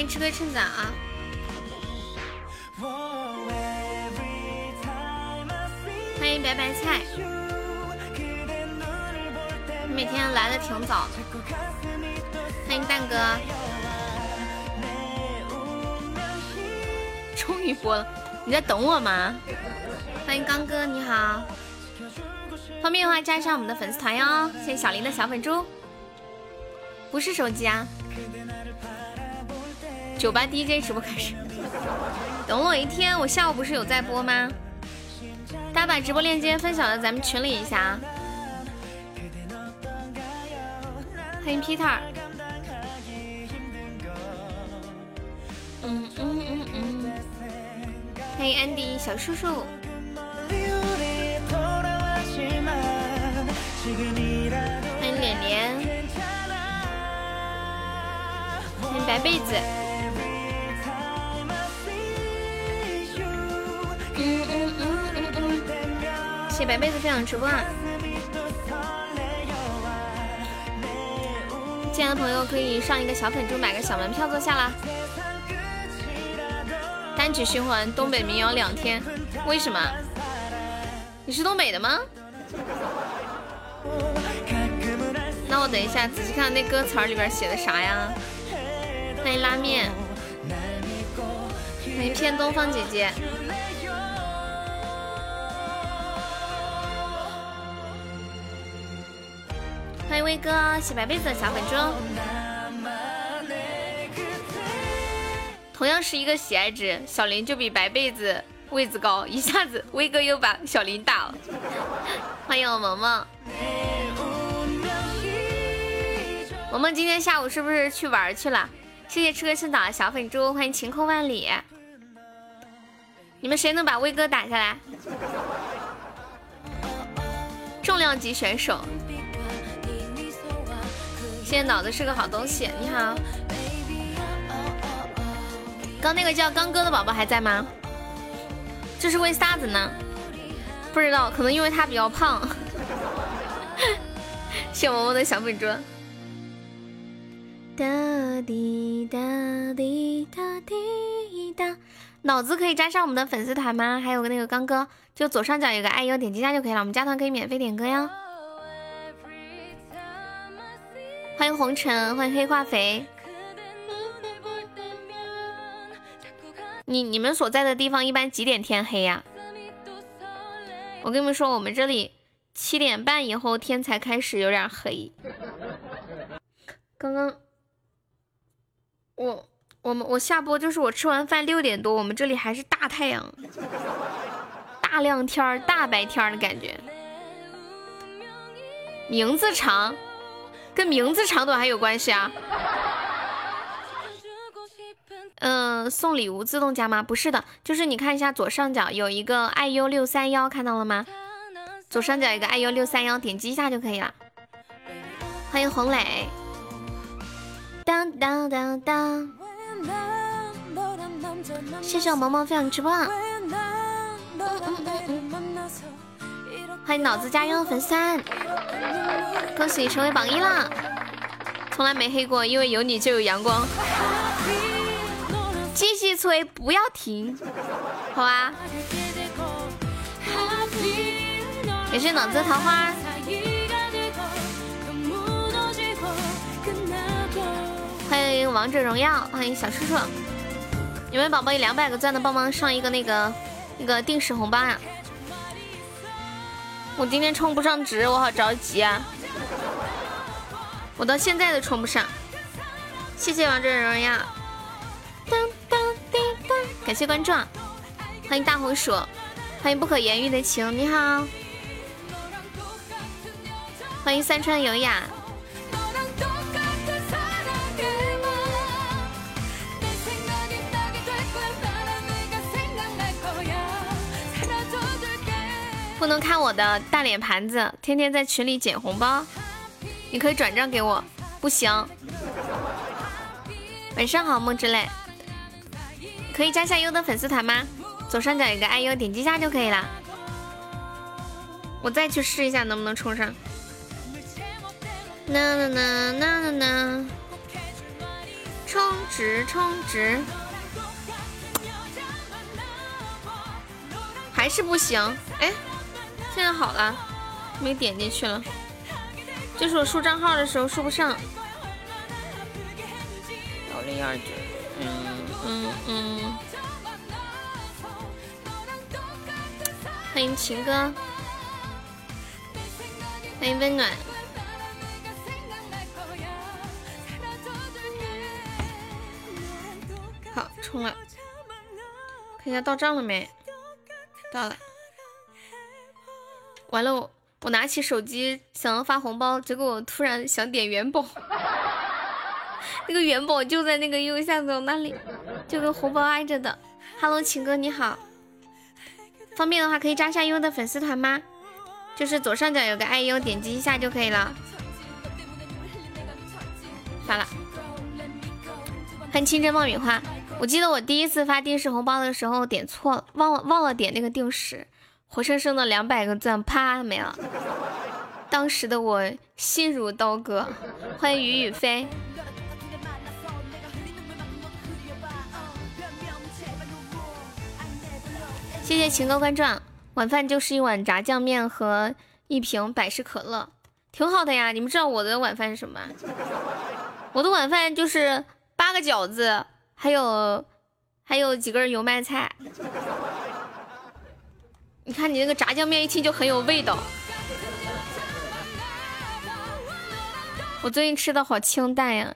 欢迎吃亏趁早啊！欢迎白白菜，你每天来的挺早的。欢迎蛋哥，终于播了，你在等我吗？欢迎刚哥，你好，方便的话加一下我们的粉丝团哟。谢谢小林的小粉猪，不是手机啊。酒吧 DJ 直播开始，等我一天，我下午不是有在播吗？大家把直播链接分享到咱们群里一下啊！欢迎 Peter，嗯嗯嗯嗯，欢迎 Andy 小叔叔，欢迎脸脸，欢迎白被子。谢白被子分享直播啊！进来的朋友可以上一个小粉猪，买个小门票坐下啦。单曲循环东北民谣两天，为什么？你是东北的吗？那我等一下仔细看那歌词里边写的啥呀？欢迎拉面，欢迎偏东方姐姐。威哥，洗白被子的小粉猪。同样是一个喜爱值，小林就比白被子位子高，一下子威哥又把小林打了。欢迎我萌萌，萌萌今天下午是不是去玩去了？谢谢吃个青岛的小粉猪，欢迎晴空万里。你们谁能把威哥打下来？重量级选手。现在脑子是个好东西。你好，刚那个叫刚哥的宝宝还在吗？这是为啥子呢？不知道，可能因为他比较胖。谢萌萌的小粉砖。哒滴哒滴哒滴哒，脑子可以加上我们的粉丝团吗？还有个那个刚哥，就左上角有个爱优，点击一下就可以了。我们加团可以免费点歌呀。欢迎红尘，欢迎黑化肥。你你们所在的地方一般几点天黑呀？我跟你们说，我们这里七点半以后天才开始有点黑。刚刚我我们我下播就是我吃完饭六点多，我们这里还是大太阳、大亮天、大白天的感觉。名字长。跟名字长短还有关系啊？嗯，送礼物自动加吗？不是的，就是你看一下左上角有一个爱优六三幺，看到了吗？左上角有一个爱优六三幺，点击一下就可以了。欢迎红磊。当当当当。谢谢我萌萌分享直播。欢迎脑子加油粉丝，恭喜成为榜一啦！从来没黑过，因为有你就有阳光。继续催，不要停，好吧？也是脑子桃花。欢迎王者荣耀，欢迎小叔叔。有没有宝宝有两百个钻的，帮忙上一个那个那个定时红包呀？我今天充不上值，我好着急啊！我到现在都充不上。谢谢王者荣耀，当当滴当，感谢关注，欢迎大红薯，欢迎不可言喻的情，你好，欢迎三川有雅。不能看我的大脸盘子，天天在群里捡红包，你可以转账给我，不行。晚上好，梦之泪，可以加下优的粉丝团吗？左上角有个爱优，点击一下就可以了。我再去试一下能不能冲上。呐呐呐呐呐呐，充值充值，还是不行。哎，现在好了，没点进去了。就是我输账号的时候输不上。幺零二九，嗯嗯嗯。欢迎情歌，欢迎温暖。好，充了。看一下到账了没？到了。完了，我我拿起手机想要发红包，结果我突然想点元宝，那个元宝就在那个右下角那里，就跟红包挨着的。Hello，情哥你好。方便的话可以加一下优的粉丝团吗？就是左上角有个爱优，点击一下就可以了。发了。欢迎清真爆米花。我记得我第一次发定时红包的时候点错了，忘了忘了点那个定时，活生生的两百个赞啪没了。当时的我心如刀割。欢迎雨雨飞。谢谢情哥关注，晚饭就是一碗炸酱面和一瓶百事可乐，挺好的呀。你们知道我的晚饭是什么？我的晚饭就是八个饺子，还有还有几根油麦菜。你看你那个炸酱面，一听就很有味道。我最近吃的好清淡呀。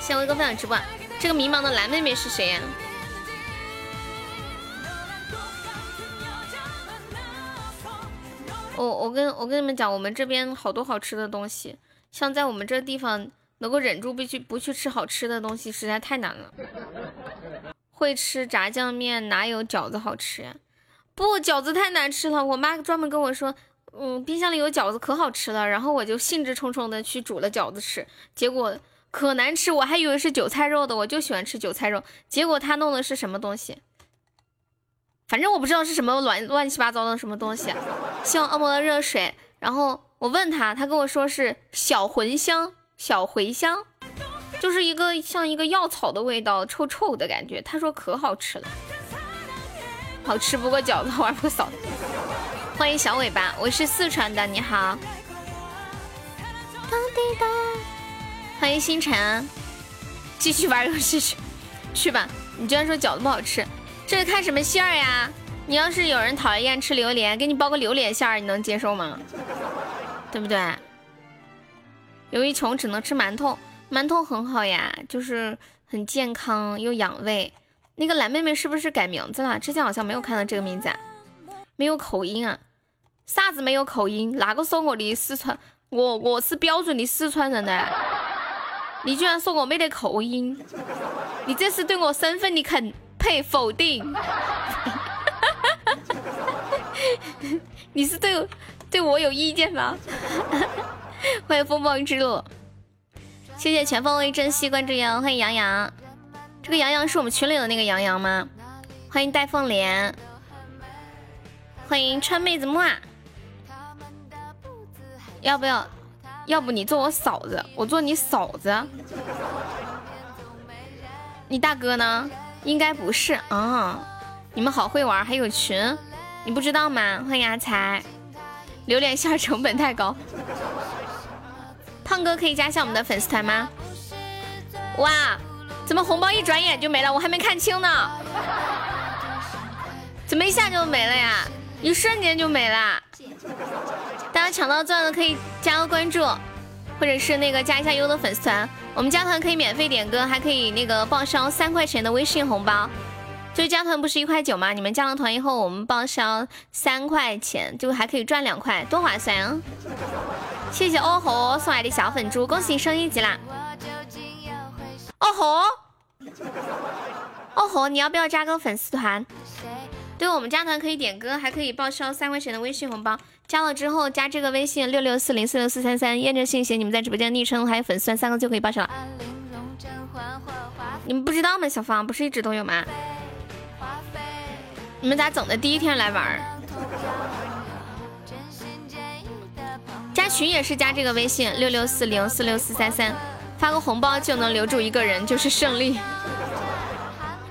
先威哥分享直播，这个迷茫的蓝妹妹是谁呀？我我跟我跟你们讲，我们这边好多好吃的东西，像在我们这地方能够忍住不去不去吃好吃的东西，实在太难了。会吃炸酱面哪有饺子好吃呀？不，饺子太难吃了。我妈专门跟我说，嗯，冰箱里有饺子可好吃了，然后我就兴致冲冲的去煮了饺子吃，结果。可难吃，我还以为是韭菜肉的，我就喜欢吃韭菜肉。结果他弄的是什么东西？反正我不知道是什么乱乱七八糟的什么东西。希望恶魔的热水。然后我问他，他跟我说是小茴香，小茴香，就是一个像一个药草的味道，臭臭的感觉。他说可好吃了，好吃不过饺子，玩不过嫂子。欢迎小尾巴，我是四川的，你好。当滴答。欢迎星辰，继续玩游戏去去吧。你居然说饺子不好吃，这是看什么馅儿呀？你要是有人讨厌吃榴莲，给你包个榴莲馅儿，你能接受吗？对不对？由于穷，只能吃馒头。馒头很好呀，就是很健康又养胃。那个蓝妹妹是不是改名字了？之前好像没有看到这个名字，啊没有口音啊？啥子没有口音？哪个说我的四川？我我是标准的四川人呢。你居然说我没得口音，你这是对我身份的肯呸否定？你是对对我有意见吗？欢迎风暴之路，谢谢全方位珍惜关注哟。欢迎杨洋，这个杨洋是我们群里的那个杨洋吗？欢迎戴凤莲，欢迎川妹子木啊，要不要？要不你做我嫂子，我做你嫂子。你大哥呢？应该不是啊。你们好会玩，还有群，你不知道吗？欢迎阿才。榴莲馅成本太高。胖哥可以加一下我们的粉丝团吗？哇，怎么红包一转眼就没了？我还没看清呢。怎么一下就没了呀？一瞬间就没了。大家抢到钻的可以加个关注，或者是那个加一下优的粉丝团。我们加团可以免费点歌，还可以那个报销三块钱的微信红包。就加团不是一块九吗？你们加了团以后，我们报销三块钱，就还可以赚两块，多划算啊！谢谢哦吼送来的小粉猪，恭喜升一级啦！哦吼，哦吼，你要不要加个粉丝团？对我们加团可以点歌，还可以报销三块钱的微信红包。加了之后，加这个微信六六四零四六四三三，验证信息你们在直播间昵称还有粉丝三个就可以报销了。你们不知道吗？小芳不是一直都有吗？你们咋整的？第一天来玩儿？加群也是加这个微信六六四零四六四三三，发个红包就能留住一个人，就是胜利。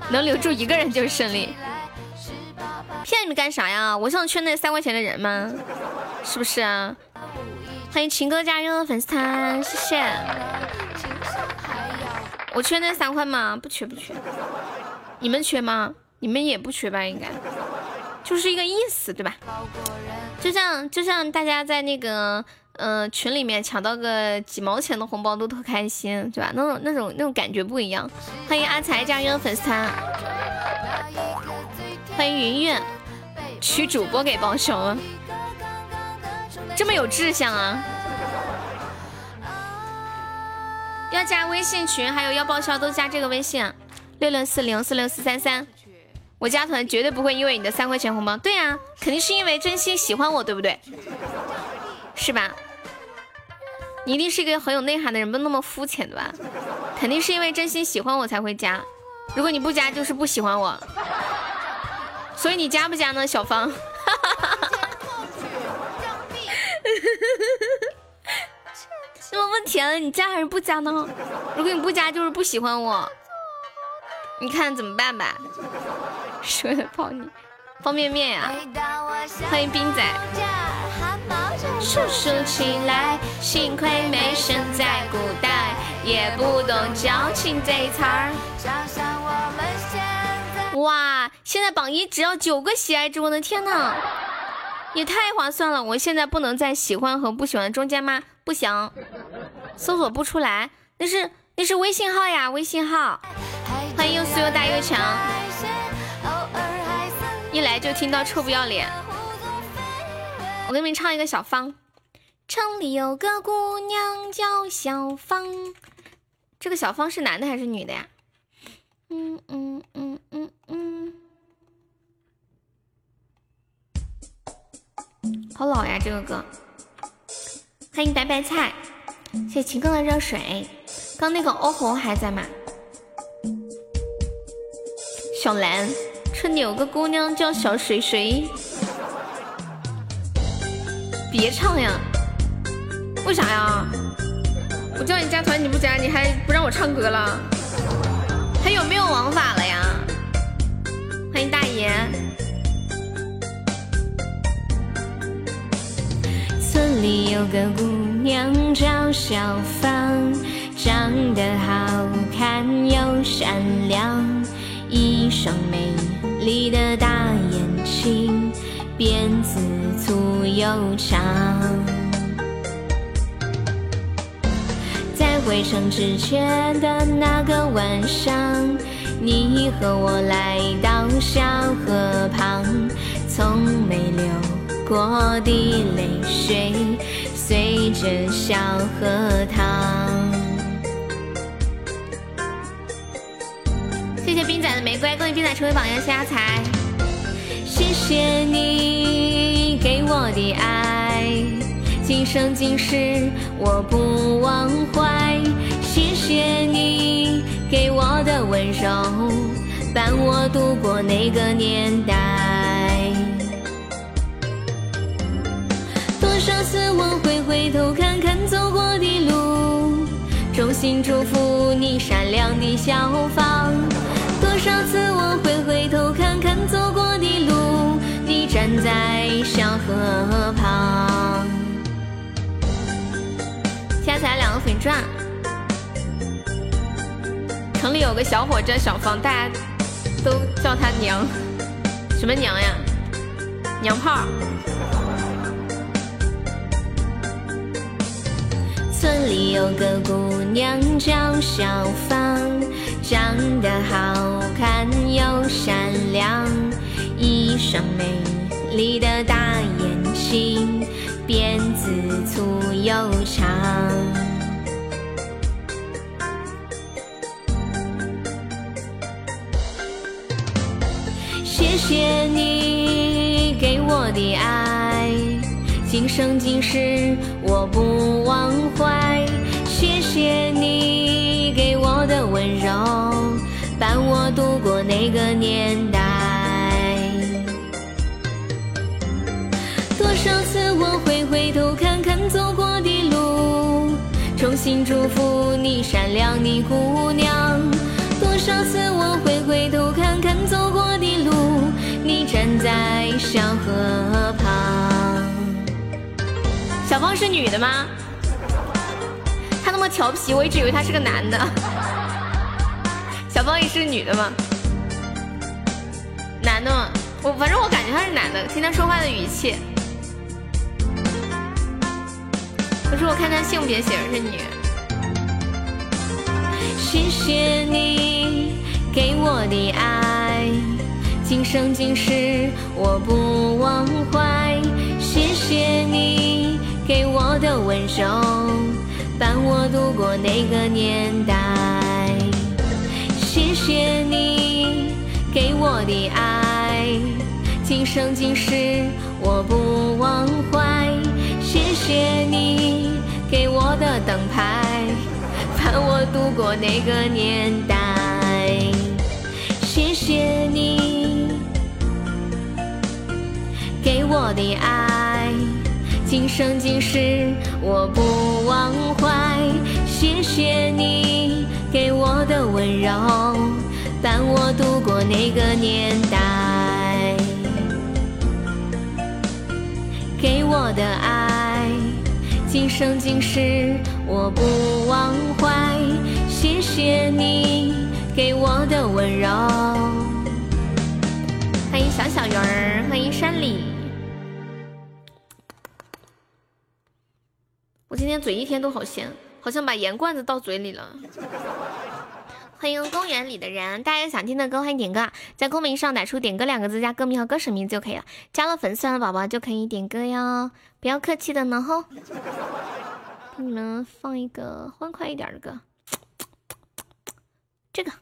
能留住一个人就是胜利。骗你们干啥呀？我想圈那三块钱的人吗？是不是啊？欢迎情歌加入粉丝团，谢谢。我缺那三块吗？不缺不缺。你们缺吗？你们也不缺吧？应该，就是一个意思，对吧？就像就像大家在那个呃群里面抢到个几毛钱的红包都特开心，对吧？那种那种那种感觉不一样。欢迎阿才加入粉丝团，欢迎云云，娶主播给报销了，这么有志向啊！要加微信群，还有要报销都加这个微信，六六四零四六四三三。我加团绝对不会因为你的三块钱红包，对呀，肯定是因为真心喜欢我，对不对？是吧？你一定是一个很有内涵的人，不那么肤浅的吧？肯定是因为真心喜欢我才会加，如果你不加就是不喜欢我，所以你加不加呢？小芳，那么问题了？你加还是不加呢？如果你不加就是不喜欢我，你看怎么办吧？说的泡你方便面呀！欢迎冰仔。数数起来，幸亏没生在古代，也不懂矫情这词儿。哇，现在榜一只要九个喜爱值，我的天呐，也太划算了！我现在不能在喜欢和不喜欢中间吗？不行，搜索不出来，那是那是微信号呀，微信号。欢迎又酥又大又强。一来就听到臭不要脸，我给你们唱一个小芳。城里有个姑娘叫小芳，这个小芳是男的还是女的呀？嗯嗯嗯嗯嗯，好老呀这个歌。欢迎白白菜，谢谢秦哥的热水。刚那个哦吼还在吗？小兰。村里有个姑娘叫小水水，别唱呀！为啥呀？我叫你加团你不加，你还不让我唱歌了？还有没有王法了呀？欢迎大爷。村里有个姑娘叫小芳，长得好看又善良，一双美。丽的大眼睛，辫子粗又长。在回城之前的那个晚上，你和我来到小河旁，从没流过的泪水随着小河淌。玫瑰，恭喜冰仔成为榜样，谢阿财。谢谢你给我的爱，今生今世我不忘怀。谢谢你给我的温柔，伴我度过那个年代。多少次我会回头看看走过的路，衷心祝福你善良的小芳。次我会回头看看走过的路，你站在小河旁。现在才两个粉钻。城里有个小伙叫小芳，大家都叫他娘，什么娘呀？娘炮。村里有个姑娘叫小芳。长得好看又善良，一双美丽的大眼睛，辫子粗又长。谢谢你给我的爱，今生今世我不忘怀。谢谢你我的温柔，伴我度过那个年代。多少次我会回头看看走过的路，衷。心祝福你善良的姑娘。多少次我会回头看看走过的路，你站在小河旁。小芳是女的吗？调皮，我一直以为他是个男的。小芳也是女的吗？男的吗？我反正我感觉他是男的，听他说话的语气。可是我看他性别写的是女。谢谢你给我的爱，今生今世我不忘怀。谢谢你给我的温柔，伴我度过那个年代。谢谢你给我的爱，今生今世我不忘怀。谢谢你给我的灯牌，伴我度过那个年代。谢谢你给我的爱，今生今世我不忘怀。谢谢你。给我的温柔，伴我度过那个年代。给我的爱，今生今世我不忘怀。谢谢你给我的温柔。欢迎小小鱼儿，欢迎山里。我今天嘴一天都好咸。好像把盐罐子倒嘴里了。欢迎公园里的人，大家有想听的歌欢迎点歌，在公屏上打出“点歌”两个字，加歌名和歌手名字就可以了。加了粉丝团的宝宝就可以点歌哟，不要客气的呢吼。给你们放一个欢快一点的歌，这个。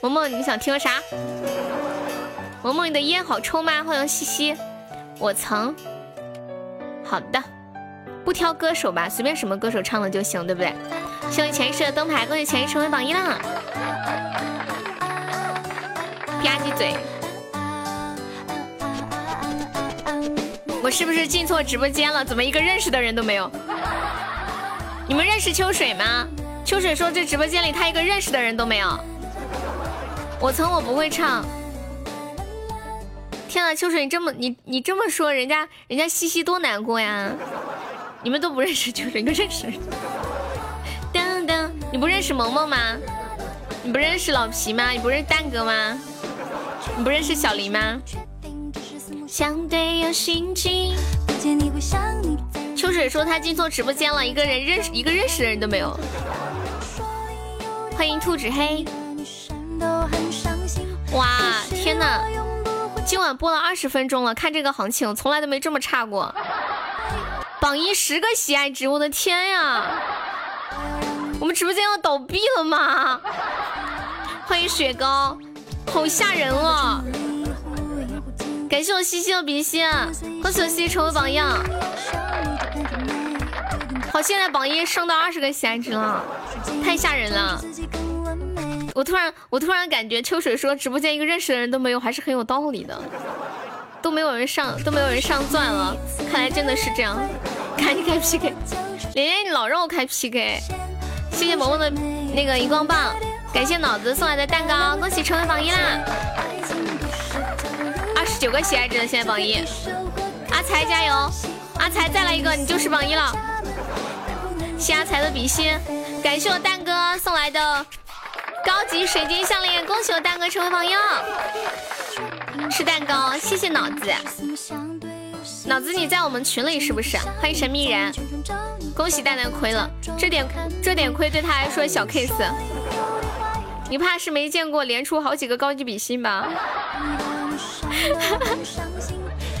萌萌，你想听啥？萌萌，你的烟好抽吗？欢迎西西，我曾。好的。不挑歌手吧，随便什么歌手唱的就行，对不对？谢谢前一世的灯牌，恭喜前一世成为榜一啦！吧唧嘴，我是不是进错直播间了？怎么一个认识的人都没有？你们认识秋水吗？秋水说这直播间里他一个认识的人都没有。我曾我不会唱。天呐，秋水你这么你你这么说，人家人家西西多难过呀！你们都不认识，就是一个认识。噔噔，你不认识萌萌吗？你不认识老皮吗？你不认识蛋哥吗？你不认识小林吗？相对有心情。秋水说他进错直播间了，一个人认识一个认识的人都没有。欢迎兔子黑。哇，天呐！今晚播了二十分钟了，看这个行情，从来都没这么差过。榜一十个喜爱值，我的天呀！我们直播间要倒闭了吗？欢迎雪糕，好吓人哦！感谢我西西的比心，恭喜我西西成为榜样。好，现在榜一升到二十个喜爱值了，太吓人了！我突然，我突然感觉秋水说直播间一个认识的人都没有，还是很有道理的。都没有人上，都没有人上钻了，看来真的是这样。赶紧开 PK，连连你老让我开 PK，谢谢萌萌的那个荧光棒，感谢脑子送来的蛋糕，恭喜成为榜一啦！二十九个喜爱值的现在榜一，阿才加油，阿才再来一个你就是榜一了。谢阿才的比心，感谢我蛋哥送来的高级水晶项链，恭喜我蛋哥成为朋友。吃蛋糕，谢谢脑子。脑子你在我们群里是不是？欢迎神秘人，恭喜蛋蛋亏了，这点这点亏对他来说小 case。你怕是没见过连出好几个高级比心吧？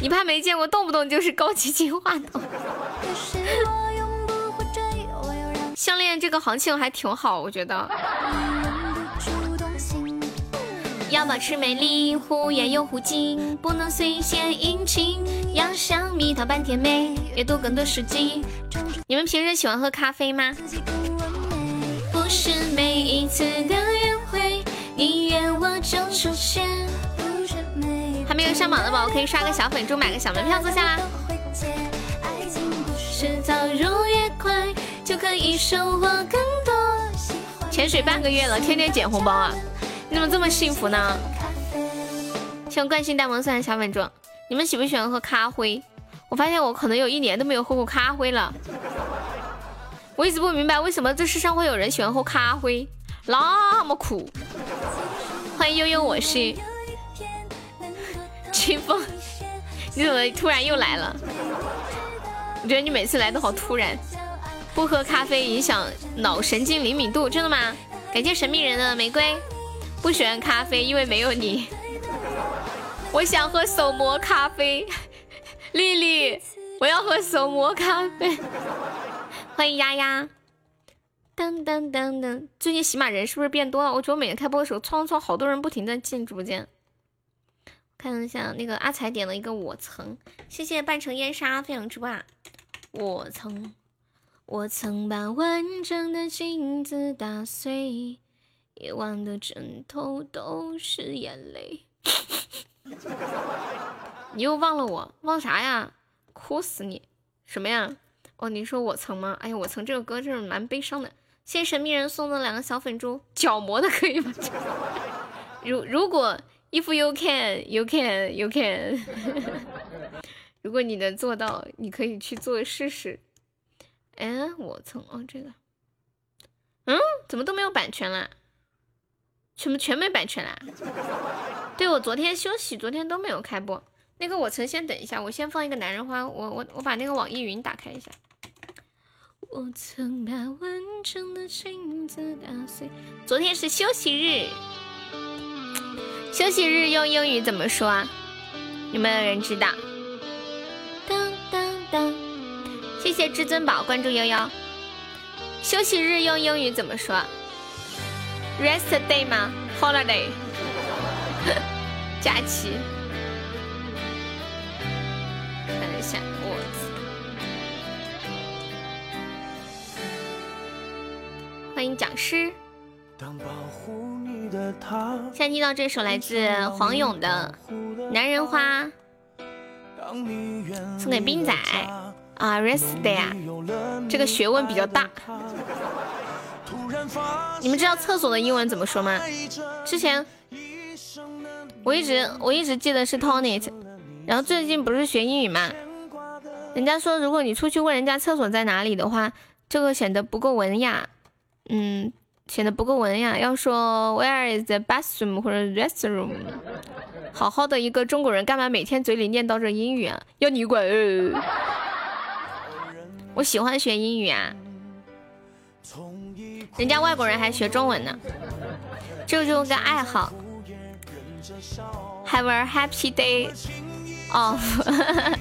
你怕没见过动不动就是高级金话筒？项链这个行情还挺好，我觉得。要保持美丽，忽远又忽近，不能随便殷勤，要像蜜桃般甜美，阅读更多书籍。你们平时喜欢喝咖啡吗？不是每一次的约会，你约我就出现。还没有上榜的宝宝可以刷个小粉猪，买个小门票坐下啦。迟早入夜快，就可以收获更多。潜水半个月了，天天捡红包啊！你怎么这么幸福呢？像惯性大萌送的小粉猪，你们喜不喜欢喝咖啡？我发现我可能有一年都没有喝过咖啡了。我一直不明白为什么这世上会有人喜欢喝咖啡，那么苦。欢迎悠悠，我是清风。你怎么突然又来了？我觉得你每次来都好突然。不喝咖啡影响脑神经灵敏度，真的吗？感谢神秘人的玫瑰。不喜欢咖啡，因为没有你。我想喝手磨咖啡，丽丽，我要喝手磨咖啡。欢迎丫丫。噔噔噔噔，最近喜马人是不是变多了？我觉得每天开播的时候，哐哐好多人不停的进直播间。看一下那个阿才点了一个我曾，谢谢半城烟沙分享直播。我曾。我曾把完整的镜子打碎，夜晚的枕头都是眼泪。你又忘了我？忘啥呀？哭死你！什么呀？哦，你说我曾吗？哎呀，我曾这个歌真是蛮悲伤的。谢谢神秘人送的两个小粉猪，角膜的可以吗？如如果 if you can you can you can，如果你能做到，你可以去做试试。哎，我曾哦，这个，嗯，怎么都没有版权啦？全部全没版权啦？对我昨天休息，昨天都没有开播。那个我曾先等一下，我先放一个男人花，我我我把那个网易云打开一下。我曾把完整的镜子打碎。昨天是休息日，休息日用英语怎么说啊？有没有人知道？当当当。谢谢至尊宝关注悠悠。休息日用英语怎么说？Rest day 吗？Holiday。假期。看一下我。欢迎讲师。现在听到这首来自黄勇的《男人花》，送给冰仔。啊，rest day 啊，这个学问比较大。你们知道厕所的英文怎么说吗？之前我一直我一直记得是 toilet，然后最近不是学英语嘛，人家说如果你出去问人家厕所在哪里的话，这个显得不够文雅，嗯，显得不够文雅，要说 where is the bathroom 或者 restroom。好好的一个中国人，干嘛每天嘴里念叨着英语啊？要你管！我喜欢学英语啊，人家外国人还学中文呢，这就是个爱好。Have a happy day off。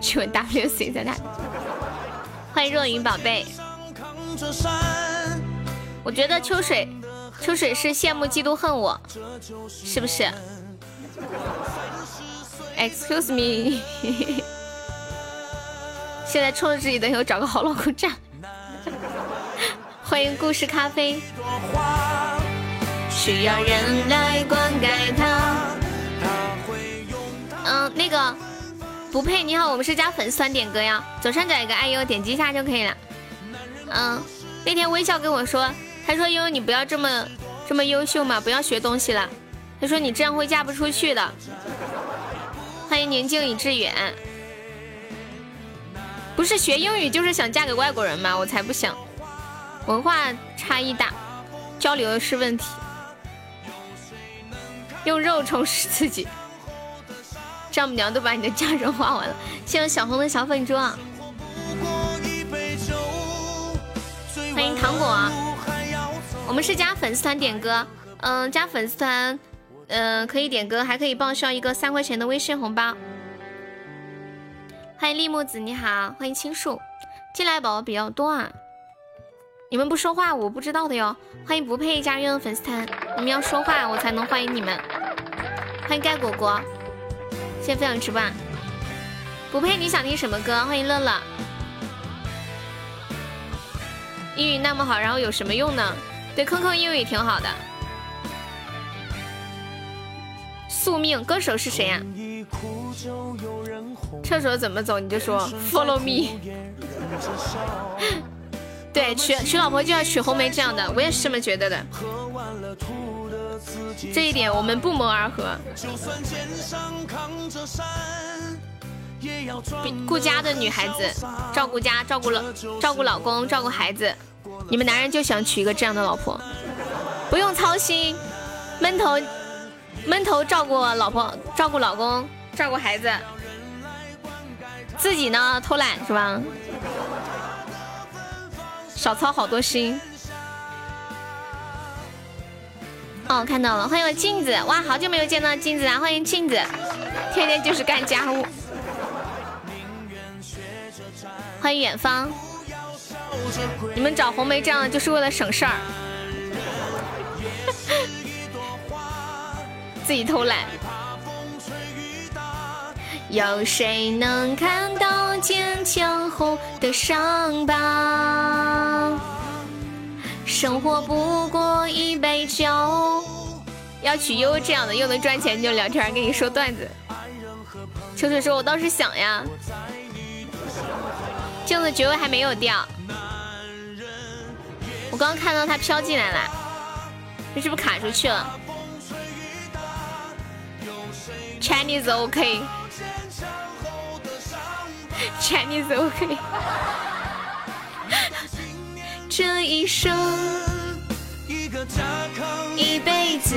去问 WC 在哪？欢迎若云宝贝。我觉得秋水，秋水是羡慕嫉妒恨我，是不是？Excuse me。现在冲着自己的以找个好老公站。欢迎故事咖啡。需要人来灌溉它。嗯，那个不配你好，我们是加粉丝团点歌呀，左上角一个爱优，点击一下就可以了。嗯，那天微笑跟我说，他说悠悠你不要这么这么优秀嘛，不要学东西了。他说你这样会嫁不出去的。欢迎宁静与致远。不是学英语就是想嫁给外国人吗？我才不想，文化差异大，交流是问题。用肉充实自己，丈母娘都把你的嫁妆花完了。谢谢小红的小粉猪，欢迎糖果。我们是加粉丝团点歌，嗯，加粉丝团，嗯，可以点歌，还可以报销一个三块钱的微信红包。欢迎立木子，你好，欢迎青树，进来宝宝比较多啊，你们不说话我不知道的哟。欢迎不配加入粉丝团，你们要说话我才能欢迎你们。欢迎盖果果，谢谢分享直播。不配你想听什么歌？欢迎乐乐。英语那么好，然后有什么用呢？对，坑坑英语挺好的。宿命歌手是谁呀？厕所怎么走你就说 follow me。对，娶娶老婆就要娶红梅这样的，我也是这么觉得的。这一点我们不谋而合。顾家的女孩子，照顾家，照顾老，照顾老公，照顾孩子。你们男人就想娶一个这样的老婆，不用操心，闷头闷头照顾老婆，照顾老公，照顾孩子，自己呢偷懒是吧？少操好多心。哦，看到了，欢迎我镜子，哇，好久没有见到镜子了，欢迎镜子，天天就是干家务。欢迎远方，你们找红梅这样的就是为了省事儿，自己偷懒。有谁能看到坚强后的伤疤？生活不过一杯酒。要娶悠悠这样的，又能赚钱，就聊天，跟你说段子。秋水说：“我倒是想呀。”镜子爵位还没有掉，我刚刚看到他飘进来了，这是不是卡出去了？Chinese OK Chinese OK，这一生一辈子，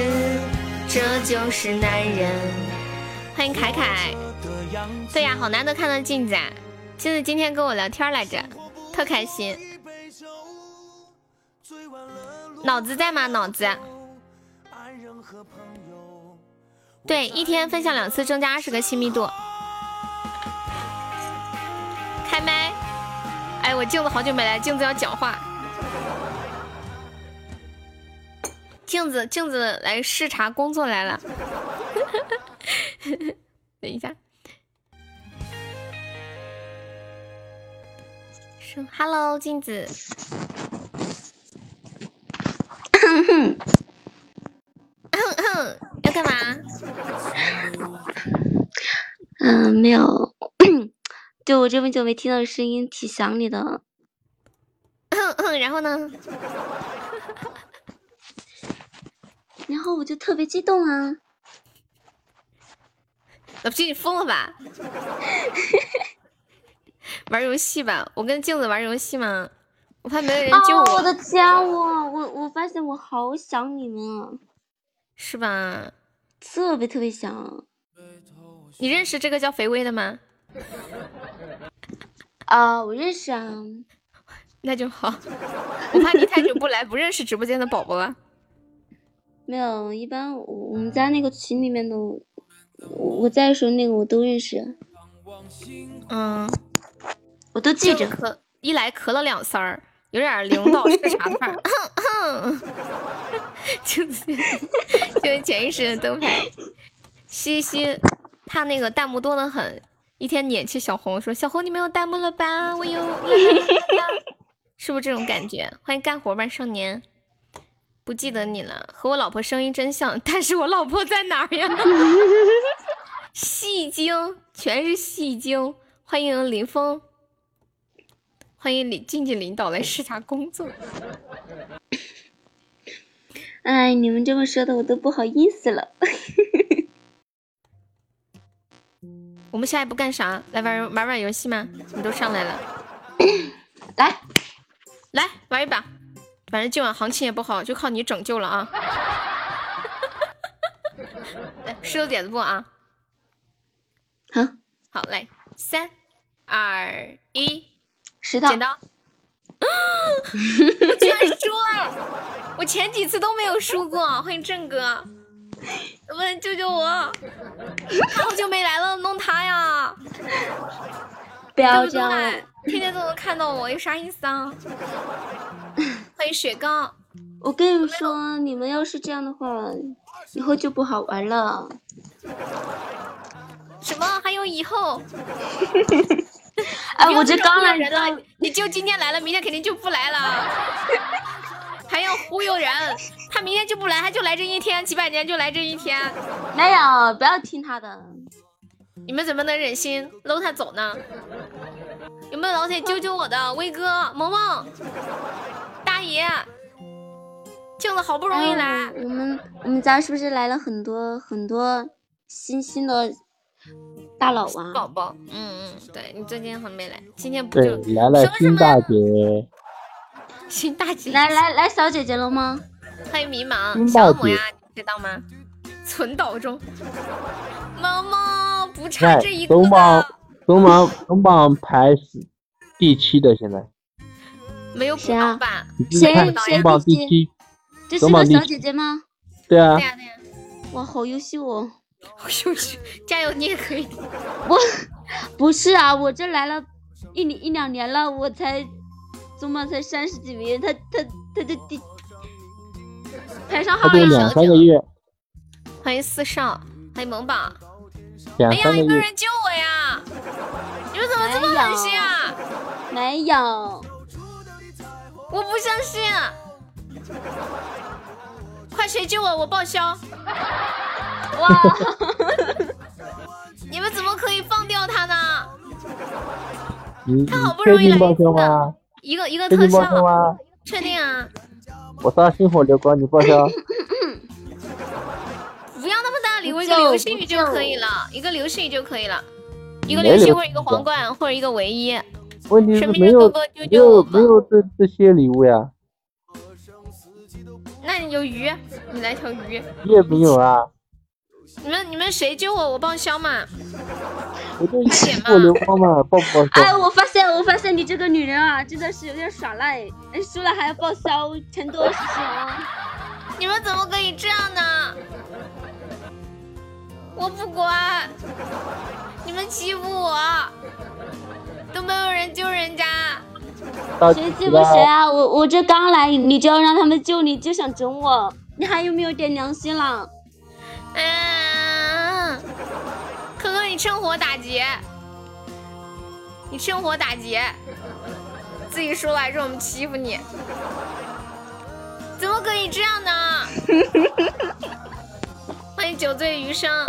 这就是男人。欢迎凯凯，对呀，好难得看到镜子啊。镜子今天跟我聊天来着，特开心。脑子在吗？脑子。对，一天分享两次，增加二十个亲密度。我镜子好久没来，镜子要讲话。镜子，镜子来视察工作来了。等一下。Hello，镜子。要干嘛？嗯，没有。就我这么久没听到声音，挺想你的。然后呢？然后我就特别激动啊！老皮，你疯了吧？玩游戏吧，我跟镜子玩游戏吗？我怕没有人救我。我的家我我我发现我好想你们，是吧？特别特别想。你认识这个叫肥威的吗？啊，我认识啊。那就好。我怕你太久不来，不认识直播间的宝宝了。没有，一般我们家那个群里面的，我在的时候那个我都认识。嗯。我都记着，咳一来咳了两声儿，有点领导视察范儿，就是就是潜意识的灯牌。西西，他那个弹幕多的很，一天撵去小红说：“小红你没有弹幕了吧？我有，是不是这种感觉？”欢迎干活吧少年，不记得你了，和我老婆声音真像，但是我老婆在哪儿呀？戏精，全是戏精。欢迎林峰。欢迎领静静领导来视察工作。哎，你们这么说的，我都不好意思了。我们下一步干啥？来玩玩玩游戏吗？你都上来了，来来玩一把。反正今晚行情也不好，就靠你拯救了啊！来，石头剪子布啊！好，好嘞，三二一。石头剪刀，我居然输了！我前几次都没有输过。欢迎郑哥，能不能救救我？好久没来了，弄他呀！不要这样，天天都能看到我，有啥意思啊？欢迎雪糕，我跟你们说，你们要是这样的话，以后就不好玩了。什么？还有以后？哎，我这刚来人了，你就今天来了，明天肯定就不来了，还要忽悠人，他明天就不来，他就来这一天，几百年就来这一天。没有，不要听他的。你们怎么能忍心搂他走呢？有没有老铁救救我的威哥、萌萌、大爷？救了好不容易来，我们我们家是不是来了很多很多新新的大佬啊？宝宝，嗯嗯，对你最近很没来，今天不就来了新大姐？新大姐来来来小姐姐了吗？欢迎迷茫小恶魔呀，你知道吗？存档中，萌萌不差这一个总榜总榜总榜排第七的，现在没有补刀吧？谁总榜第七？这是个小姐姐吗？对啊。对呀对呀。哇，好优秀哦！好优秀，加油，你也可以。我不是啊，我这来了一一两年了，我才才三十几名，他他他就第排上号了。两三个月。欢迎四少，欢迎萌宝。哎呀，有没有人救我呀！你们怎么这么狠心啊？没有，我不相信。快谁救我，我报销！哇！你们怎么可以放掉他呢？他好不容易来报销吗？一个一个特效吗？确定啊！我刷星火流光，你报销。不要那么大礼物，一个流星雨就可以了，一个流星雨就可以了，一个流星或者一个皇冠或者一个唯一。问题是没有没有没有这这些礼物呀。那你有鱼，你来条鱼。也没有啊。你们你们谁救我，我报销嘛。我就过流光嘛，报不报销？哎，我发现我发现你这个女人啊，真的是有点耍赖，哎，输了还要报销，钱多事情啊。你们怎么可以这样呢？我不管，你们欺负我，都没有人救人家。谁欺负谁啊！我我这刚来，你就要让他们救你，就想整我，你还有没有点良心了？嗯，可可，你趁火打劫，你趁火打劫，自己说来着我们欺负你，怎么可以这样呢？欢迎酒醉余生，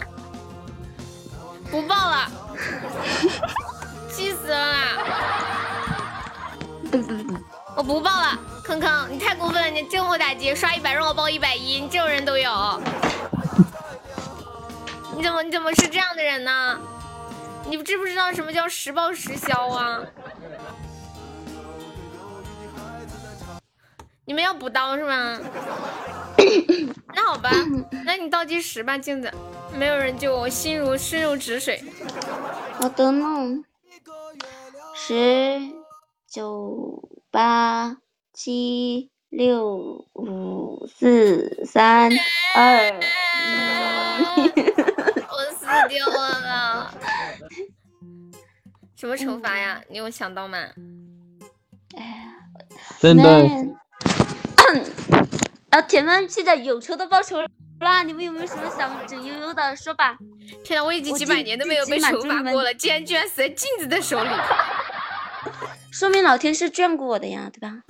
不报了，气死了！我不报了，坑坑，你太过分了！你趁火打劫，刷一百让我报一百一，你这种人都有？你怎么你怎么是这样的人呢？你知不知道什么叫实报实销啊？你们要补刀是吗？那好吧，那你倒计时吧，镜子，没有人救我，心如心如止水。好的呢，十。九八七六五四三二，我死掉了！什么惩罚呀？你有想到吗？哎呀，真的。啊，铁们现在有仇的报仇啦！你们有没有什么想整悠悠的说吧？天呐，我已经几百年都没有被惩罚过了，竟然居然死在镜子的手里！说明老天是眷顾我的呀，对吧？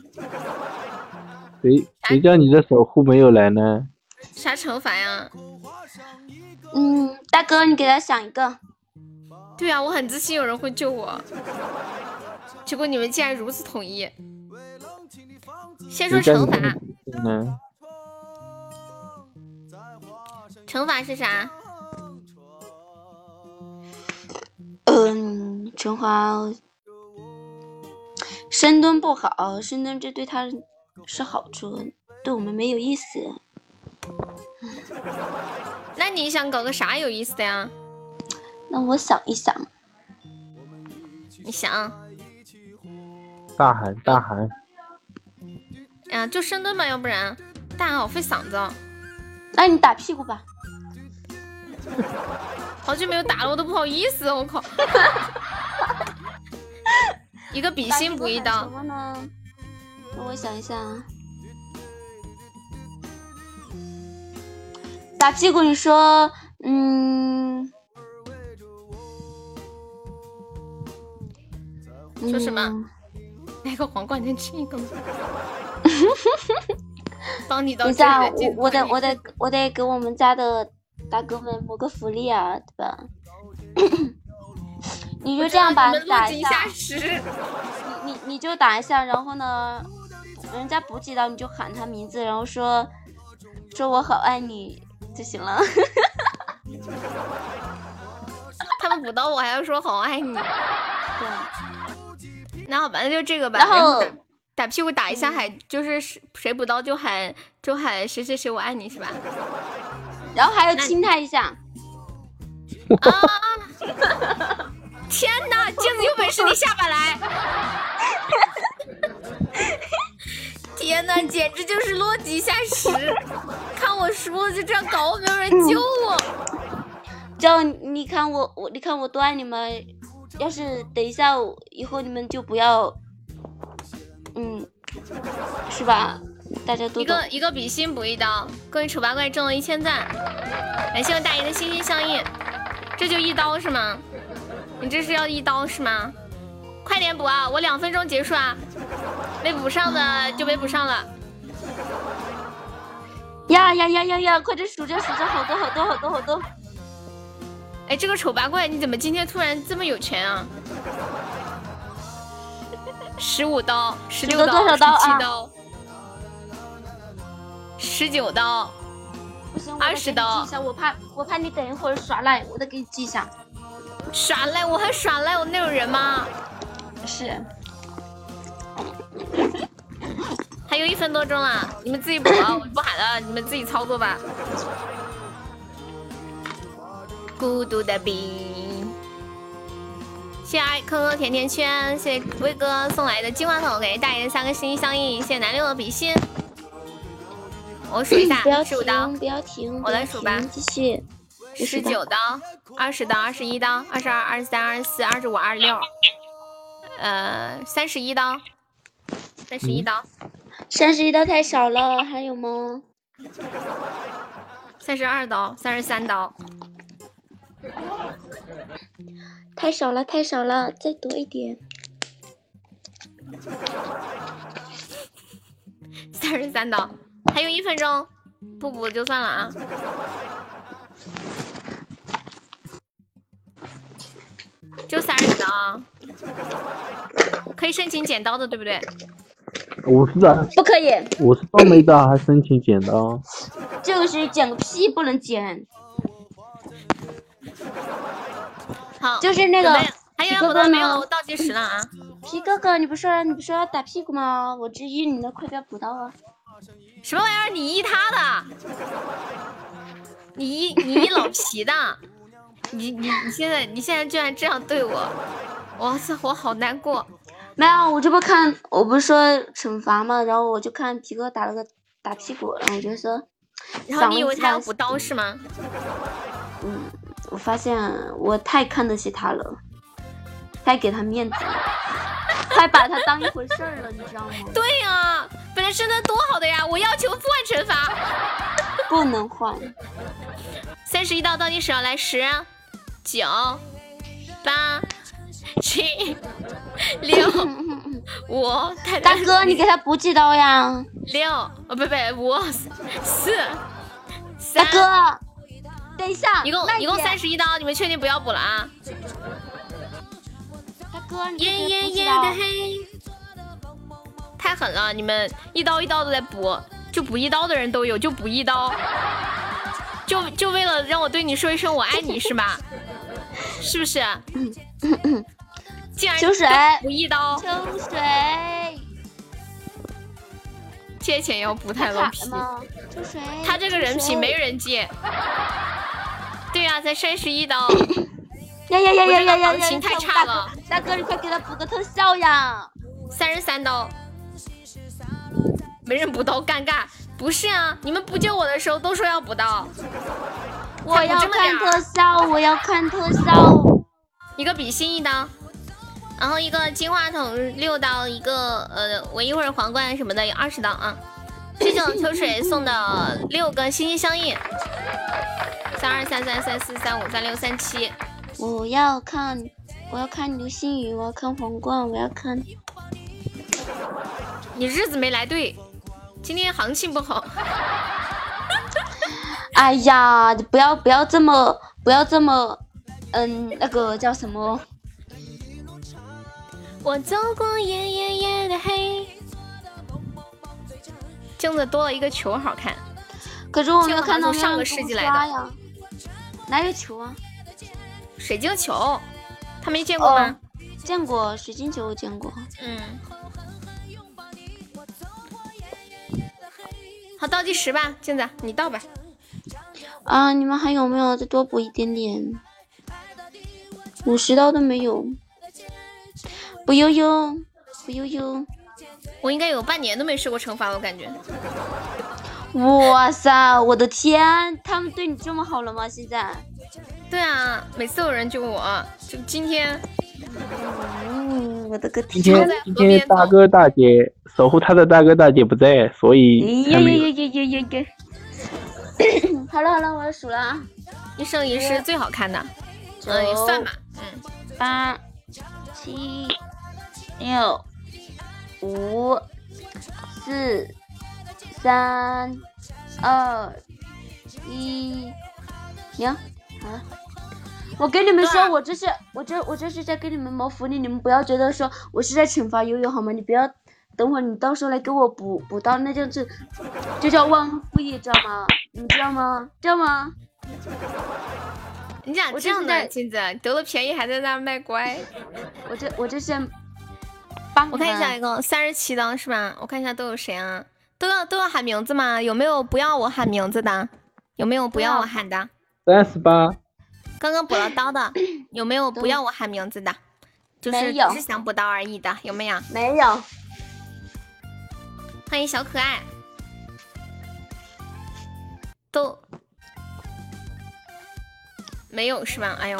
谁谁叫你的守护没有来呢？啥惩罚呀？嗯，大哥，你给他想一个。对啊，我很自信有人会救我，结果你们竟然如此统一。先说惩罚。惩罚是啥？嗯，惩罚。深蹲不好，深蹲这对他是好处，对我们没有意思。那你想搞个啥有意思的呀？那我想一想。你想？大喊大喊！呀，就深蹲吧，要不然大喊好费嗓子。那你打屁股吧。好久没有打了，我都不好意思，我靠。一个比心补一刀。什么呢？让我想一下。打屁股，你说，嗯，说什么？来个皇冠，能吃一个吗？帮你到。等下，我我得我得我得给我们家的大哥们谋个福利啊，对吧？你就这样吧，打一下。你你你就打一下，然后呢，人家补给到你就喊他名字，然后说说我好爱你就行了。他们补刀我还要说好爱你。对。那好吧，那就这个吧。然后打屁股打一下，还就是谁补刀就喊就喊谁谁谁我爱你是吧？然后还要亲他一下。啊！天哪，镜子有本事你下把来！天哪，简直就是落井下石！看我输了就这样搞，没有人救我。叫你看我我你看我多爱你们，要是等一下以后你们就不要，嗯，是吧？大家都一个一个比心补一刀，各位丑八怪中了一千赞，感谢我大爷的心心相印。这就一刀是吗？你这是要一刀是吗？快点补啊！我两分钟结束啊！没补上的就没补上了。呀呀呀呀呀！快点数着数着，好多好多好多好多。哎，这个丑八怪你怎么今天突然这么有钱啊？十五刀，十六刀，十七刀，十九刀。二十刀，我怕我怕你等一会儿耍赖，我得给你记一下。耍赖？我还耍赖？我那种人吗？是。还有一分多钟了，你们自己补啊，我不喊了，你们自己操作吧。孤独的兵，谢谢爱可可甜甜圈，谢谢威哥送来的金话筒，感谢大爷三个心心相印，谢谢南六的比心。我数一下，十五刀，不要停，我来数吧。继续，十九刀，二十刀，二十一刀，二十二，二十三，二十四，二十五，二十六，呃，三十一刀，三十一刀，三十一刀太少了，还有吗？三十二刀，三十三刀，太少了，太少了，再多一点，三十三刀。还有一分钟，不补就算了啊！就三十刀，可以申请剪刀的，对不对？我是的不可以，我是倒霉的还申请剪刀？就是剪个屁不能剪。好，就是那个还有多没有倒计时了啊！皮哥哥，你不说你不说要打屁股吗？我这一你的快点补刀啊！什么玩意儿？你一他的，你一你一老皮的，你你你现在你现在居然这样对我，哇塞，我好难过。没有，我这不看，我不是说惩罚吗，然后我就看皮哥打了个打屁股，然后我就说，然后你以为他要补刀是吗？嗯，我发现我太看得起他了，太给他面子了，太把他当一回事儿了，你知道吗？对呀。本来身材多好的呀！我要求不换惩罚，不能换。三十一道倒计时，来十、九、八、七、六、五。大哥，你给他补几刀呀？六，哦不不，五、四、三。大哥，等一下，一共一共三十一刀，你们确定不要补了啊？大哥，你给他补几刀？太狠了！你们一刀一刀的在补，就补一刀的人都有，就补一刀，就就为了让我对你说一声我爱你是吧？是不是？竟然秋水补一刀，秋水借钱要补太冷皮，秋水他这个人品没人借。对呀，才三十一刀。呀呀呀呀呀呀！行情太差了，大哥你快给他补个特效呀！三十三刀。没人补刀，尴尬。不是啊，你们不救我的时候都说要补刀。我要看特效，我要看特效。一个比心一刀，然后一个金话筒六刀，一个呃，我一会儿皇冠什么的有二十刀啊。谢谢秋水送的六个心心相印。三二三三三四三五三六三七。我要看，我要看流星雨，我要看皇冠，我要看。你日子没来对。今天行情不好，哎呀，你不要不要这么不要这么，嗯，那个叫什么？我走过夜夜夜的黑。镜子多了一个球，好看。可是我没有看到上个世纪来的。哪有球啊？水晶球，他没见过吗？见过水晶球，我见过。嗯。好，倒计时吧，镜子，你倒吧。啊，你们还有没有再多补一点点？五十刀都没有。不悠悠，不悠悠。我应该有半年都没受过惩罚，我感觉。哇塞，我的天，他们对你这么好了吗？现在？对啊，每次有人救我，就今天。嗯，我的个天！今天今天大哥大姐守护他的大哥大姐不在，所以呀呀呀呀呀呀！好了好了，我要数了啊！一生一世最好看的，嗯，也算吧。嗯，八、七、六、五、四、三、二、一，停。好了。我跟你们说，我这是我这我这是在给你们谋福利，你们不要觉得说我是在惩罚悠悠好吗？你不要等会儿你到时候来给我补补刀，那就是就叫忘恩负义，知道吗？你知道吗？知道吗？你咋这样的金子得了便宜还在那卖乖？我这我这是帮我看一下一个三十七刀是吧？我看一下都有谁啊？都要都要喊名字吗？有没有不要我喊名字的？有没有不要我喊的？三十八。刚刚补了刀的 有没有不要我喊名字的？就是只是想补刀而已的有没有？没有。欢迎小可爱。都没有是吧？哎呦，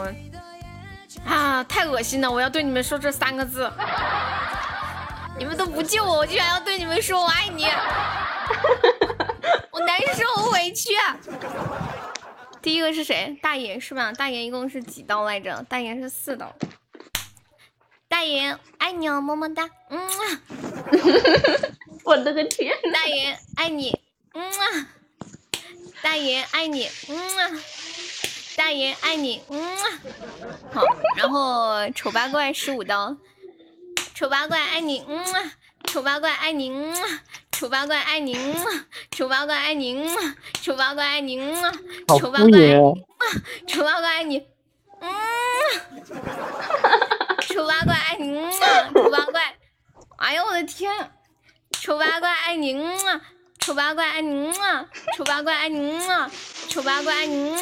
啊，太恶心了！我要对你们说这三个字。你们都不救我，我居然要对你们说我爱你。我难受，我委屈。第一个是谁？大爷是吧？大爷一共是几刀来着？大爷是四刀。大爷爱你哦，么么哒。嗯啊。我的个天！大爷爱你。嗯啊。大爷爱你。嗯啊。大爷爱你。嗯啊。好，然后丑八怪十五刀。丑八怪爱你。嗯啊。丑八怪爱你。嗯啊。丑八怪爱您，丑八怪爱您，丑八怪爱您，丑八怪，丑八怪爱你，嗯，丑八怪爱你，嗯，丑八怪，哎呦我的天，丑八怪爱你，嗯，丑八怪爱您，丑八怪爱您，丑八怪爱您，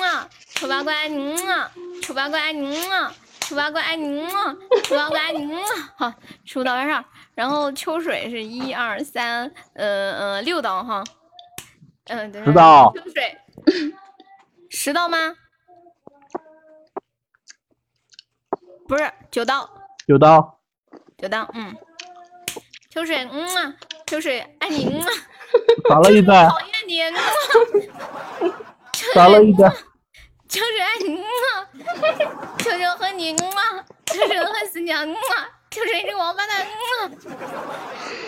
丑八怪爱您，丑八怪爱您，丑八怪爱您，丑八怪爱您，好，数到完事儿。然后秋水是一二三，呃呃六刀哈，嗯对，十刀。秋水十刀吗？不是九刀。九刀。九刀，嗯。秋水，嗯啊，秋水爱你，嗯啊。少了一个。讨厌你，嗯啊。少了一个。秋水爱你，嗯啊。秋秋恨你，嗯啊。秋水恨死娘，嗯啊。就是个王八蛋，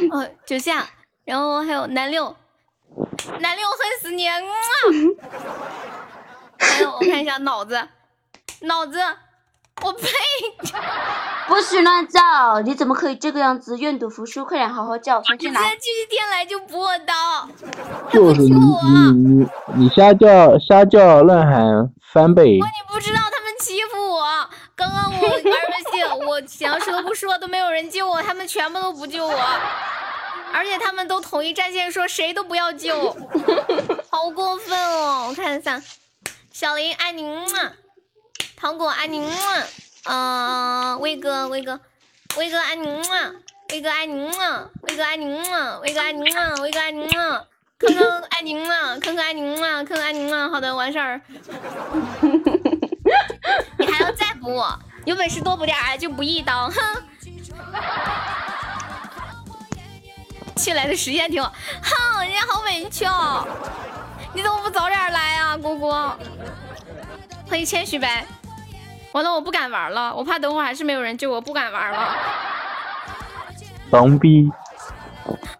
嗯，哦，九下，然后还有南六，南六恨死你，嗯，还有我看一下脑子，脑子，我呸，不许乱叫，你怎么可以这个样子？愿赌服输，快点好好叫，重新来。你继续天来就补我刀，就是你你你你瞎叫瞎叫乱喊翻倍，你不知道他们欺负我。刚刚我玩游戏，我想要说不说都没有人救我，他们全部都不救我，而且他们都统一战线说谁都不要救，好过分哦！我看一下，小林爱你嘛，糖果爱你嘛，嗯，威哥威哥威哥爱你嘛，威哥爱你嘛，威哥爱你嘛，威哥爱你嘛，威哥爱你嘛，坑坑爱你嘛，坑坑爱你嘛，坑坑爱你嘛，好的完事儿。你还要再补我？有本事多补点儿就补一刀，哼！去来的时间挺好，哼，人家好委屈哦！你怎么不早点来啊，姑姑？欢迎谦虚呗。完了，我不敢玩了，我怕等会还是没有人救我，不敢玩了。装逼！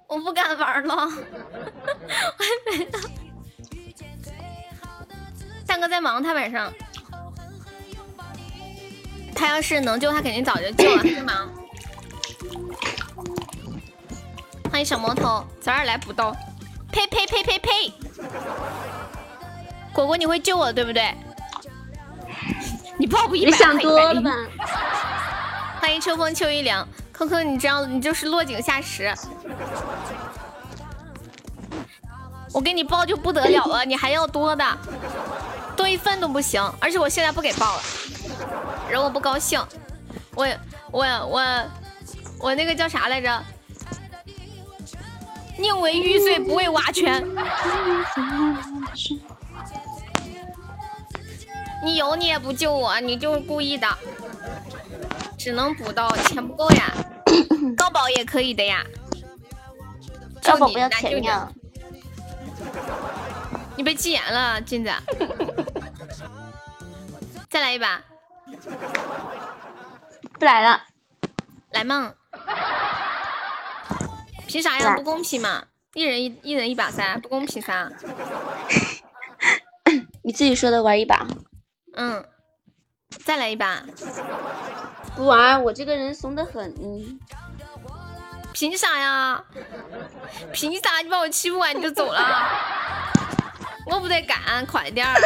我不敢玩了，我还没到。大哥在忙，他晚上。他要是能救，他肯定早就救了，是吗？欢迎小魔头，早点来补刀。呸呸呸呸呸！果果，你会救我对不对？你报不一百？你想多了吧？欢迎秋风秋一凉，扣扣，你这样你就是落井下石。我给你报就不得了了，你还要多的，多一份都不行。而且我现在不给报了，惹我不高兴。我我我我那个叫啥来着？宁为玉碎不为瓦全。你有你也不救我，你就是故意的。只能补到钱不够呀，高保也可以的呀。高保不要钱呀。你被禁言了，金子。再来一把。不来了。来嘛。凭啥呀？不公平嘛！一人一一人一把噻，不公平噻。你自己说的玩一把。嗯。再来一把。不玩，我这个人怂得很。凭啥呀？凭啥？你把我欺负完你就走了？我不得干，快点儿！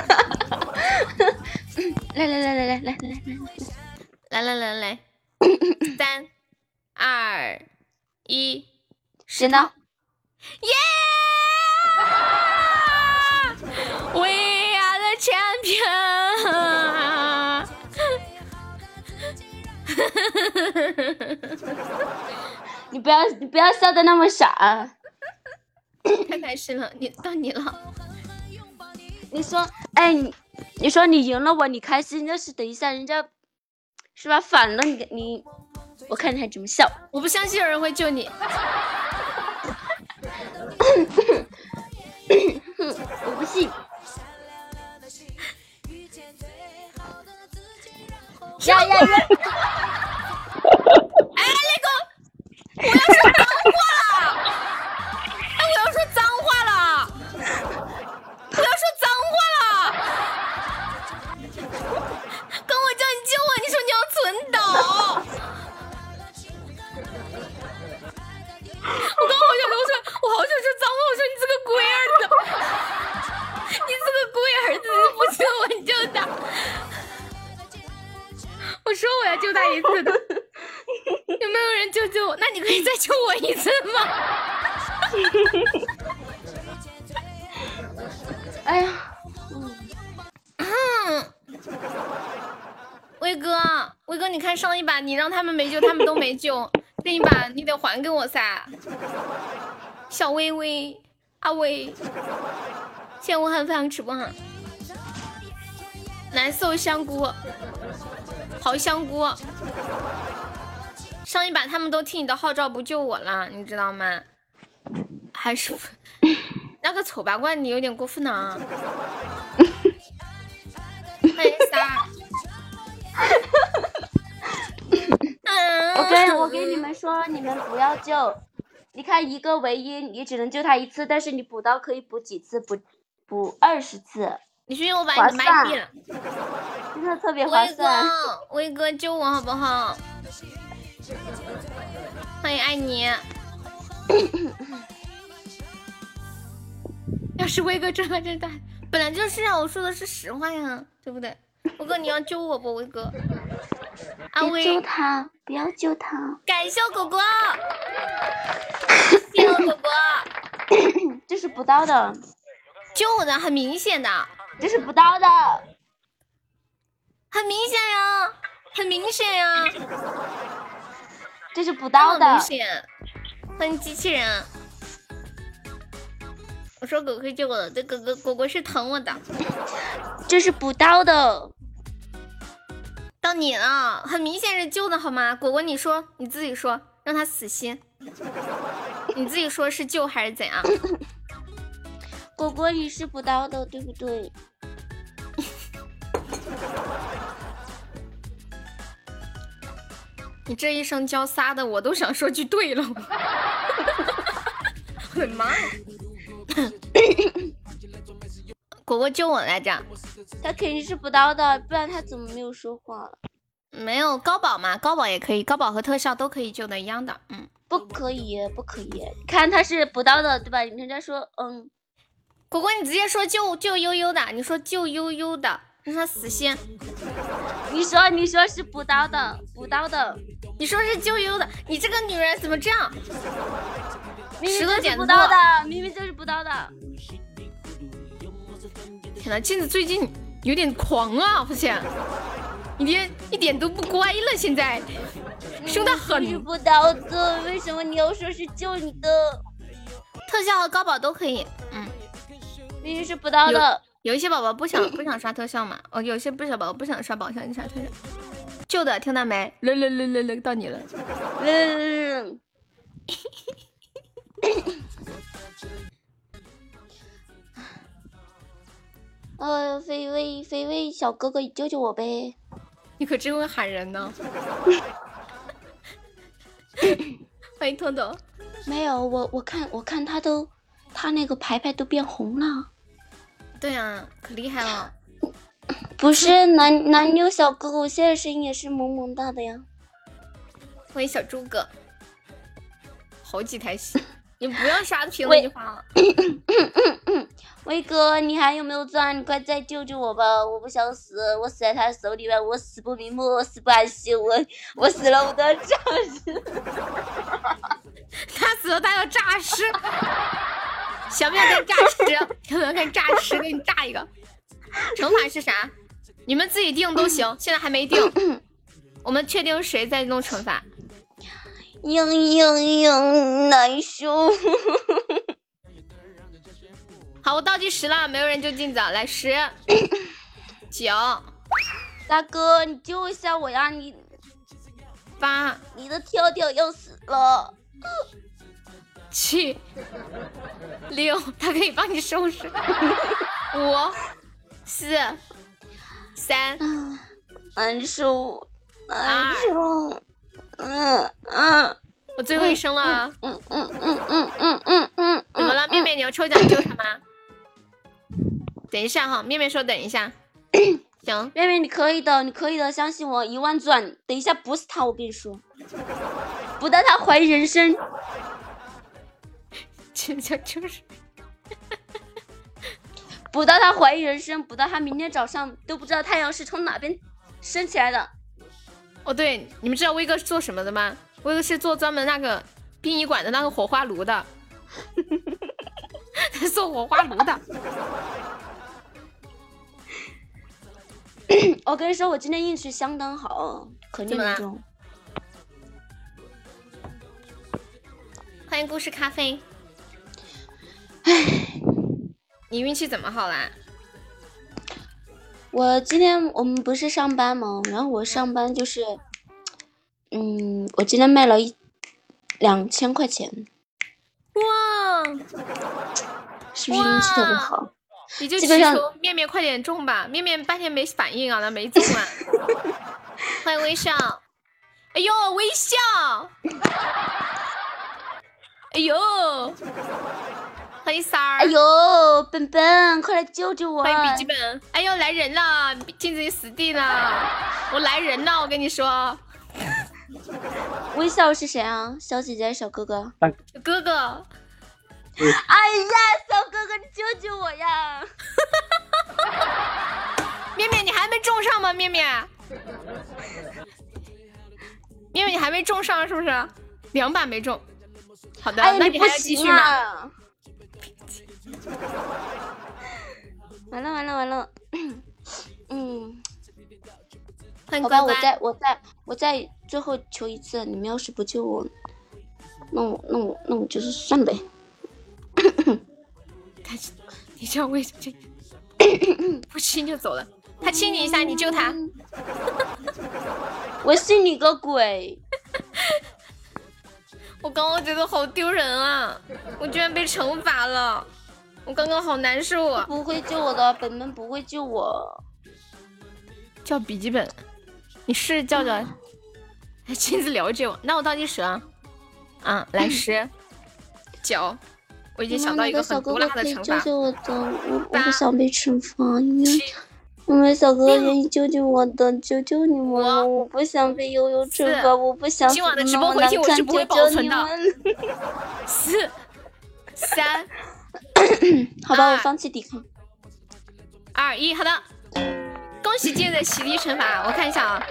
来来来来来来来来来来来，三二一。剪刀，耶！We are the champion！你不要，你不要笑的那么傻。太开心了，你到你了。你说，哎，你你说你赢了我，你开心。要是等一下人家是吧反了你，你我看你还怎么笑。我不相信有人会救你。我不信。呀呀呀！哎，那个，我要说脏话了！哎，我要说脏话了！我要说脏话了！刚我叫你救我，你说你要存档。我刚好想说，我说，我好想说脏话。我说你这个龟儿子，你这个龟儿子，你不救我你就打。我说我要救他一次的，有没有人救救我？那你可以再救我一次吗？哎呀，嗯，威哥，威哥，你看上一把你让他们没救，他们都没救，这一把你得还给我噻。小微微，阿威，谢谢武汉飞扬直播哈。难受香菇，好香菇。上一把他们都听你的号召不救我了，你知道吗？还是 那个丑八怪，你有点过分了。欢迎三。我 跟我跟你们说，你们不要救。你看一个唯一，你只能救他一次，但是你补刀可以补几次？补补二十次。你信我把你的麦闭了，真的特别划算。威哥，威哥救我好不好？欢迎爱你。要是威哥赚了真大，本来就是啊，我说的是实话呀，对不对？威哥，你要救我不？威哥，阿威，救他，不要救他。感谢果果，谢谢果果，这是补刀的，救我的很明显的。这是补刀的，很明显呀，很明显呀，这是补刀的。明显，欢迎机器人。我说狗可以救我的，这狗狗果果是疼我的。这是补刀的，到你了，很明显是救的好吗？果果，你说你自己说，让他死心。你自己说是救还是怎样？果果你是补刀的，对不对？你这一声娇撒的，我都想说句对了。我的妈！果果救我来着，他肯定是补刀的，不然他怎么没有说话？没有高保嘛，高保也可以，高保和特效都可以救的一样的。嗯，不可以，不可以。看他是补刀的，对吧？人家说，嗯，果果，你直接说救救悠悠的，你说救悠悠的，让他死心。你说，你说是补刀的，补刀的，你说是救优的，你这个女人怎么这样？石头剪子布，补刀的，明明就是补刀的。天呐，镜子最近有点狂啊，发现，一点一点都不乖了，现在凶的很。是补刀的，为什么你要说是救你的？特效和高保都可以，嗯，明明是补刀的。有一些宝宝不想不想 刷特效嘛，哦，有些不小宝宝不想刷宝箱，你刷特效。旧的，听到没？来来来来来，到你了。嗯。呃，飞威飞威小哥哥，救救我呗！你可真会喊人呢。欢迎彤彤。没有，我我看我看他都，他那个牌牌都变红了。对呀，可厉害了。不是男男牛小哥哥，我现在声音也是萌萌哒的呀。欢迎小猪哥。好几台戏。你不要刷屏了。威哥，你还有没有钻？你快再救救我吧！我不想死，我死在他手里边，我死不瞑目，我死不安息，我我死了，我都要诈尸。他死了，他要诈尸。想不想看诈尸？想不想看诈尸？给你炸一个。惩罚是啥？你们自己定都行，现在还没定。我们确定谁在弄惩罚？嘤嘤嘤，难受。好，我倒计时了，没有人就尽早，来十 九，大哥，你救一下我呀！你八，你的跳跳要死了。七六，他可以帮你收拾。五四三，难受，难受。嗯嗯，我最后一声了。嗯嗯嗯嗯嗯嗯嗯，怎么了，面面？你要抽奖救他吗？等一下哈，面面说等一下。行，面面你可以的，你可以的，相信我，一万钻。等一下不是他，我跟你说，不到他怀疑人生。这叫 就是，补到他怀疑人生，补到他明天早上都不知道太阳是从哪边升起来的。哦，对，你们知道威哥是做什么的吗？威哥是做专门那个殡仪馆的那个火花炉的，他 做火花炉的。我跟你说，我今天运气相当好，可命中。欢迎故事咖啡。唉，你运气怎么好啦？我今天我们不是上班吗？然后我上班就是，嗯，我今天卖了一两千块钱。哇！是不是运气特别好？你就祈求面面快点中吧，面面半天没反应啊，那没中啊。欢迎微笑，哎呦微笑，哎呦。欢迎三儿，哎呦，笨笨，快来救救我！欢迎笔记本，哎呦，来人了，镜子死地了，我来人了，我跟你说。微笑是谁啊？小姐姐，小哥哥？哥哥。哎呀，小哥哥，你救救我呀！面面，你还没中上吗？面面，面面，你还没中上是不是？两把没中。好的，那你还要继续吗？完了完了完了，嗯，好吧，我再我再我再最后求一次，你们要是不救我，那我那我那我就是算呗。开始，你知道为什么？不亲就走了，他亲你一下，你救他。我信你个鬼！我刚刚觉得好丢人啊，我居然被惩罚了。我刚刚好难受啊！不会救我的，本本不会救我。叫笔记本，你试叫叫。亲自了解我，那我倒计时啊！啊，来十九，我已经想到一个很毒辣的惩罚。救救我的，我我不想被惩罚，因为因为小哥哥愿意救救我的，救救你们了！我不想被悠悠惩罚，我不想今晚的直播回听我是不会保存的。四三，好吧，我放弃抵抗。二一，好的，恭喜镜子洗涤惩罚，我看一下啊，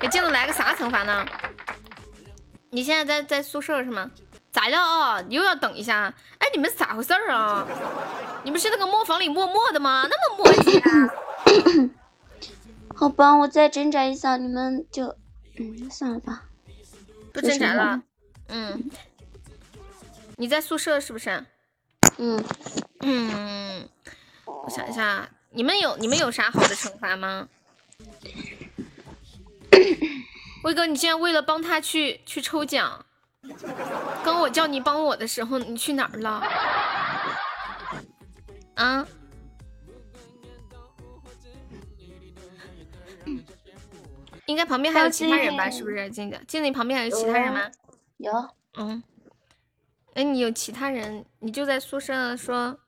给镜子来个啥惩罚呢？你现在在在宿舍是吗？咋的啊？又要等一下？哎，你们咋回事啊？你们是那个磨坊里默默的吗？那么磨叽？好吧，我再挣扎一下，你们就嗯算了吧，不挣扎了。嗯，你在宿舍是不是？嗯嗯，我想一下。你们有你们有啥好的惩罚吗？威哥，你竟然为了帮他去去抽奖，刚我叫你帮我的时候，你去哪儿了？啊？应该旁边还有其他人吧？是不是？静静，静静，旁边还有其他人吗？有。嗯。哎，你有其他人？你就在宿舍说。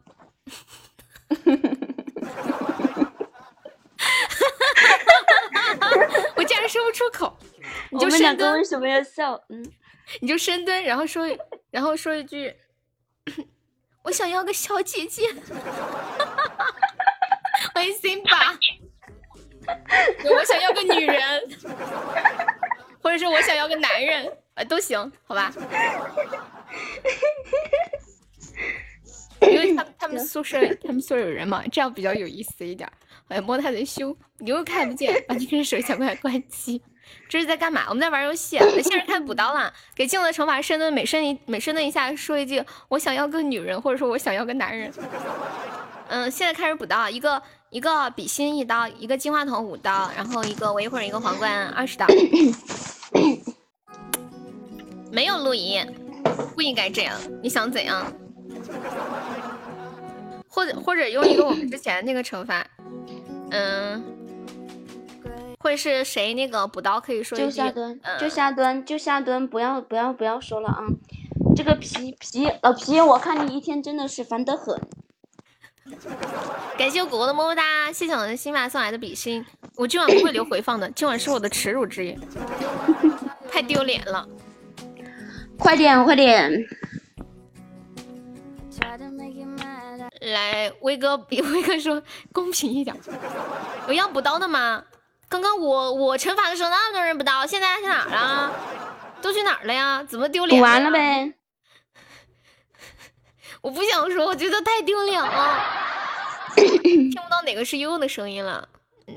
我竟然说不出口，你就深蹲。为什么要笑？嗯，你就深蹲，然后说，然后说一句：“我想要个小姐姐。”欢迎辛巴。我想要个女人，或者是我想要个男人，呃，都行，好吧？因为他 他们宿舍他们宿舍有人嘛，这样比较有意思一点。哎，摸他的胸，你又看不见，把你个手小快关机。这是在干嘛？我们在玩游戏。现在开补刀了，给镜子惩罚深蹲，每深一每深蹲一下，说一句我想要个女人，或者说我想要个男人。嗯，现在开始补刀，一个一个比心一刀，一个金话筒五刀，然后一个我一会儿一个皇冠二十刀。没有录音，不应该这样。你想怎样？或者或者用一个我们之前那个惩罚。嗯，会是谁那个补刀可以说就下蹲，就下蹲，就下蹲，不要不要不要说了啊！这个皮皮老皮，我看你一天真的是烦得很。感谢我果果的么么哒，谢谢我的新马送来的比心，我今晚不会留回放的，今晚是我的耻辱之夜，太丢脸了！快点快点！来，威哥比威哥说公平一点。有要补刀的吗？刚刚我我惩罚的时候那么多人补刀，现在去哪儿了？都去哪儿了呀？怎么丢脸？补完了呗。我不想说，我觉得太丢脸了。听不到哪个是悠悠的声音了。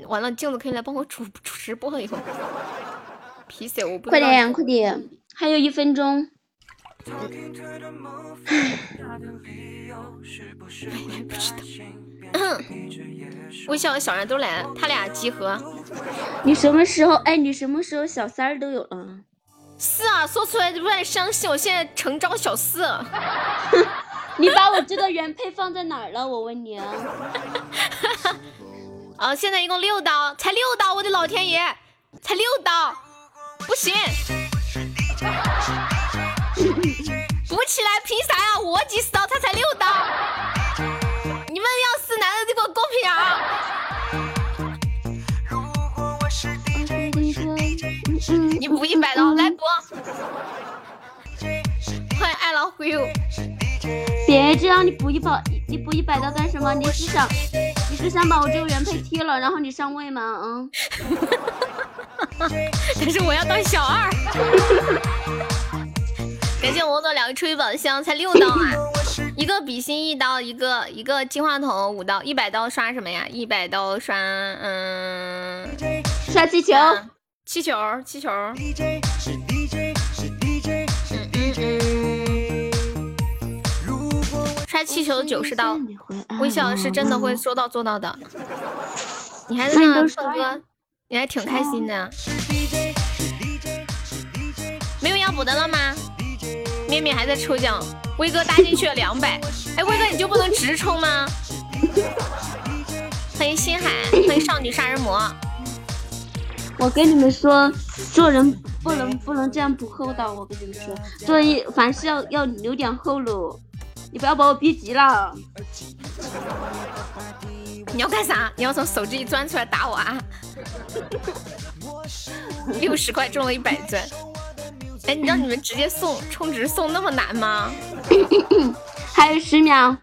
完了，镜子可以来帮我主主直播一会儿。皮鞋我不。快点快点，还有一分钟。不知道。微笑和小然都来了，他俩集合。你什么时候？哎，你什么时候小三儿都有了？是啊，说出来就不太相信。我现在成招小四。你把我这个原配放在哪儿了？我问你啊。啊，现在一共六刀，才六刀，我的老天爷，才六刀，不行。补起来，凭啥呀？我几十刀，他才六刀。你们要是男的就给我公平啊！你补一百刀，来补。欢迎爱老虎。别这样，你补一百，你补一百刀干什么？你是想，你是想把我这个原配踢了，然后你上位吗？嗯。但是我要当小二。感谢我的两个吹宝箱，才六刀啊！一个比心一刀，一个一个金话筒五刀，一百刀刷什么呀？一百刀刷嗯，刷气球，气球，气球。刷气球九十刀，微笑是真的会说到做到的。你还在那唱歌，你还挺开心的。没有要补的了吗？面面还在抽奖，威哥搭进去了两百。哎，威哥你就不能直冲吗？欢迎星海，欢迎少女杀人魔。我跟你们说，做人不能不能这样不厚道。我跟你们说，做人凡事要要留点后路。你不要把我逼急了。你要干啥？你要从手机里钻出来打我啊？六十块中了一百钻。哎，你让你们直接送充值送那么难吗？还有十秒。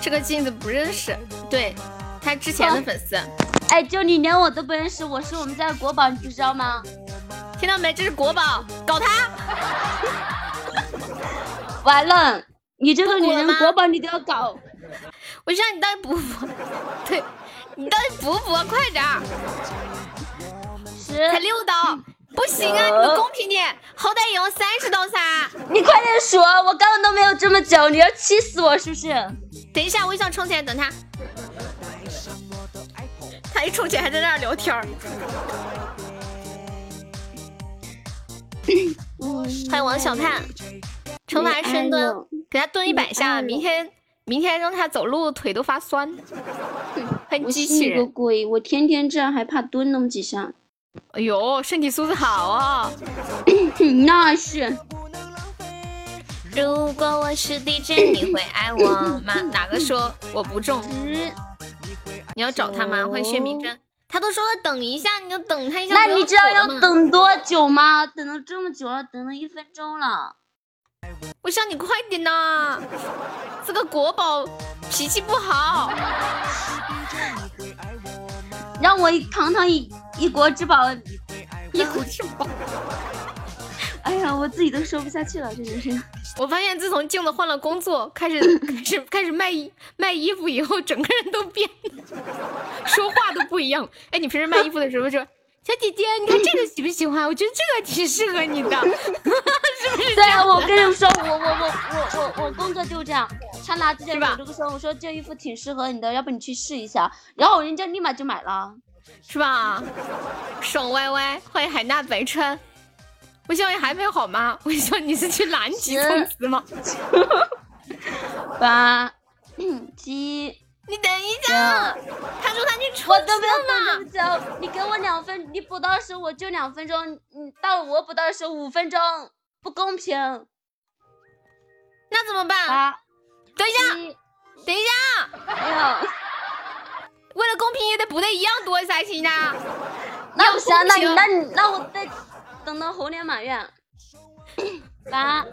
这个镜子不认识，对他之前的粉丝。哎，就你连我都不认识，我是我们家的国宝，你不知道吗？听到没？这是国宝，搞他！完了，你这个女人国宝你都要搞，我让你到底补补？对，你到底补补？快点儿！十，才六刀。不行啊！你们公平点，好歹也要三十刀噻！你快点数，我刚刚都没有这么久，你要气死我是不是？等一下，我想充钱，等他。他一充钱还在那儿聊天儿。欢迎王小盼，惩罚深蹲，给他蹲一百下，明天明天让他走路腿都发酸。欢迎机器人。个鬼！我天天这样还怕蹲那么几下。哎呦，身体素质好啊！那是。如果我是 DJ，你会爱我吗？哪个说我不中？你要找他吗？欢迎薛明真，他都说了等一下，你就等他一下。那你知道要等多久吗？等了这么久了，等了一分钟了。我想你快点呐！这个国宝脾气不好。让我堂堂一一国之宝，一国之宝。哎呀，我自己都说不下去了，真的是。我发现自从镜子换了工作，开始 开始开始卖衣卖衣服以后，整个人都变了，说话都不一样。哎，你平时卖衣服的时候说，小姐姐，你看这个喜不喜欢？我觉得这个挺适合你的，是不是？对啊，我跟你说，我我我我我我工作就这样。他拿之前我这个说，我说这衣服挺适合你的，要不你去试一下。然后人家立马就买了，是吧？爽歪歪，欢迎海纳百川。我希望你还没好吗？我希望你是去南极充值吗？八七，你等一下。他说他去充值我都没有那么久，你给我两分，你补到的时候我就两分钟，你到了我补到的时候五分钟，不公平。那怎么办？等一下，等一下，为了公平也得补的一样多才行呐。那不行，那那那我再等到猴年马月。八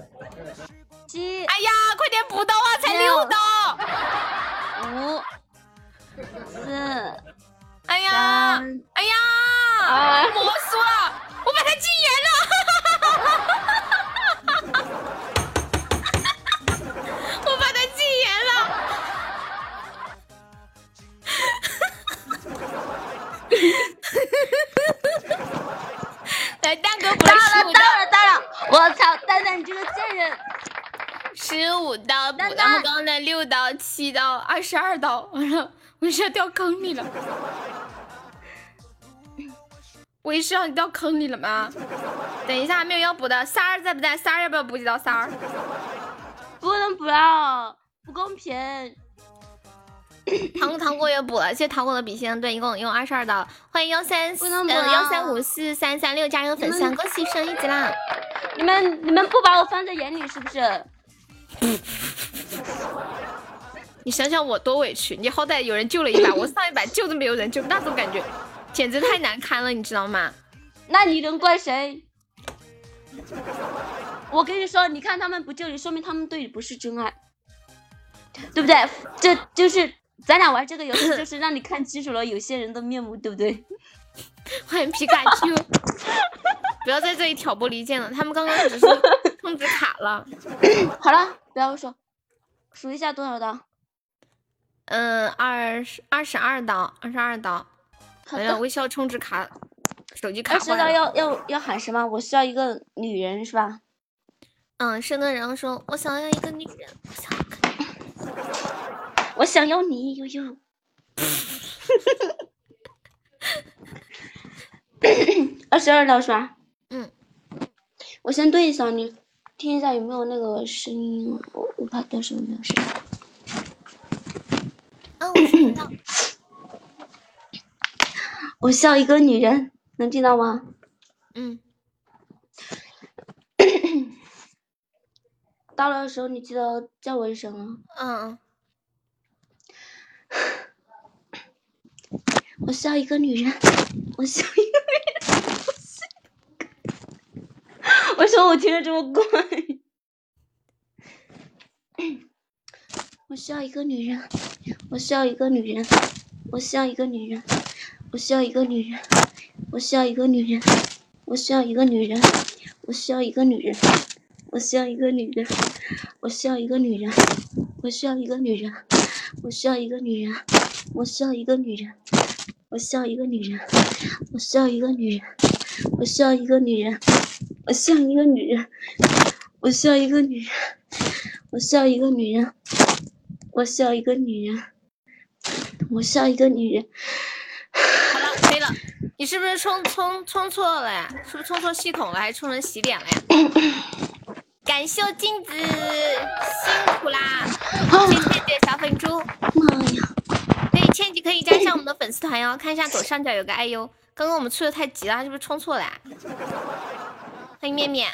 七，哎呀，快点补刀啊！才六刀。五四，哎呀，哎呀，魔术了，我把他禁言了。来，蛋哥，到了，到了，到了！我操，蛋蛋，你这个贱人！十五刀补到刚刚的六刀、七刀、二十二刀，完了，我是要掉坑里了。我是要你掉坑里了吗？等一下，还没有要补的，三儿在不在？三儿要不要补几刀？三儿。不能补啊，不公平。糖糖果也补了，谢谢糖果的比心，对，一共用二十二刀。欢迎幺三呃幺三五四三三六加入粉丝，恭喜升一级啦！你们你们不把我放在眼里是不是？你想想我多委屈，你好歹有人救了一把，我上一把救都没有人救，那种感觉简直太难堪了，你知道吗？那你能怪谁？我跟你说，你看他们不救你，说明他们对你不是真爱，对不对？这就是咱俩玩这个游戏，就是让你看清楚了有些人的面目，对不对？欢迎皮卡丘，不要在这里挑拨离间了。他们刚刚只是充值卡了。好了，不要说，数一下多少刀？嗯，二十二十二刀，二十二刀。没有，微笑充值卡，手机卡。二十刀要要要喊什么？我需要一个女人，是吧？嗯，生的人说：“我想要一个女人，我想要个，我想要你，悠悠。二十二道是吧？嗯，我先对一下，你听一下有没有那个声音，我我怕到时候没有声音。嗯，我听到。我需要一个女人，能听到吗？嗯。到了的时候，你记得叫我一声啊。嗯嗯。我需要一个女人，我需要一个女人。为什么我听着这么怪？我需要一个女人，我需要一个女人，我需要一个女人，我需要一个女人，我需要一个女人，我需要一个女人，我需要一个女人，我需要一个女人，我需要一个女人，我需要一个女人，我需要一个女人，我需要一个女人，我需要一个女人，我需要一个女人，我需要一个女人，我需要一个女人，我需要一个女人，我需要一个女人。我需要一个女人，我需要一个女人。好了，可以了。你是不是充充充错了呀？是不是充错系统了，还是充成洗脸了呀？感谢镜子，辛苦啦！谢谢小粉猪。妈呀！可以，千玺可以加一下我们的粉丝团哟。看一下左上角有个 IU，刚刚我们出的太急了，是不是充错了？欢迎面面。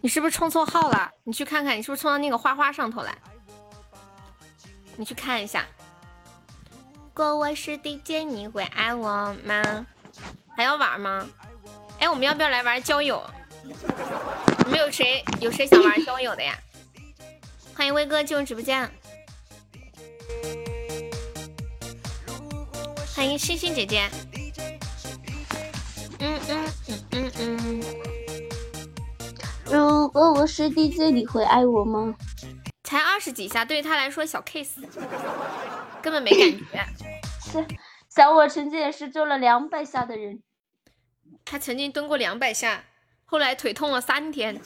你是不是充错号了？你去看看，你是不是充到那个花花上头了？你去看一下。如果我是 DJ，你会爱我吗？还要玩吗？哎，我们要不要来玩交友？你们有谁有谁想玩交友的呀？欢迎威哥进入直播间。欢迎星星姐姐。嗯嗯嗯嗯嗯。如果我是 DJ，你会爱我吗？才二十几下，对于他来说小 case，根本没感觉。是，小我曾经也是做了两百下的人。他曾经蹲过两百下，后来腿痛了三天。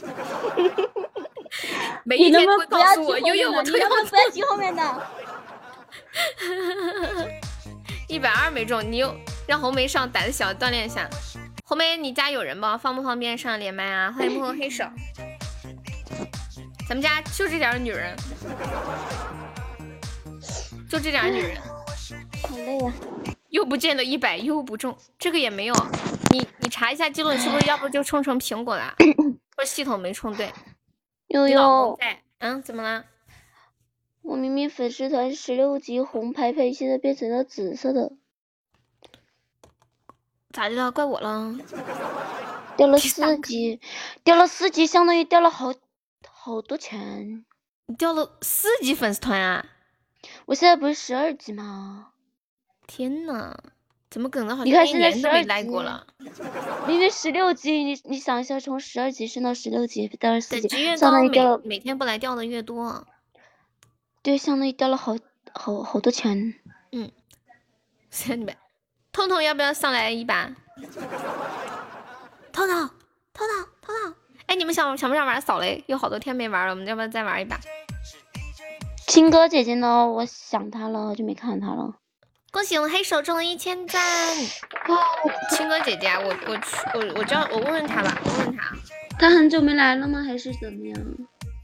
每一天都会告诉我，悠悠我腿痛。不要听后面的。一百二没中，你又让红梅上，胆子小，锻炼一下。红梅，你家有人不？方不方便上连麦啊？欢迎幕后黑手。咱们家就这点女人，就这点女人。好累呀！又不见得一百，又不中，这个也没有。你你查一下记录，是不是要不就充成苹果了？或者系统没充对？悠悠在，嗯，怎么了？我明明粉丝团十六级红牌牌，现在变成了紫色的。咋的了？怪我了？掉了四级，掉了四级，相当于掉了好好多钱。你掉了四级粉丝团啊？我现在不是十二级吗？天呐，怎么可能？好像一年都没来过了。明明十六级，你你想一下，从十二级升到十六级，掉了四级，相当于掉了。每天不来掉的越多。对，相当于掉了好好好多钱。嗯，谢谢你们。痛痛要不要上来一把？痛痛痛痛痛痛！哎，你们想想不想玩扫雷？有好多天没玩了，我们要不要再玩一把？青哥姐姐呢？我想她了，就没看她了。恭喜我黑手中了一千赞！青哥姐姐，我我我我叫我问问她吧，问问她。她很久没来了吗？还是怎么样？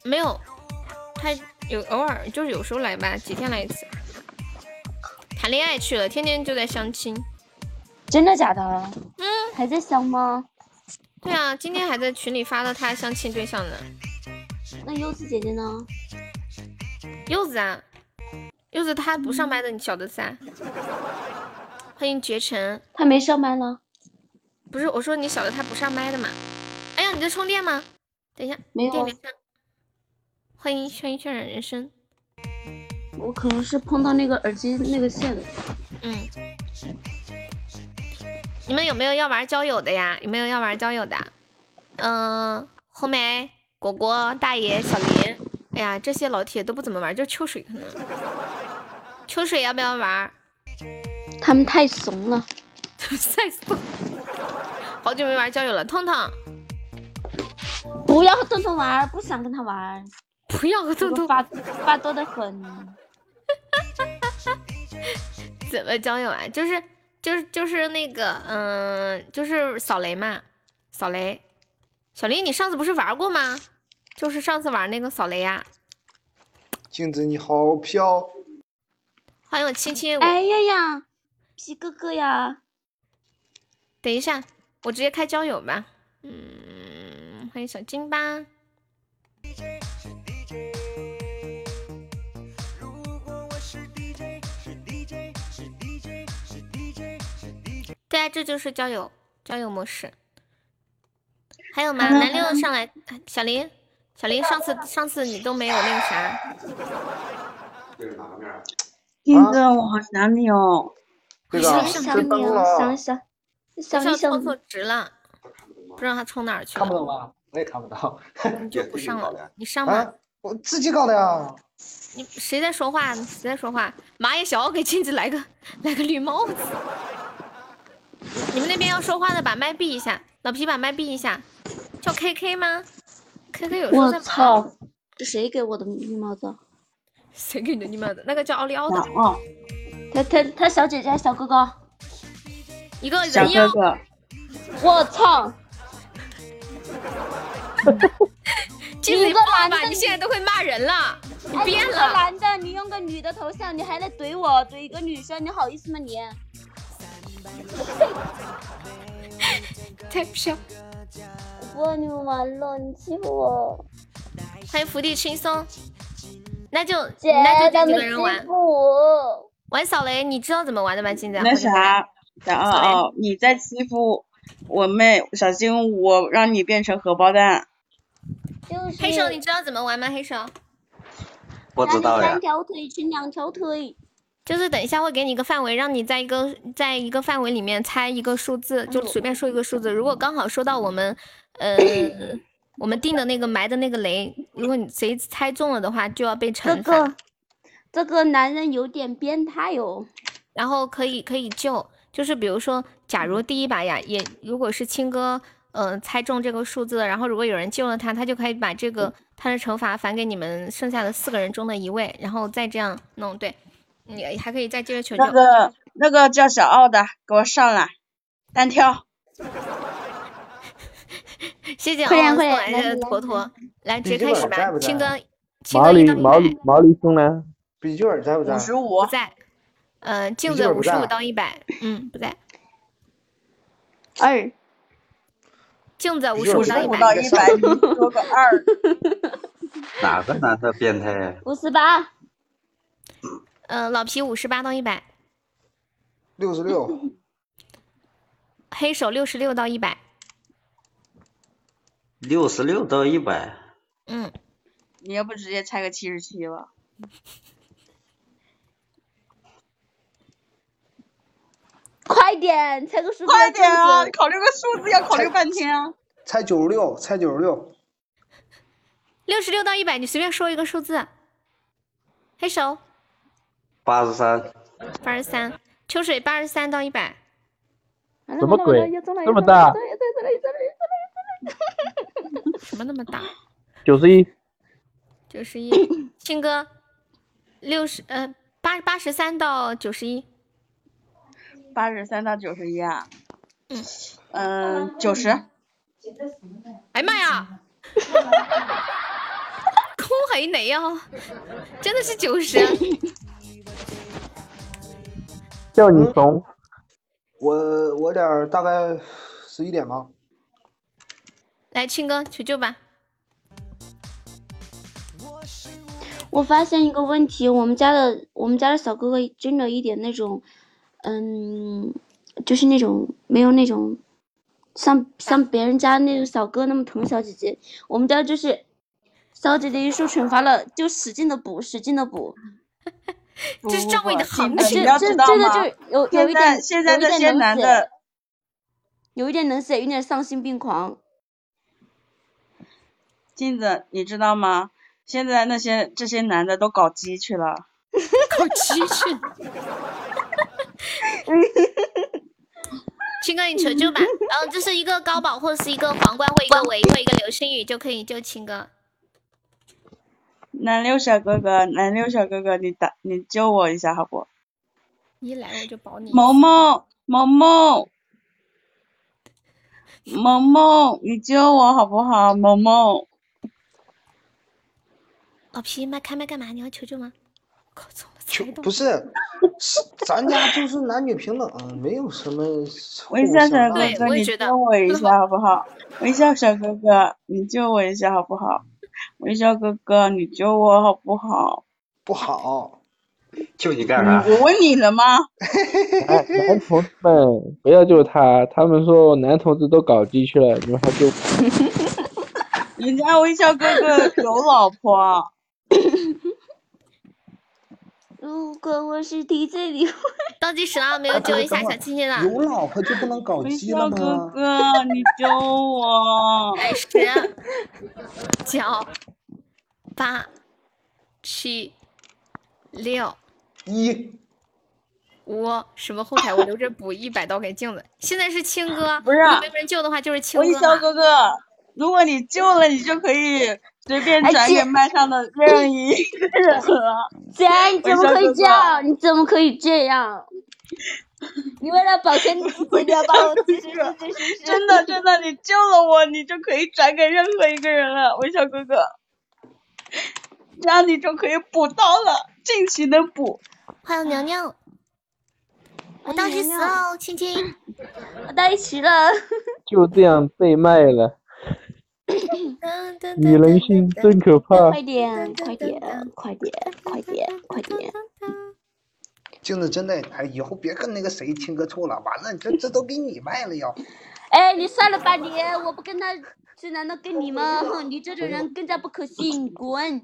没有，他有偶尔就是有时候来吧，几天来一次。谈恋爱去了，天天就在相亲。真的假的？嗯，还在相吗？对啊，今天还在群里发了他相亲对象呢。那柚子姐姐呢？柚子啊，柚子她不上班的，你晓得噻。欢迎绝尘，他没上班了。不是，我说你晓得他不上麦的嘛？哎呀，你在充电吗？等一下，没有。欢迎轩辕渲染人生。我可能是碰到那个耳机那个线了。嗯。你们有没有要玩交友的呀？有没有要玩交友的？嗯，红梅、果果、大爷、小林，哎呀，这些老铁都不怎么玩，就秋水可能。秋水要不要玩？他们太怂了，太怂。好久没玩交友了，痛痛。不要和痛痛玩，不想跟他玩。不要和痛痛发发多的很。怎么交友啊？就是。就是就是那个，嗯，就是扫雷嘛，扫雷。小林，你上次不是玩过吗？就是上次玩那个扫雷呀。镜子你好飘。欢迎我亲亲。哎呀呀，皮哥哥呀。等一下，我直接开交友吧。嗯，欢迎小金吧。对啊，这就是交友交友模式。还有吗？南六上来，小林，小林，上次上次你都没有那个啥。金哥，我好想你哦。这个想你哦，想想想你想错值了，不知道他冲哪儿去了。看不懂吗？我也看不到。你就不上了，你上吧。我自己搞的呀。你谁在说话？谁在说话？马也小给镜子来个来个绿帽子。你们那边要说话的把麦闭一下，老皮把麦闭一下。叫 K K 吗？K K 有时候在我操！这谁给我的绿帽子？谁给你的绿帽子？那个叫奥利奥的。哦。他他他小姐姐小哥哥。一个小哥哥。我操！镜子一个男的，你现在都会骂人了，你变了。个男的，你用个女的头像，你还来怼我，怼一个女生，你好意思吗你？太飘我跟你们玩了，你欺负我。欢迎福地轻松，那就那就这几个人玩。玩扫雷，你知道怎么玩的吗？现在那啥，小奥奥，你在欺负我妹，小心我让你变成荷包蛋。黑手，你知道怎么玩吗？黑手，不知道呀。三条腿乘两条腿，就是等一下会给你一个范围，让你在一个在一个范围里面猜一个数字，就随便说一个数字。如果刚好说到我们，呃，我们定的那个埋的那个雷，如果你谁猜中了的话，就要被惩罚。这个这个男人有点变态哦。然后可以可以救，就是比如说，假如第一把呀，也如果是青哥。嗯，猜中这个数字，然后如果有人救了他，他就可以把这个他的惩罚返给你们剩下的四个人中的一位，然后再这样弄。对，你还可以再接着求救。那个那个叫小奥的，给我上来，单挑。谢谢奥送来的坨坨，来直接开始吧。青哥，毛驴毛驴毛驴兄呢？笔记本在不在？五十五不在。呃，镜子五十五到一百，嗯，不在。二。镜子五十五到一百，你说个二。哪个男的变态呀？五十八。嗯，老皮五十八到一百。六十六。黑手六十六到一百。六十六到一百。嗯。你要不直接猜个七十七吧？快点，猜个数字。快点啊！考虑个数字要考虑半天啊。猜九十六，猜九十六。六十六到一百，你随便说一个数字。黑手。八十三。八十三。秋水八十三到一百。什么鬼？这么大？什么那么大？九十一。九十一。青哥。六十呃八八十三到九十一。八十三到九十一啊，嗯嗯九十，哎妈呀，空海雷啊，真的是九十，叫你怂，我我点大概十一点吧，来青哥求救吧，我发现一个问题，我们家的我们家的小哥哥真的一点那种。嗯，就是那种没有那种像像别人家那种小哥那么疼小姐姐，我们家就是小姐姐一受惩罚了就使劲的补，使劲的补。这是赵伟的好，这这这个就有有一点现在这些男的有一点能写，有点丧心病狂。镜子，你知道吗？现在那些这些男的都搞基去了，搞基去。青哥，你求救吧！嗯，这是一个高保，或者是一个皇冠，或一个维，或一个流星雨，就可以救青哥。南六小哥哥，南六小哥哥，你打，你救我一下好不？一来我就保你。萌萌，萌萌，萌萌，你救我好不好？萌萌。老皮，麦开麦干嘛？你要求救吗？靠，错。就不是，咱家就是男女平等，没有什么。微笑小哥哥，你救我一下好不好？微笑小哥哥，你救我一下好不好？微笑哥哥，你救我好不好？不好。救你干啥？我问你了吗？哎男同志们不要救他，他们说男同志都搞基去了，你们还救？人家微笑哥哥有老婆。如果我是替罪的，倒计时了，没有救一下小青青的。有老婆就不能搞微基了笑哥？哥，你救我！来十、九、八、七、六、一，五，什么后台我留着补一百刀给镜子。现在是青哥，不是没有人救的话就是青微哥嘛。笑哥哥，如果你救了，你就可以随便转给麦上的任意一个人了。姐，你怎么可以这样？你怎么可以这样？你为了保全你自己，你要把我自己是是是真的真的，你救了我，你就可以转给任何一个人了，微笑哥哥。这样你就可以补刀了，尽情的补。欢迎牛牛，我倒计时喽，青青。我到一起了。就这样被卖了，女人心真可怕。快点，快点，快点，快点，快点！镜子 真的，哎，以后别跟那个谁亲哥处了，完了，这这都给你卖了要。哎，你算了吧你，我不跟他，这难道跟你吗？哼，你这种人更加不可信，滚！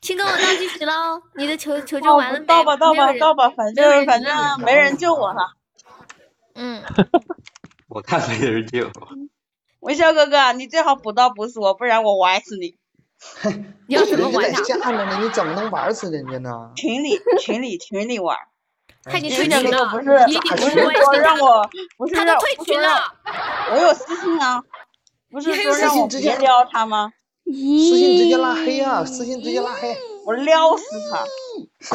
青哥，我倒计时了，你的求求救哦完了没？到吧到没有人吧到吧，反正反正没人救我了。嗯，我看没人救。微笑哥哥，你最好补刀补死我，不然我玩死你。你要怎么玩他？下面呢，你怎么能玩死人家呢？群里群里群里玩。他已经退群了，不是你不是说让我，不是让退不是让群了。我有私信啊，不是说让我直接别撩他吗？私信直接拉黑啊！私信直接拉黑，我撩死他！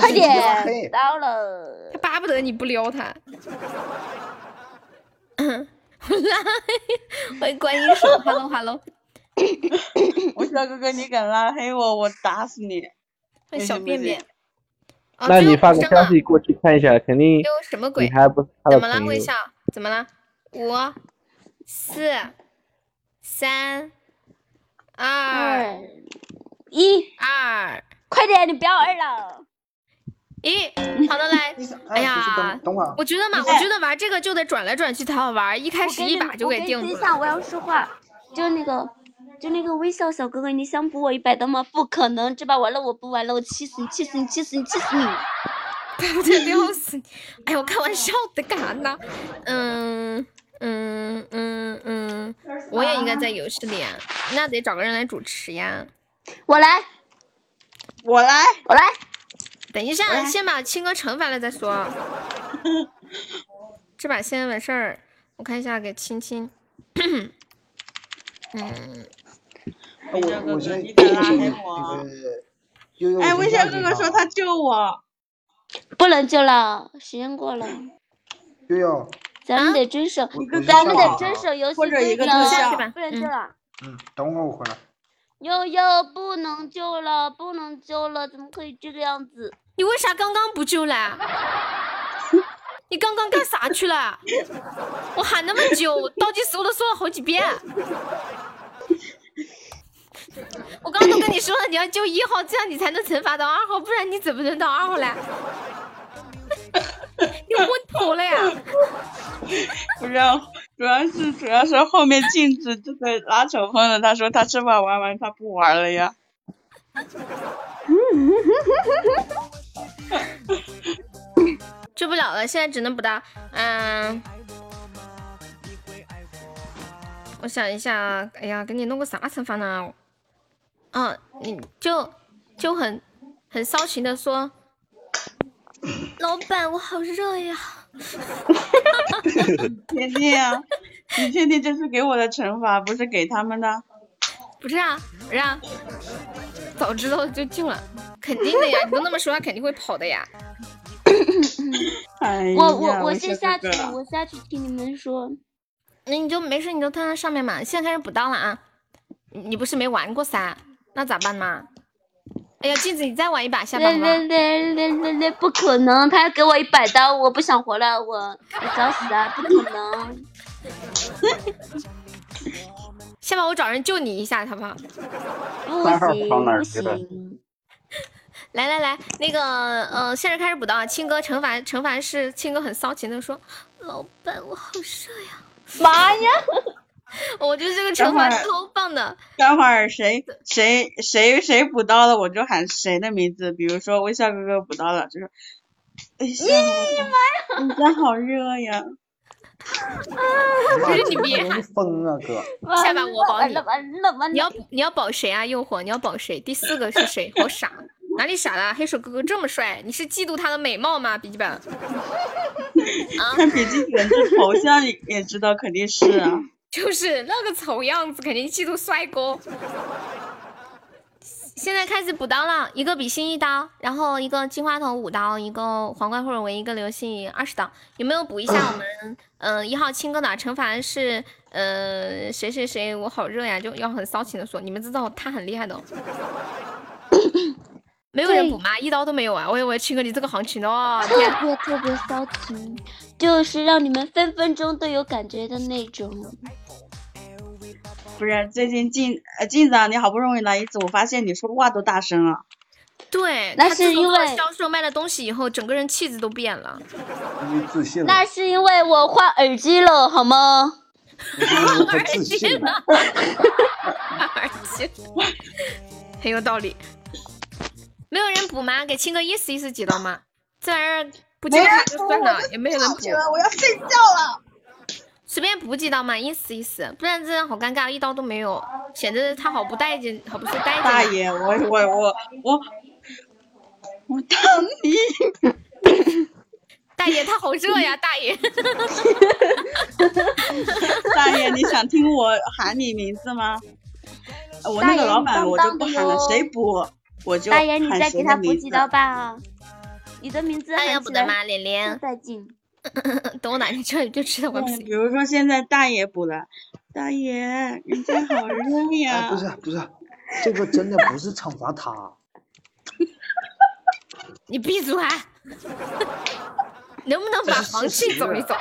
快点，到了他。巴不得你不撩他。欢迎观音手，Hello Hello，微笑哥哥，你敢拉黑我，我打死你！欢迎小便便。哦那你发个消息过去看一下，肯定什么你鬼？还不是他的怎么了？微笑，怎么了？五、四、三、二、二一，二、快点，你不要二了。一。好的，来。哎呀等等会儿，我觉得嘛，我觉得玩这个就得转来转去才好玩，一开始一把就给定住了。等一下，我要说话。就那个，就那个微笑小哥哥，你想补我一百刀吗？不可能，这把完了我不玩了，我气死你，气死你，气死你，气死你！我得撩死你！哎呀，我开玩笑的，干啥呢？嗯嗯嗯嗯，我也应该在游戏里啊，那得找个人来主持呀。我来，我来，我来。等一下，先把青哥惩罚了再说。这把先完事儿，我看一下给青青。嗯，我微笑哥哥，我先哎，我微笑哥哥说他救我，不能救了，时间过了，悠悠，咱们得遵守，咱们得遵守游戏规则不能救了。嗯，等会儿我回来。悠悠不能救了，不能救了，怎么可以这个样子？你为啥刚刚不救了？你刚刚干啥去了？我喊那么久，倒计时我都说了好几遍。我刚刚都跟你说了，你要救一号，这样你才能惩罚到二号，不然你怎么能到二号来？你昏头了呀！不是，啊主要是主要是后面镜子这个拉仇恨了，他说他这把玩完他不玩了呀。救不了了，现在只能补刀，嗯，我想一下啊，哎呀，给你弄个啥惩罚呢？嗯，你就就很很骚情的说，老板我好热呀，确定啊？你确定这是给我的惩罚，不是给他们的？不是啊，不是啊，早知道就救了，肯定的呀，你都那么说，他肯定会跑的呀。哎呀，我我我先下去我下去听你们说。那你就没事，你就站在上面嘛。现在开始补刀了啊！你你不是没玩过噻？那咋办嘛？哎呀，镜子，你再玩一把下吧，来好吧来来来来来，不可能！他要给我一百刀，我不想活了，我我找死啊！不可能！下吧，我找人救你一下，好不好？不行跑哪儿不行！来来来，那个呃，现在开始补刀啊。青哥惩罚惩罚是青哥很骚情的说：“老板，我好热呀！”妈呀！我觉得这个惩罚超棒的。待会儿谁谁谁谁补刀了，我就喊谁的名字。比如说微笑哥哥补刀了，就说哎呀妈呀！你家好热呀！不是你别喊疯啊哥！下把我保你。你要你要保谁啊？诱惑你要保谁？第四个是谁？好傻，哪里傻了？黑手哥哥这么帅，你是嫉妒他的美貌吗？笔记本。看笔记本这头像也知道肯定是啊。就是那个丑样子，肯定嫉妒帅哥。现在开始补刀了，一个比心一刀，然后一个金话筒五刀，一个皇冠或者围，一个流星二十刀。有没有补一下我们嗯一号亲哥的惩罚是呃谁谁谁？我好热呀，就要很骚情的说，你们知道他很厉害的。没有人补吗？一刀都没有啊！我以为青哥你这个行情哦，特别特别骚情，就是让你们分分钟都有感觉的那种。不是最近镜呃镜子，啊你好不容易来一次，我发现你说话都大声了。对，那是因为销售卖了东西以后，整个人气质都变了。因为自信。那是因为我换耳机了，好吗？换耳机了。耳机，很有道理。没有人补吗？给青哥意思意思几刀吗？这玩意儿不进卡就算了，也没有人补。我要睡觉了。随便补几刀嘛，意思意思，不然这样好尴尬，一刀都没有，显得他好不待见，好不是待见。大爷，我我我我我当你。大爷他好热呀，大爷。大爷，你想听我喊你名字吗？我那个老板我就不喊了，谁补我就？大爷，你再给他补几刀吧。你的名字要补的吗？连连。再进。等我哪天去你就知道我。比如说现在大爷补了，大爷，人家好热呀。不是不是，这个真的不是惩罚他。你闭嘴！能不能把黄气走一走？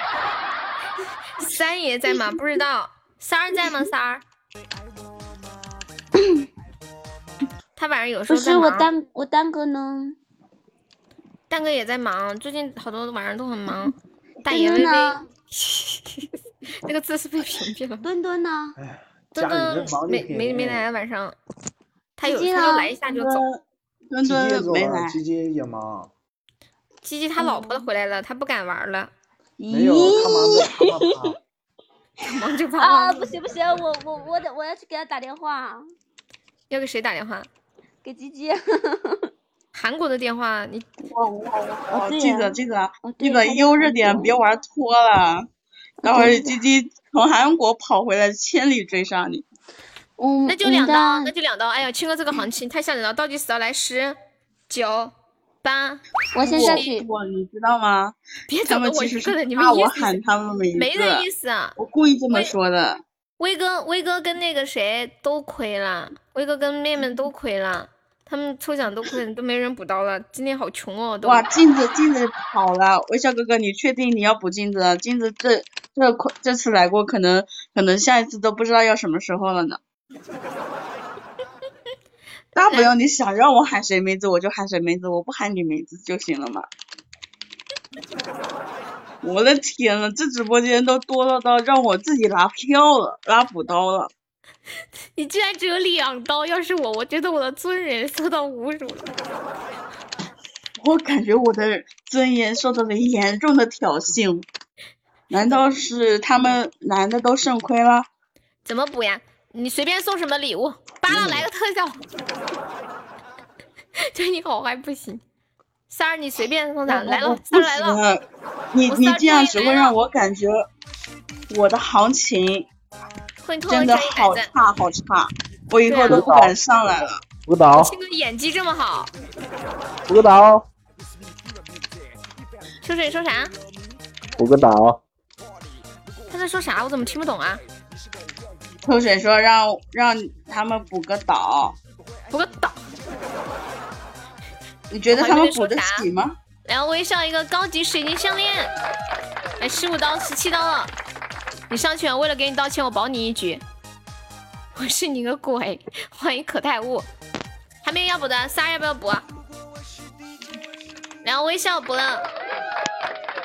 三爷在吗？不知道。三儿在吗？三儿。他晚上有时候不是我丹我丹哥呢？蛋哥也在忙，最近好多晚上都很忙。大爷微微，那个字是被屏蔽了。墩墩呢？墩墩没没没来晚上，他有他就来一下就走。墩墩没来。鸡鸡也忙。鸡鸡他老婆回来了，他不敢玩了。没有，他忙着忙着啪啪。啊不行不行，我我我得我要去给他打电话。要给谁打电话？给鸡鸡。韩国的电话，你我我我记着记着，记得悠着点，别玩脱了。待会儿鸡鸡从韩国跑回来，千里追上你。嗯，那就两刀，那就两刀。哎呀，青哥这个行情太吓人了，倒计时要来十、九、八。我先下去。我你知道吗？别走了，我一个人，你们我喊他们名字。没的意思啊，我故意这么说的。威哥，威哥跟那个谁都亏了，威哥跟面面都亏了。他们抽奖都快，都没人补刀了。今天好穷哦，都。哇，镜子镜子跑了，微笑哥哥，你确定你要补镜子？镜子这这这次来过，可能可能下一次都不知道要什么时候了呢。大不了你想让我喊谁名字，我就喊谁名字，我不喊你名字就行了嘛。我的天呐，这直播间都多了到让我自己拉票了，拉补刀了。你居然只有两刀！要是我，我觉得我的尊严受到侮辱了。我感觉我的尊严受到了严重的挑衅。难道是他们男的都肾亏了？怎么补呀？你随便送什么礼物？扒拉来个特效。对你好还不行？三儿，你随便送啥？来了，三儿来了。你你这样只会让我感觉我的行情。真的好差好差，我以后都不敢上来了。补刀，青哥演技这么好。补个刀。秋水说啥？补个刀。他在说啥？我怎么听不懂啊？秋水说让让他们补个岛。补个岛。你觉得他们补得起吗？然后微笑一个高级水晶项链，来，十五刀，十七刀了。你上去，为了给你道歉，我保你一局。我是你个鬼！欢迎可泰物，还没有要补的，仨要不要补？然后微笑补了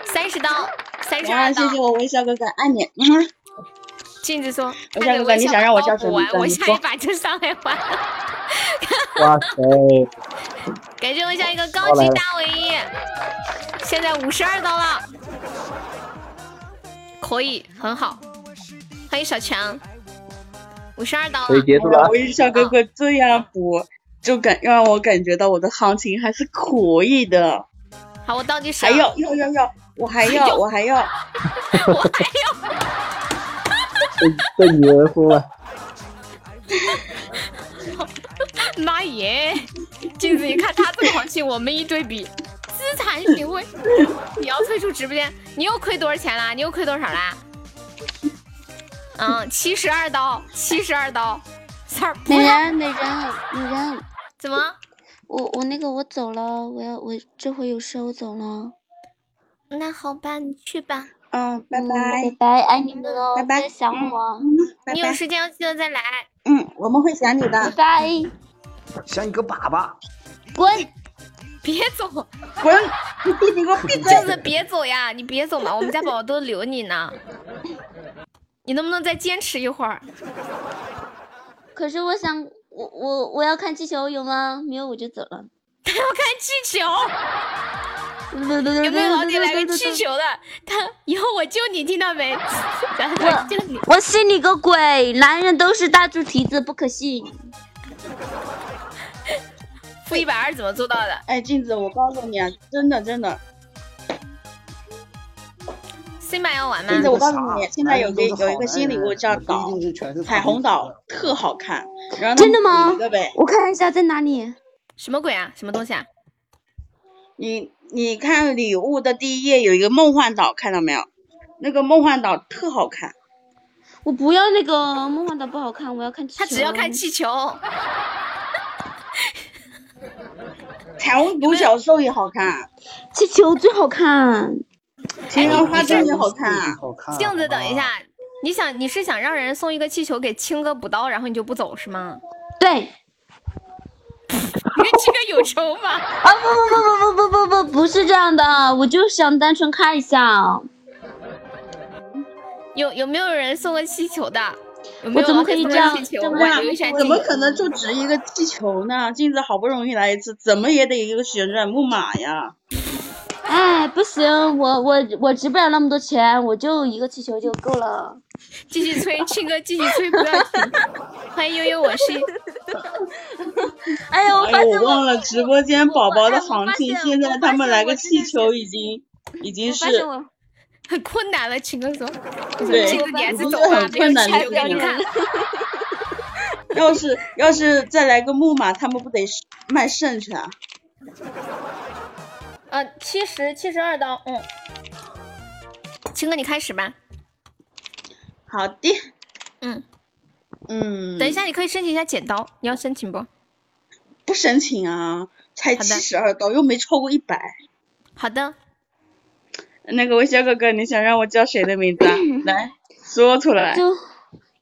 三十刀，三十，二刀谢。谢我微笑哥哥，爱你。嗯镜子说：“微笑哥哥，你想让我叫什么我下一。把就上来玩。哇塞，感谢我下一个高级大尾翼，现在五十二刀了，可以，很好。欢迎小强，五十二刀了。可以结束了啊。微笑哥哥这样补，就感让我感觉到我的行情还是可以的。好，我倒计时。还要要要要，我还要我还要。我还要。被被女人疯了。妈耶！镜子一看他这个行情，我们一对比，资产行为，你要退出直播间，你又亏多少钱啦？你又亏多少啦？嗯，七十二刀，七十二刀，三儿美人，美人，美人，怎么？我我那个我走了，我要我这会有事我走了。那好吧，你去吧。嗯，拜嗯拜拜。拜，爱你们哦，拜拜想我，你有。时间要记得再来。嗯，我们会想你的。拜，拜。想你个粑粑。滚。别走，滚！你给我闭嘴！镜子别走呀！你别走嘛，我们家宝宝都留你呢。你能不能再坚持一会儿？可是我想，我我我要看气球，有吗？没有我就走了。他 要看气球，有有没有老铁来个气球的？他以后我救你，听到没？我救你。我信你个鬼！男人都是大猪蹄子，不可信。负一百二怎么做到的？哎，镜子，我告诉你啊，真的真的，新版要玩吗镜？子，我告诉你，现在有个有一个新礼物叫彩虹岛，特好看。然后真的吗我看一下在哪里。什么鬼啊？什么东西啊？你你看礼物的第一页有一个梦幻岛，看到没有？那个梦幻岛特好看，我不要那个梦幻岛不好看，我要看气球。他只要看气球。彩虹独角兽也好看，气球最好看。情人花针也好看。镜子，等一下，你想你是想让人送一个气球给青哥补刀，然后你就不走是吗？对，你跟青哥有仇吗？啊不不不不不不不不不是这样的，我就想单纯看一下。有有没有人送个气球的？有有我怎么可以这样？这么我怎么可能就值一个气球呢？镜子好不容易来一次，怎么也得一个旋转木马呀！哎，不行，我我我值不了那么多钱，我就一个气球就够了。继续吹，庆哥继续吹，不要停。欢迎悠悠，我是 哎呦，我发现我忘了直播间宝宝的行情，现现在他们来个气球已经已经是我很 困难了。秦哥说，对青哥你还是走很没有困难的气球给你看。要是要是再来个木马，他们不得卖肾去啊？呃，七十七十二刀，嗯。青哥，你开始吧。好的，嗯，嗯，等一下，你可以申请一下剪刀，你要申请不？不申请啊，才七十二刀，又没超过一百。好的，那个微笑哥哥，你想让我叫谁的名字啊？来说出来。就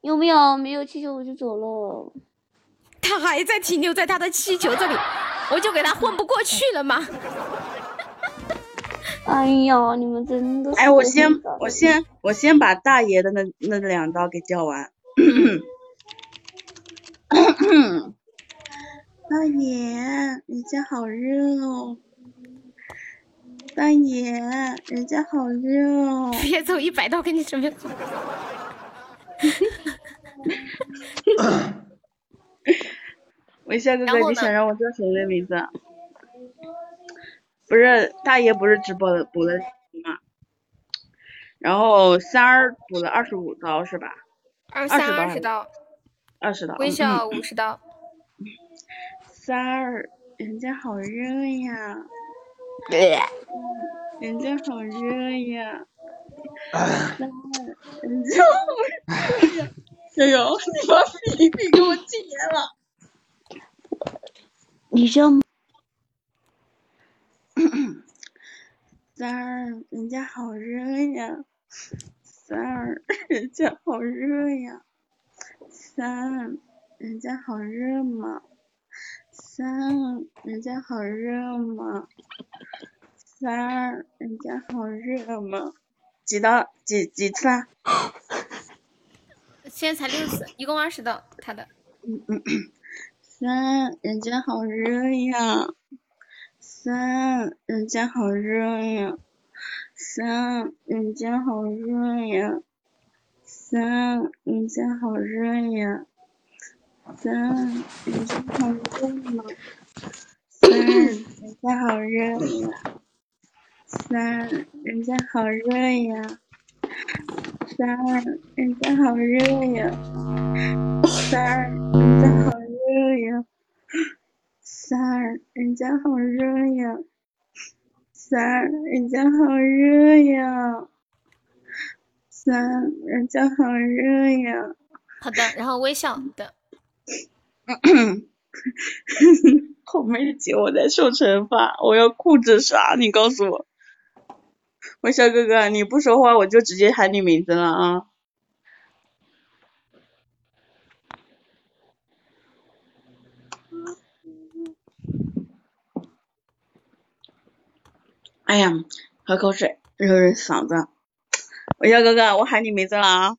有没有没有气球我就走了。他还在停留在他的气球这里，我就给他混不过去了吗？哎呀，你们真的是哎，我先我先我先把大爷的那那两刀给叫完。大爷，你家好热哦。大爷，人家好热哦。别走一百刀给你准备好。微笑哥哥，你想让我叫谁的名字啊？不是大爷，不是直播的补了吗？然后三儿补了二十五刀是吧？二三刀二十刀，二十刀。微嗯笑五十刀。三儿，人家好热呀，人家好热呀。三儿，人家好热呀。小柔，你把比比给我禁言了。你知道吗？三儿，人家好热呀！三儿，人家好热呀！三，人家好热吗？三，人家好热吗？三，人家好热嘛。几道几几次啦？现在才六次，一共二十道。他的。嗯嗯。三，人家好热呀。三，人家好热呀。三，人家好热呀。三，人家好热呀。三，人家好热嘛。三，人家好热呀。三，人家好热呀。三，人家好热呀。三，人家好热呀。三，人家好热呀。三，人家好热呀。三，人家好热呀。好的，然后微笑的。后面的节我在受惩罚，我要哭着啥？你告诉我。微笑哥哥，你不说话我就直接喊你名字了啊！哎呀，喝口水，热热嗓子。微笑哥哥，我喊你名字了啊！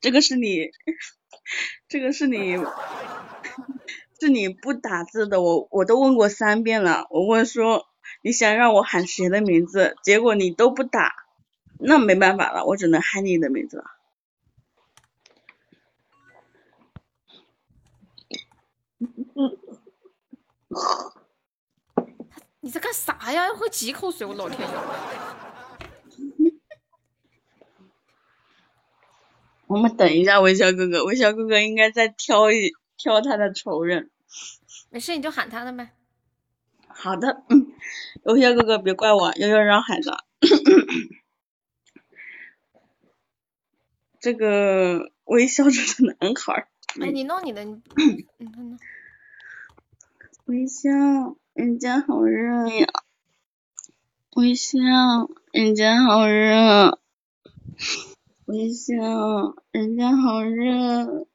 这个是你，这个是你。是你不打字的，我我都问过三遍了。我问说你想让我喊谁的名字，结果你都不打，那没办法了，我只能喊你的名字了。你在干啥呀？要喝几口水，我老天爷！我们等一下，微笑哥哥，微笑哥哥应该再挑一挑他的仇人。没事，你就喊他的呗。好的，悠悠哥哥别怪我，悠悠让喊的。这个微笑着的男孩。哎，你弄你的，你 弄弄。微笑，人家好热呀。微笑，人家好热。微笑，人家好热。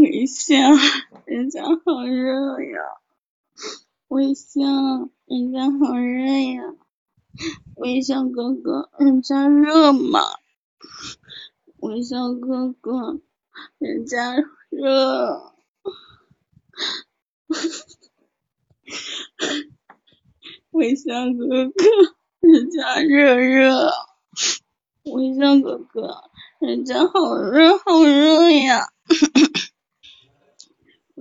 微笑，人家好热呀！微笑，人家好热呀！微笑哥哥，人家热吗？微笑哥哥，人家热。微笑哥哥，人家热热。微笑哥哥，人家好热好热呀！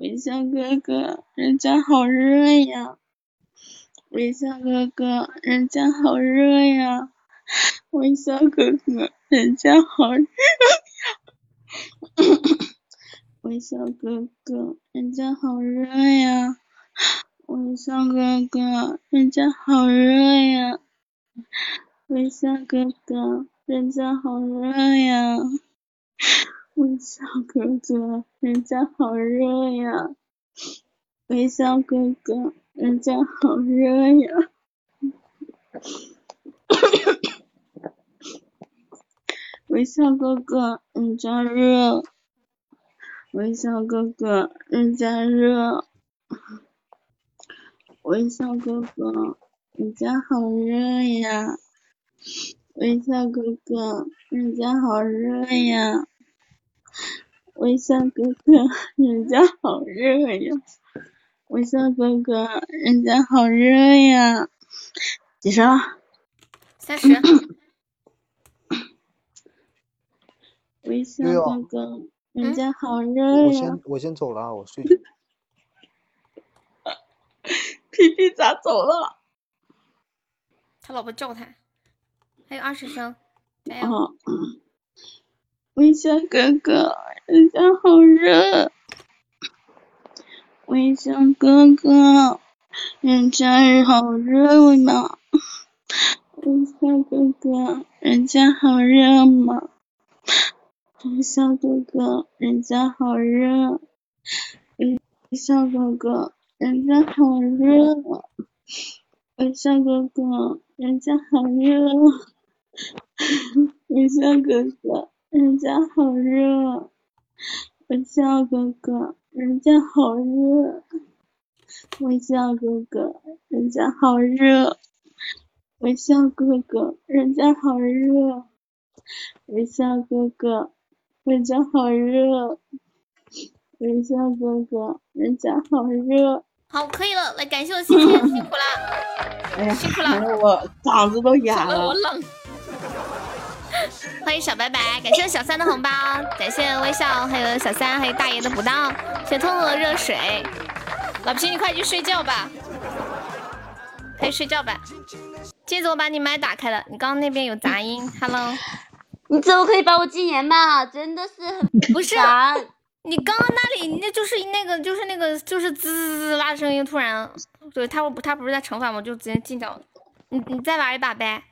微笑哥哥，人家好热呀！微笑哥哥，人家好热呀！微笑哥哥，人家好热呀！微笑哥哥，人家好热呀！微笑哥哥，人家好热呀！微笑哥哥，人家好热呀！微笑哥哥，人家好热呀！微笑哥哥，人家好热呀！微笑哥哥，人家热。微笑哥哥，人家热。微笑哥哥，人家好热呀！微笑哥哥，人家好热呀！微笑哥哥，人家好热呀！微笑哥哥，人家好热呀！几声了？三十。微笑哥哥，人家好热呀！我先我先走了，我睡去。皮皮咋走了？他老婆叫他。还有二十声，加油！微笑哥哥，人家好热。微笑哥哥，人家好热嘛。微笑哥哥，人家好热嘛。微笑哥哥，人家好热。微笑哥哥，人家好热。微笑哥哥，人家好热。微笑哥哥，人家好热。微笑哥哥，人家好热。微笑哥哥，人家好热。微笑哥哥，人家好热。微笑哥哥，人家好热。微笑哥哥，人家好热。好，可以了，来感谢我心心，辛苦了，哎呀，辛苦了我嗓子都哑了。我冷。欢迎小白白，感谢小三的红包，感谢微笑，还有小三，还有大爷的补刀，谢谢痛痛的热水。老皮，你快去睡觉吧，快去睡觉吧。镜子，我把你麦打开了，你刚刚那边有杂音。Hello，你怎么可以把我禁言嘛？真的是很不是烦你刚刚那里那就是那个就是那个就是滋滋滋啦的声音，突然，对他不他不是在惩罚我，就直接禁掉了。你你再玩一把呗。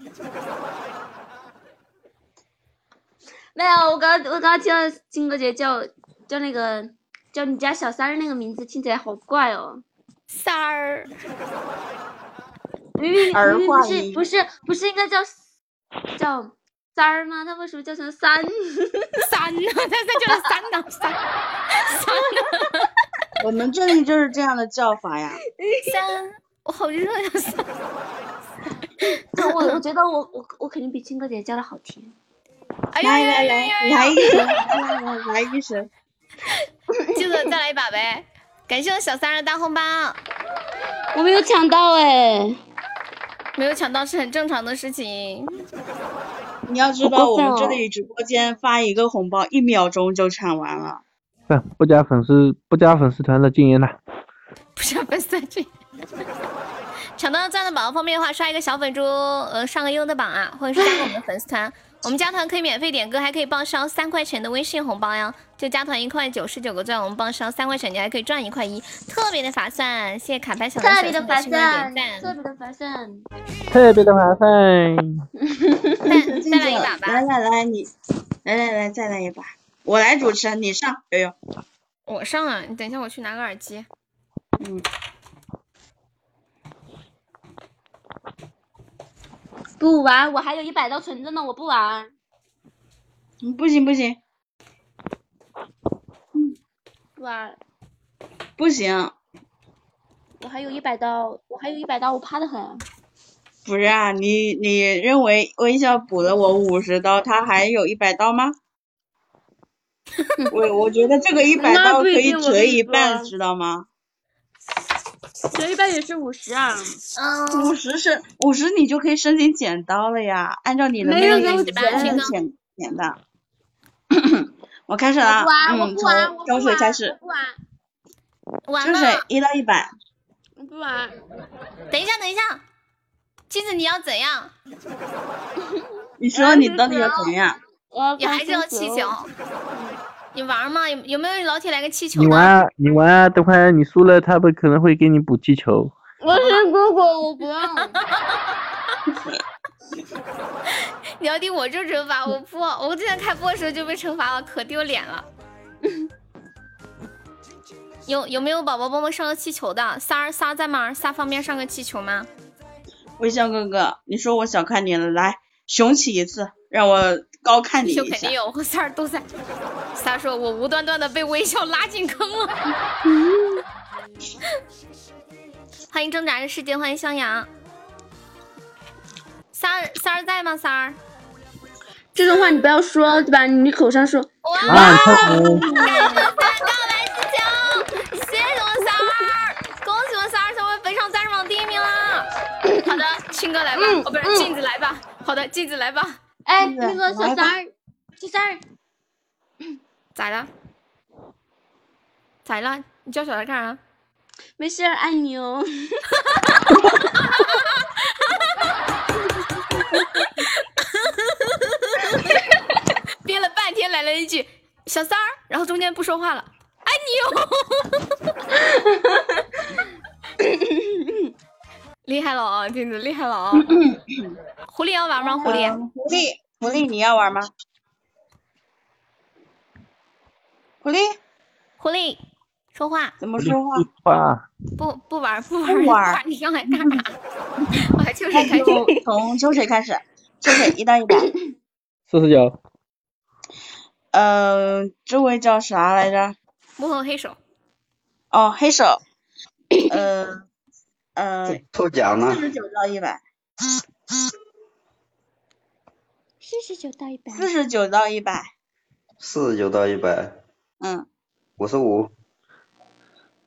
没有，我刚我刚刚听到金哥姐叫叫那个叫你家小三儿那个名字，听起来好怪哦。三儿，明明明明不是不是不是应该叫叫三儿吗？他为什么叫成三？三呢？他他叫三呢？三三呢？我们这里就是这样的叫法呀。三，我好热呀！三，我我觉得我我我肯定比金哥姐叫的好听。哎呀来来呀呀呀来，呀！来一声，来一声。记得再来一把呗。感谢我小三儿的大红包，我没有抢到哎，没有抢到是很正常的事情。你要知道，我们这里直播间发一个红包，一秒钟就抢完了。不不加粉丝不加粉丝团的禁言了。不加粉丝群。抢到赞的宝宝方便的话，刷一个小粉猪，呃，上个优的榜啊，或者是加入我们的粉丝团。我们加团可以免费点歌，还可以报销三块钱的微信红包呀。就加团一块九十九个钻，我们报销三块钱，你还可以赚一块一，特别的划算。谢谢卡牌小特能别的划算，点赞。特别的划算。特别的划算。再再来一把吧。来来来，你来来来，再来一把。我来主持，你上。悠悠，我上啊，你等一下，我去拿个耳机。嗯，不玩，我还有一百刀存着呢，我不玩。嗯不行不行不玩，不行，我还有一百刀，我还有一百刀，我怕的很。不是啊，你你认为微笑补了我五十刀，他还有一百刀吗？我我觉得这个一百刀可以折一半，知道吗？折一半也是五十啊。嗯，五十是五十，你就可以申请剪刀了呀，按照你的没有那个剪是剪剪的。我开始了啊，我不玩，我嗯，不玩，从周我不玩，我水开始，不玩，完周水。一到一百，我不玩。等一下，等一下，金子你要怎样？你说你到底要怎样？我还是要气球。你玩吗？有有没有老铁来个气球？你玩啊，你玩啊，等会儿你输了，他们可能会给你补气球。我是哥哥，我不要。你要听我这惩罚，我不，我之前开播的时候就被惩罚了，可丢脸了。有有没有宝宝帮我上个气球的？三儿仨在吗？仨方便上个气球吗？微笑哥哥，你说我小看你了，来雄起一次，让我高看你一下肯定。有，我三儿都在。三儿说我无端端的被微笑拉进坑了。欢迎挣扎的世界，欢迎襄阳。三儿三儿在吗？三儿。这种话你不要说，对吧？你口上说。哇！感谢三告白气球，谢谢我三儿，恭喜我三儿成为本场赞日榜第一名啦！好的，青哥来吧，嗯哦不是镜子来吧，好的，镜子来吧，哎，那个小三儿，小三儿，咋了？咋了？你叫小三干啥？没事儿，爱你哦。憋了半天来了一句小三儿，然后中间不说话了，爱你哦！厉害了啊，镜子厉害了啊！狐狸要玩吗？狐狸？嗯狐狸，狐狸，你要玩吗？狐狸狐狸说话，怎么说话？话不不玩不玩不玩你上来干啥？我还就是开开始。从从秋水开始，秋水一到一百。四十九，嗯，这位叫啥来着？幕后黑手，哦，黑手。呃呃，抽奖呢？四？十九到一百。四十九到一百。四十九到一百，四十九到一百，嗯，五十五，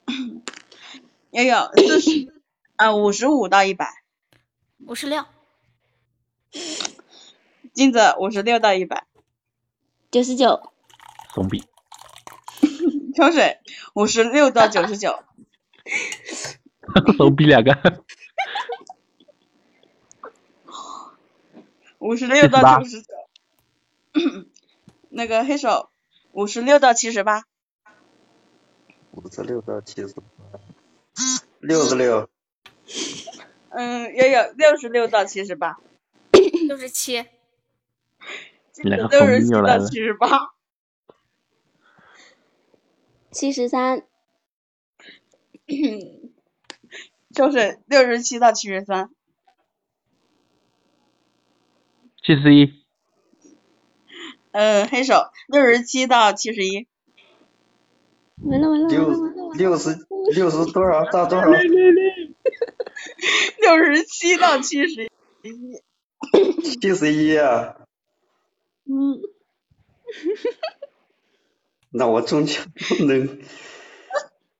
悠悠四十，啊五十五到一百，五十六，金子五十六到一百，九十九。总比，秋水五十六到九十九，怂逼两个，五十六到九十九，那个黑手五十六到七十八，五十六到七十八，六十六，嗯，也有六十六到七十八，六十七，两个六十七到疯逼又来了。七十八，七十三。秋水六十七到七十三，七十一，嗯，黑手六十七到七十一，完了完了完六了完了完了！六十六十多少到多少？六十七到七十一，七十一啊！嗯，那我中奖不能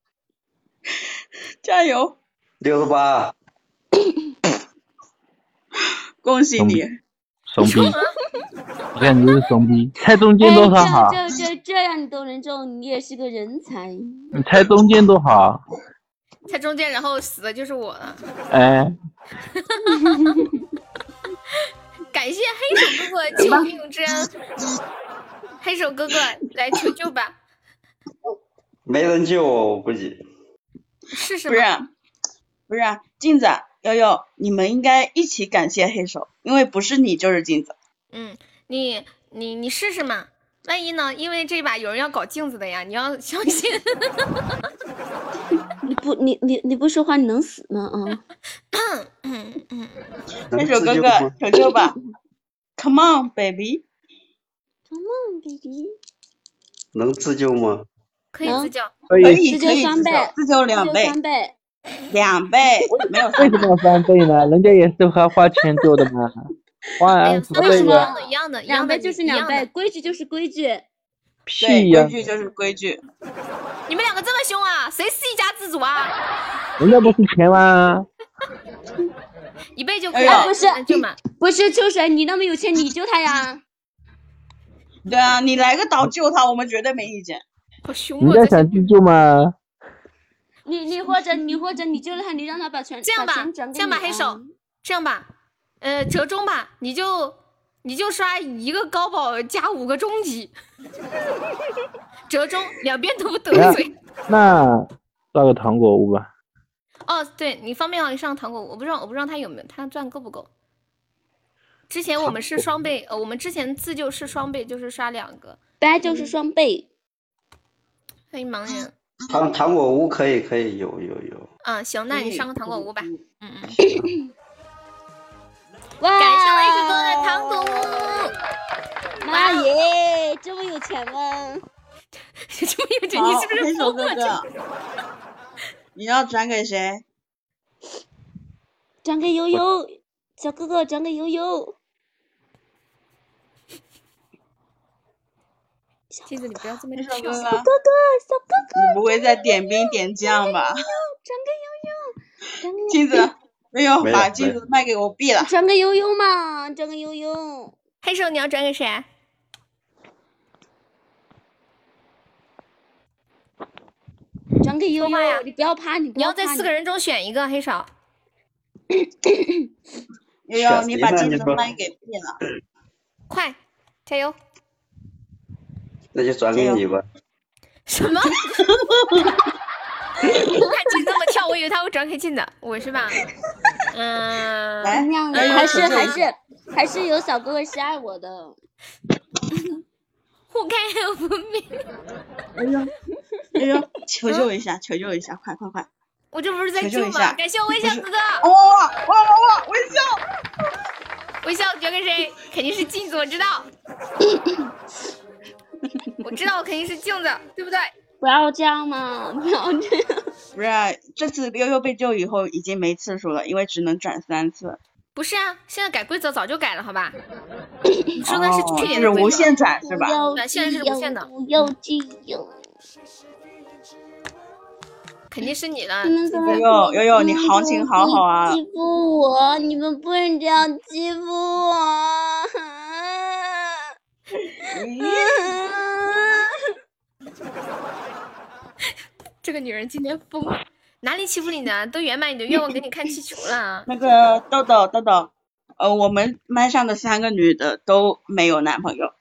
加油，六十八，恭喜你，怂逼，我感觉是怂逼，猜中间多少好？哎，这这这这样你都能中，你也是个人才。你猜中间多好？猜中间，然后死的就是我了。哎，感谢黑手哥哥救命之恩，黑手哥哥来求救吧，没人救我，我估计。是是试试吧。不是镜子悠悠，你们应该一起感谢黑手，因为不是你就是镜子，嗯，你你你试试嘛，万一呢？因为这把有人要搞镜子的呀，你要相信。你不你你你不说话你能死吗？啊！嗯嗯，黑手哥哥自救吗？求吧，Come on baby，Come on baby，能自救吗？可以自救。可以。自救可以自双倍，自救两倍，三倍。两倍，没有为什么要翻倍呢？人家也是花花钱做的嘛，花哎呀，安福三倍一样的，一样的，一样的，两倍就是两倍。规矩就是规矩。屁呀、规矩就是规矩，你们两个这么凶啊？谁是一家之主啊？人家不是钱吗？一倍就可以哎呀了，不是就嘛。不是秋水，你那么有钱，你救他呀？对啊，你来个岛救他，我们绝对没意见。好凶人啊！这些家想去救吗？你你或者你或者你救了他，你让他把钱这样吧把钱转，给这样吧，黑手，这样吧，呃，折中吧，你就你就刷一个高保加五个中级，折中两边都不得哎罪。那刷个糖果屋吧。哦，对你方便的话，你上糖果，我不知道，我不知道他有没有，他钻够不够。之前我们是双倍，呃，我们之前自救是双倍，就是刷两个。本来就是双倍。欢迎盲人，糖糖果屋可以可以有有有。嗯，行，那你上个糖果屋吧。嗯嗯，哇！感谢我一直哥的糖果屋。妈耶，这么有钱吗？这么有钱，你是不，是疯了？哥哥，你要转给谁？转给悠悠，小哥哥转给悠悠。镜子，你不要这么黑手跳哥。哥，哥哥，小哥哥，你不会再点兵点将吧？转给悠悠，镜子，没有把镜子卖给我毙了。转给悠悠嘛，转给悠悠。黑手，你要转给谁？转给悠说话呀悠，你不要怕，你不你要在四个人中选一个黑手。悠悠，你把镜子卖给毙了。快，加油！那就转给你吧。什么？看镜这么跳，我以为他会转给镜的，我是吧？嗯，还是还是还是有小哥哥是爱我的。互看 help me，悠悠，悠悠，求救一下，求救一下，快快快！我这不是在救吗？感谢我微笑哥哥，哇哇哇哇！微笑，微笑转给谁？肯定是镜子，我知道，我知道我肯定是镜子，对不对？不要这样嘛，不要这样。不是，这次悠悠被救以后已经没次数了，因为只能转三次。不是啊，现在改规则早就改了，好吧？你说的是哦去年是无限转是吧？对，现在是无限的，肯定是你的。悠悠悠悠，你行情好好啊！欺负我？你们不能这样欺负我！这个女人今天疯了，哪里欺负你呢？都圆满你的愿望，给你看气球了。那个豆豆豆豆，呃，我们班上的三个女的都没有男朋友，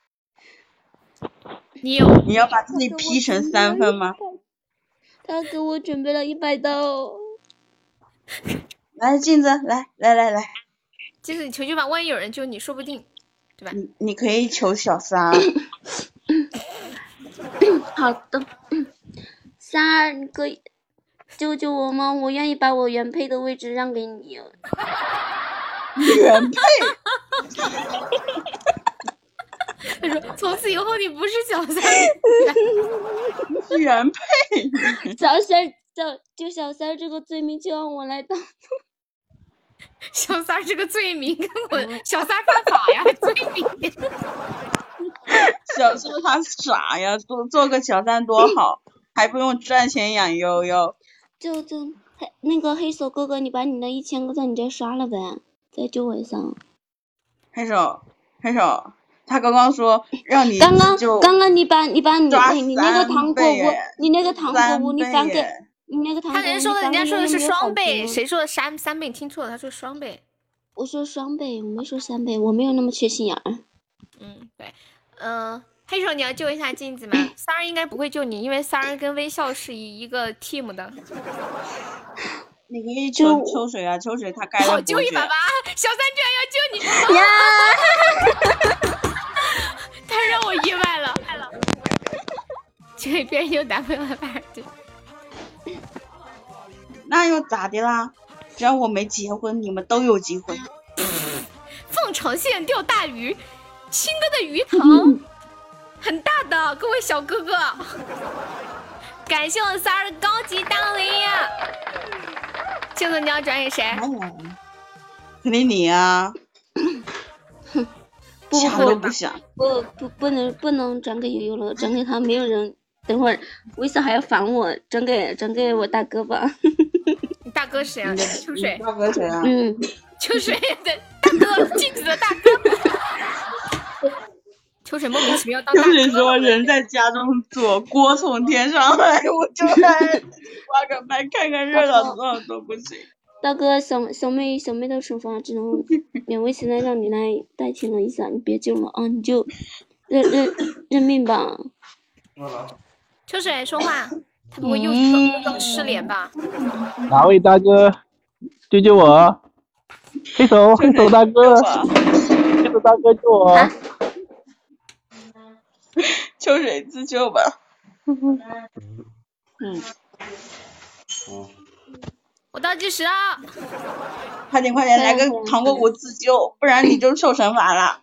你有？你要把自己 P 成三分吗？他给我准备了一百刀。来，镜子，来来来来，镜子你求求吧，万一有人救你，说不定，对吧？你你可以求小三。好的，三儿，你可以救救我吗？我愿意把我原配的位置让给你。原配？他说从此以后你不是小三，原配？小三儿，小就小三这个罪名就让我来当。小三儿这个罪名跟我小三犯法呀，罪名。小三他傻呀，做做个小三多好，还不用赚钱养悠悠。就就黑那个黑手哥哥，你把你那一千个赞你再刷了呗，再救我一上。黑手，黑手，他刚刚说让你刚刚刚刚你把你把你你你那个糖果屋，你那个糖果屋你返给你那个糖果屋，他人说的，人家说的是双倍，谁？说的三三倍？听错了，他说双倍。我说双倍，我没说三倍，我没有那么缺心眼儿。嗯，对，嗯、黑手你要救一下镜子吗？三儿应该不会救你，因为三儿跟微笑是一一个 team 的。你可以求秋水啊，秋水他该好了伯爵救一把吧！小三居然要救你，太让我意外了。结果别人有男朋友了，反而就那又咋的啦？只要我没结婚，你们都有机会。放长线钓大鱼，青哥的鱼 塘很大的，各位小哥哥，感谢我三儿的高级大礼呀！镜子你要转给谁？肯定你啊，不想都不想。不不不能不能转给悠悠了，转给他没有人。等会儿为啥还要烦我，转给转给我大哥吧。你大哥谁啊？秋水。大哥谁啊？嗯，秋水的大哥，镜子的大哥。秋水莫名其妙当大秋水哥说人在家中坐，锅从天上来，我就来刮个麦看看热闹，多少都不行。大哥，小小妹小妹的惩罚只能勉为其难让你来代替了一下，你别救了啊，你就认认认命吧。秋水说话，他不会又是装装失联吧？哪位大哥，救救我！黑手，黑手大哥，黑手大哥救我！秋水自救吧。嗯，我倒计时啊！快点快点来个糖果屋自救，不然你就受惩罚了。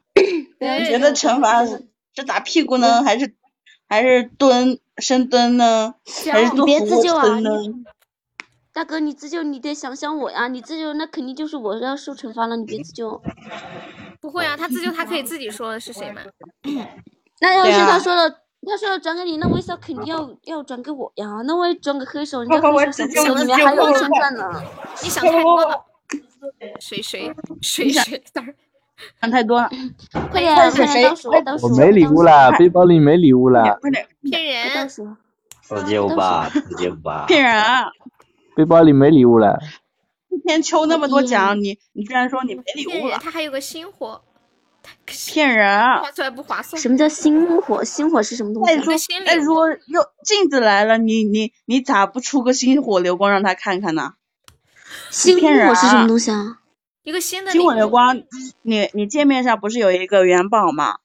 你觉得惩罚是是打屁股呢，还是还是蹲深蹲呢，还是你做俯卧别自救啊撑呢？大哥，你自救你得想想我呀，你自救那肯定就是我要受惩罚了，你别自救。不会啊，他自救他可以自己说的是谁吗？那要是他说了，他说要转给你，那微笑肯定要要转给我呀，那我也转给黑手，人家黑手自里面还有一不千赞呢。你想太多了。谁谁谁谁？想太多了。快点，快点倒数，倒数。我没礼物了，背包里没礼物了，快点，骗人！倒数。自救吧，自救吧。骗人啊！背包里没礼物了。一天抽那么多奖，你你居然说你没礼！物了，他还有个星火，骗人出来不划算。什么叫星火？星火是什么东西啊？再说再说又镜子来了，你你你咋不出个星火流光让他看看呢？星火是什么啊东西啊？一个新的星火流光，你你界面上不是有一个元宝吗？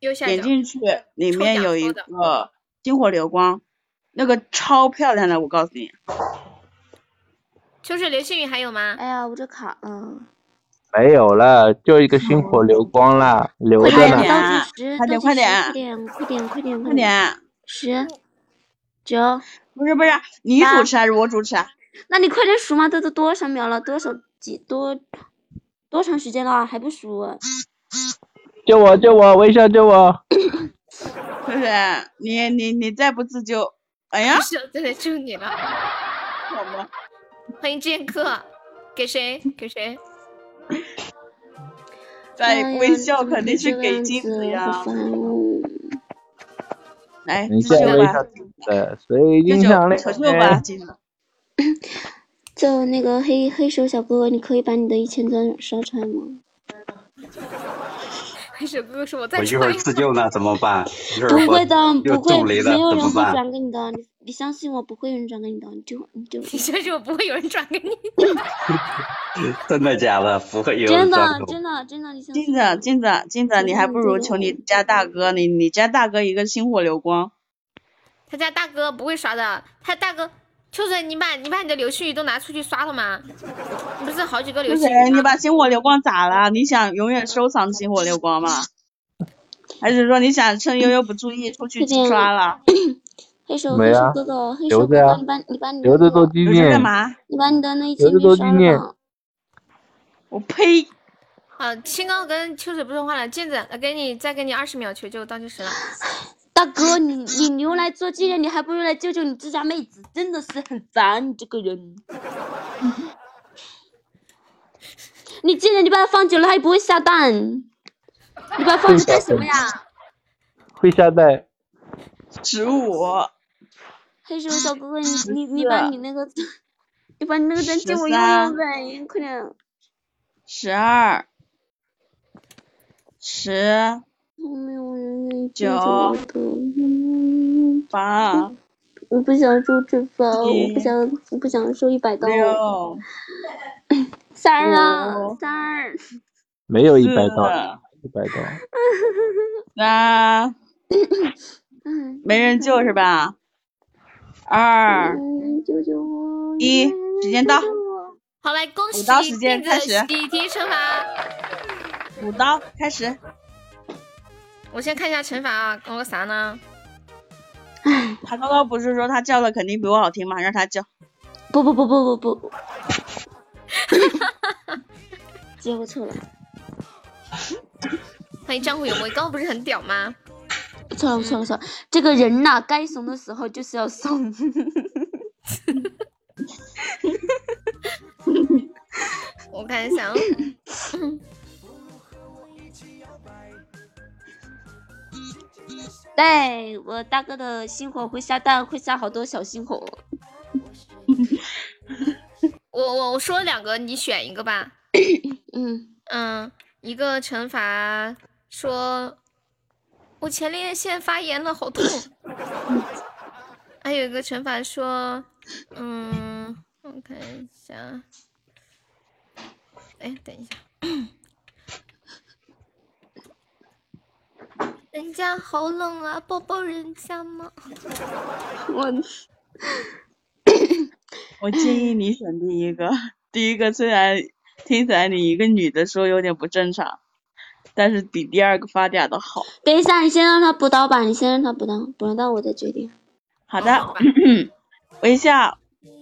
右下角点进去里面有一个星火流光，那个超漂亮的，我告诉你。秋水流星雨还有吗？哎呀，我这卡了。没有了，就一个星火流光啦，留着呢。快点倒计时，快点快快点，快点，快点，快！点，十、九，不是不是，你主持还是我主持啊？那你快点数嘛，都都多少秒了？多少几多多长时间了还不熟？啊救我救我，微笑救我！不是你你你再不自救，哎呀不，是真的救你了。好吗，欢迎剑客，给谁？给谁？在哎呀微笑肯定是给金子子呀来，自救吧现在微笑，的水自救晶项链，求救吧，金子。就那个黑黑手小哥哥，你可以把你的一千钻刷出来吗？黑手哥哥说我在我一会儿。自救呢，怎么办？不会的，不会，没有人会？转给你的，你你相信我，不会有人转给你的，你就你就你相信我不会有人转给你？真的假的？不会有真的人转真的真的真的，你相信镜子，金子，金子，你还不如求你家大哥，你你家大哥一个星火流光，他家大哥不会刷的，他大哥。秋水，你把你把你的流星雨都拿出去刷了吗？你不是好几个流星雨吗？你把星火流光咋了？你想永远收藏星火流光吗？还是说你想趁悠悠不注意出去是这样刷了？黑手黑手哥哥，黑手哥哥，你把你把你的留着那个做纪念干。嘛？你把你的那一留着千给刷做纪念了吧。我呸！啊，青高跟秋水不说话了，镜子，来给你再给你二十秒求救倒计时了。大哥，你你你用来做纪念，你还不如来救救你自家妹子，真的是很烦你这个人。你既然你把它放久了，它也不会下蛋，你把它放着干什么呀？会下蛋，十五、黑手小哥哥，你你你把你那个，你把你那个蛋借我用用呗，快点。十二、十九救我的。嗯八、我不想受惩罚，我不想，我不想受一百刀。六、三儿啊，三儿，没有一百刀，一百刀。三，嗯，没人救是吧？二、嗯救救我！一时间到好，来恭喜五刀时间开始喜提惩罚。五刀开始。我先看一下惩罚啊，搞个啥呢？他刚刚不是说他叫的肯定比我好听吗？让他叫。不不不不不不，接不错了，欢迎江湖有魔，刚刚不是很屌吗？错了错了错了，这个人呐，该怂的时候就是要怂。我看一下啊，对我大哥的星火会下蛋，会下好多小星火。我我我说两个，你选一个吧。嗯，嗯，一个惩罚说，我前列腺发炎了，好痛。还有一个惩罚说，嗯，我看一下，哎，等一下，人家好冷啊，抱抱人家嘛。我 我建议你选第一个，第一个虽然听起来你一个女的说有点不正常，但是比第二个发嗲的好。等一下，你先让他补刀吧，你先让他补刀，补完刀我再决定。好的，微笑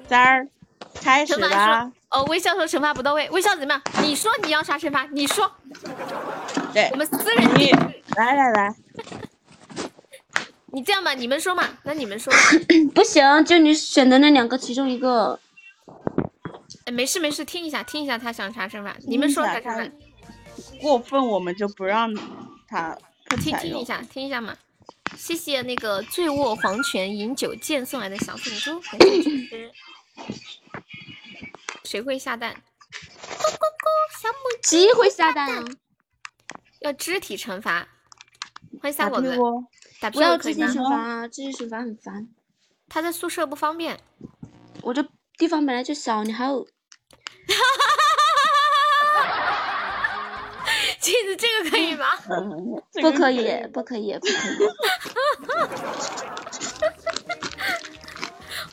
三儿开始吧。，哦，微笑说惩罚不到位，微笑怎么样？你说你要啥惩罚？你说，对我，们私人。来来来，你这样吧，你们说嘛，那你们说。不行，就你选的那两个其中一个。哎，没事没事，听一下听一下他想啥惩罚，你们说？过分我们就不让他听采用。听一下听一下嘛。谢谢那个醉卧黄泉饮酒剑送来的小粉猪。谁会下蛋？咕咕咕，小母鸡会下蛋啊？要肢体惩罚。欢迎打三果子，打屁不要股可以吗？肢体惩罚啊，肢体惩罚很烦。他在宿舍不方便。我这地方本来就小，你还有镜子这个可以吗？这个不可以，不可以，不可以。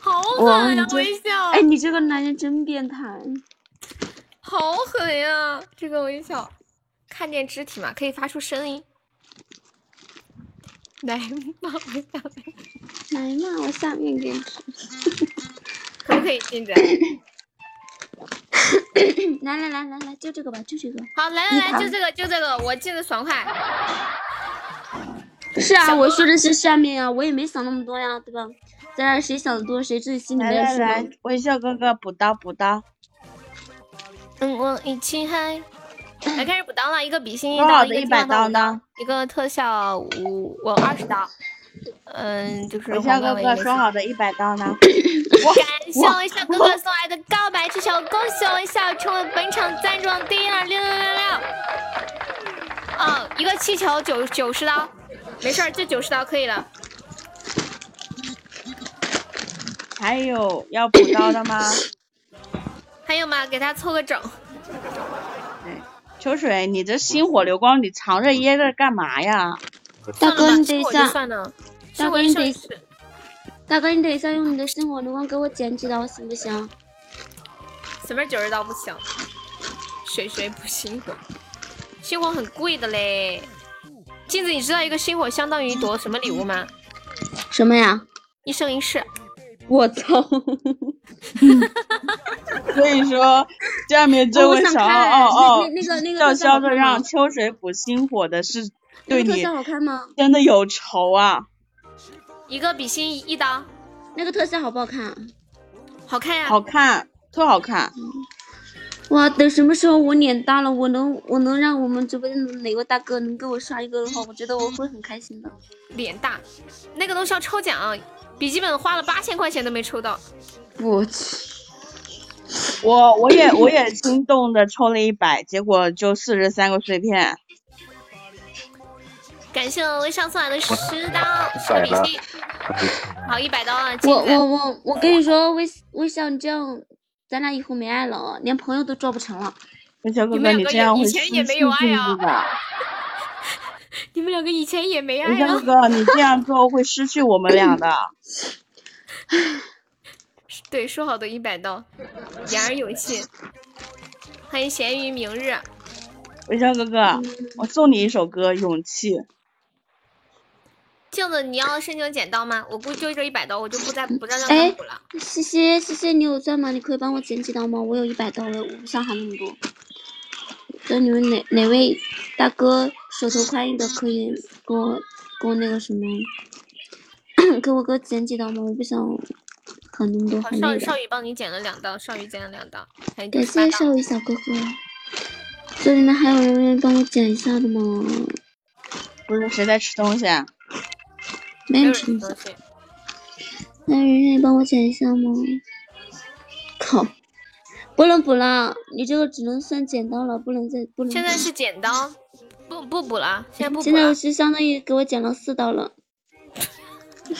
好哇狠呀、你这微笑，哎，你这个男人真变态。好狠呀！这个微笑，看见肢体嘛，可以发出声音。来嘛，微笑，来嘛，我下面给你吃。可不可以镜子？来来来来来，就这个吧，就这个。好，来来来，就这个就这个，我记得爽快。是啊，我说的是下面啊，我也没想那么多呀，对吧？在这谁想的多，谁自己心里来面是来来，微笑哥哥补刀补刀，跟我一起嗨！来开始补刀了，一个比心一多刀，一个一百刀刀呢？一个特效五，我二十刀。嗯，就是微笑哥说好的一百刀呢？感谢微笑哥哥送来的告白气球，恭喜微笑成为本场赞助第一二六六六六。哦，一个气球九九十刀，没事儿，这九十刀可以了。还有要补刀的吗？还有吗？给他凑个整。秋水，你这星火流光，你藏着掖着干嘛呀？大哥，你等一下，大哥，你等一下，大哥，你等一下，用你的星火流光给我剪几刀行不行？什么九十刀不行？水水补星火，星火很贵的嘞。镜子，你知道一个星火相当于夺什么礼物吗？什么呀？一生一世。我操！所以说，下面这位小看奥奥那那那个那个叫嚣着让秋水补星火的是对你？真的有仇啊！一个比心一刀，那个特效好不好看啊？好看呀、好看，特好看。哇，等什么时候我脸大了，我能我能让我们直播间的哪位大哥能给我刷一个的话，我觉得我会很开心的。脸大，那个东西要抽奖，笔记本花了八千块钱都没抽到。我去，我我也我也心动的抽了一百，结果就四十三个碎片。感谢我微笑送来的十刀，十个比心，好一百刀啊。我我我我跟你说，微微笑，你这样，咱俩以后没爱了，连朋友都做不成了。微笑哥哥，你们两个你这样会以前也失去没有爱啊。你们两个以前也没爱啊微笑哥。哥，你这样做会失去我们俩的。对，说好的一百刀，言而有信。欢迎咸鱼明日，微笑哥哥，我送你一首歌《勇气》。镜子，你要申请剪刀吗？我估计就这一百刀，我就不再不再让哎他补了。谢谢谢谢，你有钻吗？你可以帮我剪几刀吗？我有一百刀了，我不想喊那么多。等你们哪哪位大哥手头宽裕的，可以给我给我那个什么，给我哥剪几刀吗？我不想砍那么多，好。少少宇帮你剪了两刀，少宇剪了两刀，还有感谢少宇小哥哥。这里面还有人愿意帮我剪一下的吗？不是谁在吃东西啊？没没有人吃东。西。还有人愿意帮我剪一下吗？靠，不能补了，你这个只能算剪刀了，不能再不能。现在是剪刀，不不补了，现在不补现在我。是相当于给我剪了四刀了。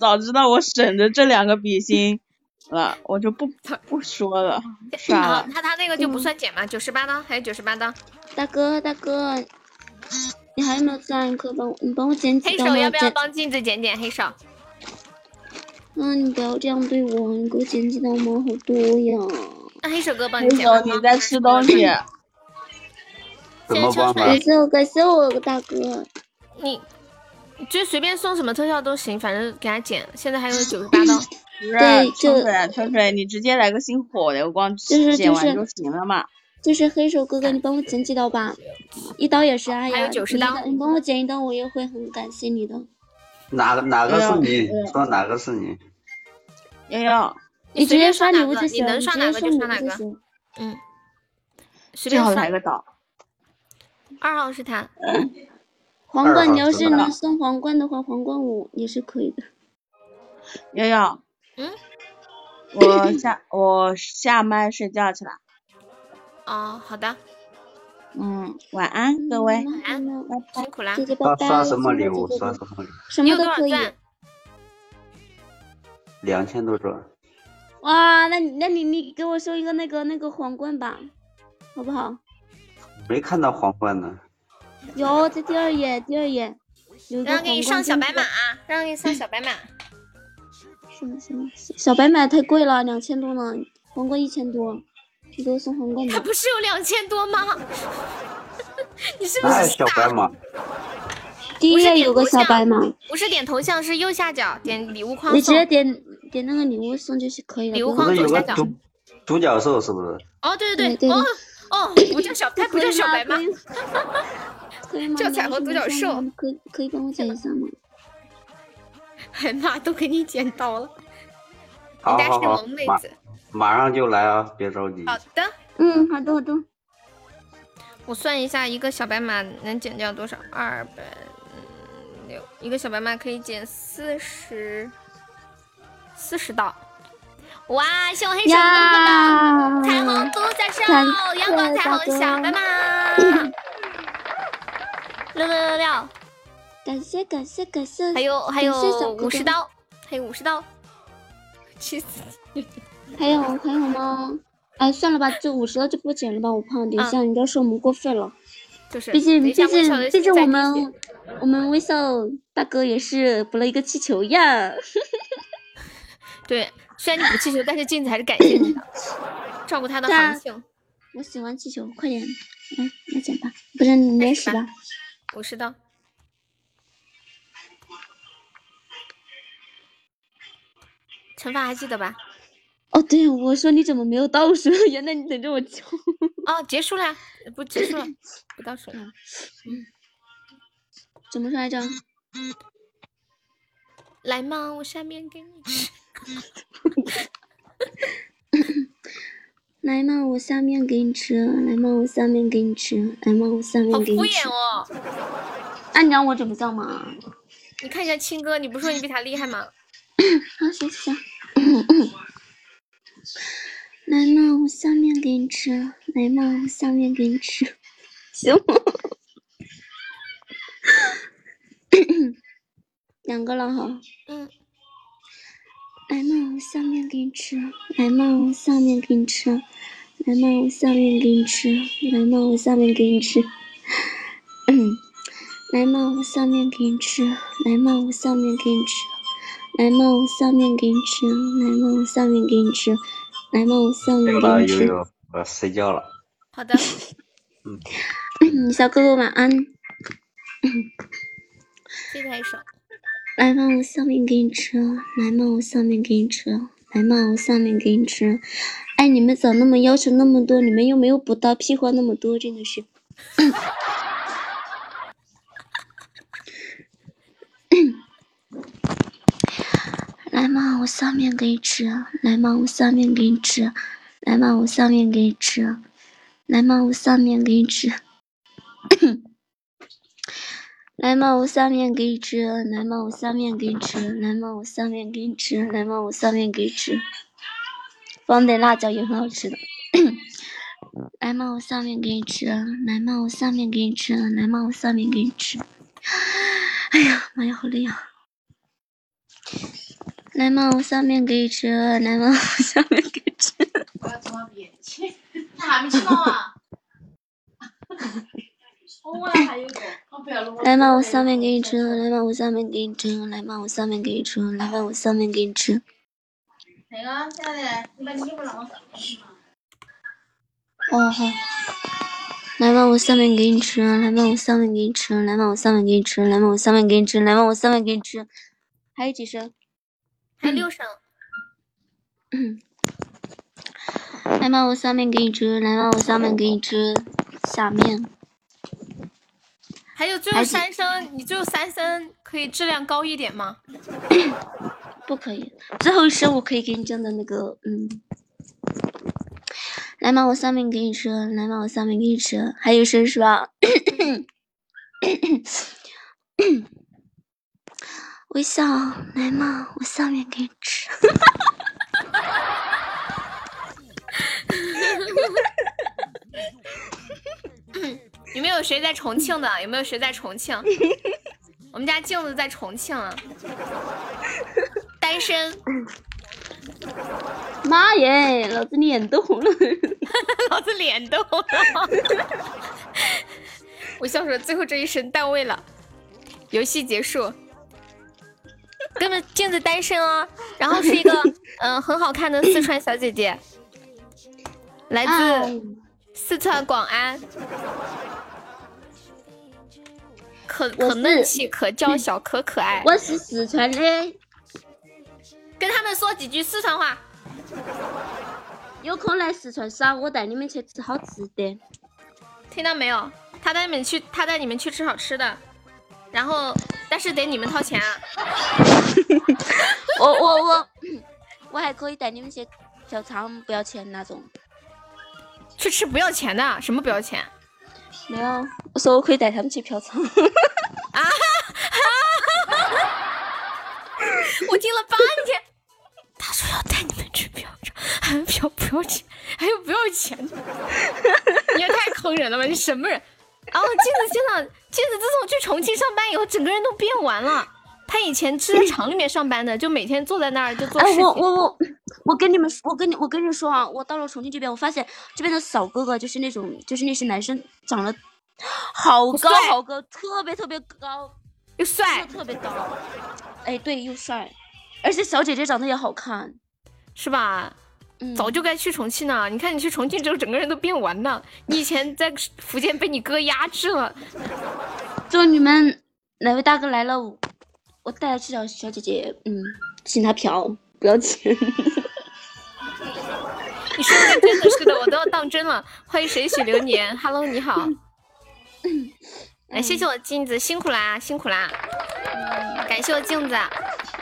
早知道我省着这两个笔芯了，我就不不说了，算了，。他他那个就不算剪嘛，九十八刀，还有九十八刀。大哥大哥，你还有没有钻？你可以帮我，你帮我剪几刀？黑手要不要帮镜子剪剪？黑手，嗯，你不要这样对我，你给我剪几刀吗？好多呀。那黑手哥帮黑你剪吧手，你在吃东西，怎么帮感忙？谢我感谢我大哥，你你就随便送什么特效都行，反正给他剪。现在还有九十八刀。不是对就秋水秋水，你直接来个星火流光就是就是剪完就行了嘛。就是黑手哥哥，你帮我剪几刀吧，一刀也是爱呀。还有90你一刀你帮我剪一刀，我也会很感谢你的。哪个哪个是你？说哪个是你？悠悠，你直接刷礼物就行，你能刷哪个就刷哪个。物就行。嗯，随最好便刷来个岛。二号是他，皇冠，你要是能送皇冠的话，皇冠五也是可以的。悠悠，嗯，我下我下麦睡觉去了。哦，好的，嗯，晚安各位。晚安那拜拜辛苦啦姐。姐拜拜。刷刷什么礼物？刷什么礼物？什么都可以。两千多钻。哇，那你那你你给我送一个那个那个皇冠吧，好不好？没看到皇冠呢。有在第二页，第二页有一个让给你上小白马跟这个，让给你上小白马。什么什么小白马太贵了，两千多呢，皇冠一千多，他不是有两千多吗？你是不是傻？小白马？第一页有个小白马，不是点头像，是右下角点礼物框你直接。点点那个礼物送就是可以了。礼物框左下角独独角兽是不是？哦，对对对对哦哦，不叫小，它不叫小白吗可？以吗？可以吗？叫彩虹独角兽可以可以帮我讲一下吗？海马都给你捡到了，人家是萌妹，子。马上就来啊，别着急。好的，嗯，好的好的。我算一下，一个小白马能减掉多少？二百六，一个小白马可以减四十，四十道。哇，谢我黑手哥哥呀的彩虹独角兽感，阳光彩虹小白马，六六六六，感谢感谢感谢，还有还感谢小有五十刀，还有五十刀，气死你！还有还有吗？哎，算了吧，这五十刀就不减了吧，我怕等一下人家说我们过分了。就是，毕竟毕竟毕竟我们我们微笑大哥也是补了一个气球呀。对，虽然你补气球，但是镜子还是感谢你的，照顾他的行情。我喜欢气球，快点，来来减吧，不是你没死吧？五十刀，惩罚还记得吧？哦，对，我说你怎么没有倒数？原来你等着我救。哦，结束了，不结束了，不倒数了。怎么说来着？来嘛，我下面给你 吃。来嘛，我下面给你吃。来嘛，我下面给你吃。来嘛，我下面给敷你吃衍。哦！那你让我怎么叫嘛？你看一下青哥，你不是说你比他厉害吗？啊，行行。来嘛，我下面给你吃。来嘛，我下面给你吃。行吗？两个了哈。嗯，来嘛，我下面给你吃。来嘛，我下面给你吃。来嘛，我下面给你吃。来嘛，我下面给你吃。嗯，来嘛，我下面给你吃。来嘛，我下面给你吃。来嘛，我下面给你吃。来嘛，我下面给你吃。来嘛，我下面，给你吃。悠悠，我睡觉了。好的，嗯，小哥哥晚安。谢谢他一首。来嘛，我下面给你吃。来嘛，我下面给你吃。来嘛，我下面给你吃。哎，你们咋那么要求那么多？你们又没有补到，屁话那么多，真的是。来嘛，我下面给你吃。来嘛，我下面给你吃。来嘛，我下面给你吃。来嘛，我下面给你吃。来嘛，我下面给你吃。来嘛，我下面给你吃。来嘛，我下面给你吃。来嘛，我下面给你吃。放点辣椒也很好吃的。来嘛，我下面给你吃。来嘛，我下面给你吃。来嘛，我下面给你吃。哎呀妈呀，好累啊！来嘛，我下面给你吃。来嘛，我下面给你吃。我要找别去，他还没吃到啊。来嘛，我下面给你吃。来嘛，我下面给你吃。来嘛，我下面给你吃。来嘛，我下面给你吃。哪个现在你把衣服拿我哦好。来嘛，我下面给你吃。来嘛，我下面给你吃。来嘛，我下面给你吃。来嘛，我下面给你吃。来嘛，我下面给你吃。还有几声？还有六声，来嘛，我下面给你吃。来嘛，我下面给你吃。下面。还有最后三声，你最后三声可以质量高一点吗？不可以，最后一声我可以给你讲的那个，嗯。来嘛，我下面给你吃。来嘛，我下面给你吃。还有一声是吧？微笑，来嘛，我下面给你吃。有没有谁在重庆的？有没有谁在重庆？我们家镜子在重庆啊，单身，妈耶，老子脸都红了。老子脸都红了。我笑说最后这一声到位了，游戏结束。哥们，镜子单身哦，然后是一个嗯、呃很好看的四川小姐姐，来自四川广安，可可嫩气，可娇小，可可爱。我是四川的。跟他们说几句四川话。有空来四川耍，我带你们去吃好吃的。听到没有？他带你们去，他带你们去吃好吃的，然后但是得你们掏钱啊。我我我我还可以带你们去嫖娼，不要钱那种。去吃不要钱的？什么不要钱？没有，我说我可以带他们去嫖娼。啊！我听了半天，他说要带你们去嫖娼，还嫖不要钱，还有不要钱的，你也太坑人了吧！你什么人？然 后镜子现场，镜子自从去重庆上班以后，整个人都变完了。他以前是在厂里面上班的，就每天坐在那儿就做事情。我我我我跟你们，我跟你我跟你说啊，我到了重庆这边，我发现这边的小哥哥就是那种，就是那些男生长得好高好高，特别特别高，又帅，特别高。哎，对，又帅，而且小姐姐长得也好看，是吧？早就该去重庆了。你看你去重庆之后，整个人都变完了。你以前在福建被你哥压制了。祝你们哪位大哥来了，我带他去找小姐姐，嗯，请他嫖，不要钱。你说的真的是的，我都要当真了。欢迎水许流年，Hello，你好。来，谢谢我镜子，辛苦啦，辛苦啦。感谢我镜子。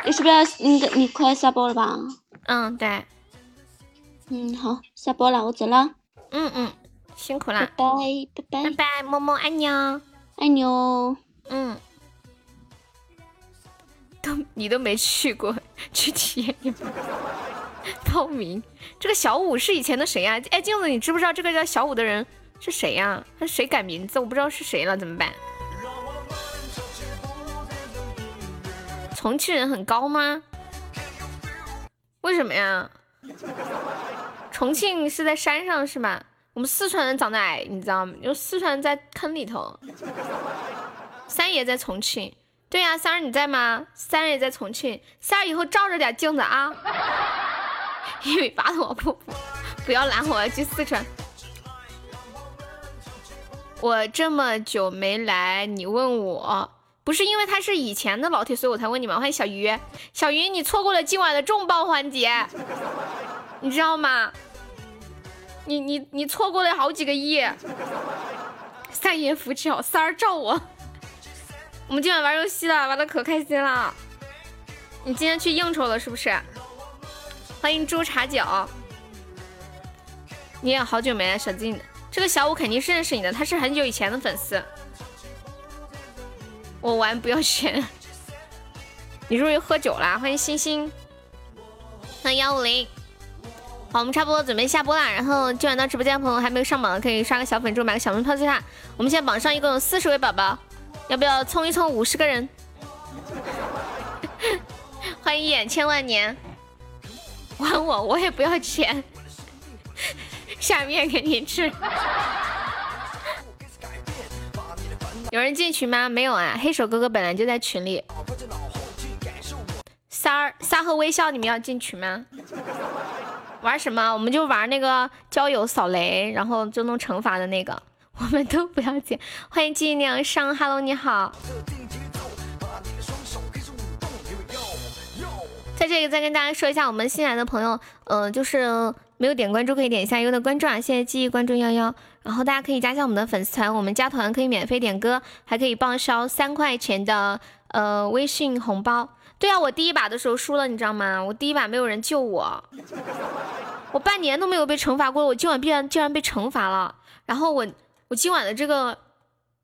你是不是要你你快下播了吧？嗯，对。嗯，好，下播了，我走了。嗯嗯，辛苦了，拜拜拜拜拜拜，么么，爱你哦，爱你哦。嗯，都你都没去过，去体验一把。报名，这个小五是以前的谁呀？哎，镜子，你知不知道这个叫小五的人是谁呀？他谁改名字？我不知道是谁了，怎么办？重庆人很高吗？为什么呀？重庆是在山上是吧？我们四川人长得矮，你知道吗？因为四川人在坑里头。三爷在重庆，对呀，三儿你在吗？三儿也在重庆，三儿以后照着点镜子啊！一米八的我不不要拦我，我要去四川。我这么久没来，你问我不是因为他是以前的老铁，所以我才问你们？欢迎小鱼，小鱼你错过了今晚的重磅环节。你知道吗？你你你错过了好几个亿。三爷福气好，三儿照我。我们今晚玩游戏了，玩的可开心了。你今天去应酬了是不是？欢迎猪茶酒。你也好久没来小静，这个小五肯定是认识你的，他是很久以前的粉丝。我玩不要钱。你是不是喝酒啦？欢迎星星。欢迎幺五零。好，我们差不多准备下播啦。然后今晚到直播间的朋友还没有上榜的，可以刷个小粉猪，买个小门票最大。我们现在榜上一共有四十位宝宝，要不要冲一冲五十个人？欢迎眼千万年，玩我我也不要钱，下面给你吃。有人进群吗？没有啊。黑手哥哥本来就在群里。三儿三和微笑，你们要进群吗？玩什么？我们就玩那个交友扫雷，然后就弄惩罚的那个。我们都不要紧。欢迎纪念上，Hello，你好。在这里再跟大家说一下，我们新来的朋友，嗯，就是没有点关注可以点一下优的关注啊，谢谢记忆关注幺幺。然后大家可以加一下我们的粉丝团，我们加团可以免费点歌，还可以报销三块钱的呃微信红包。对啊，我第一把的时候输了，你知道吗？我第一把没有人救我，我半年都没有被惩罚过，我今晚必然竟然被惩罚了。然后我我今晚的这个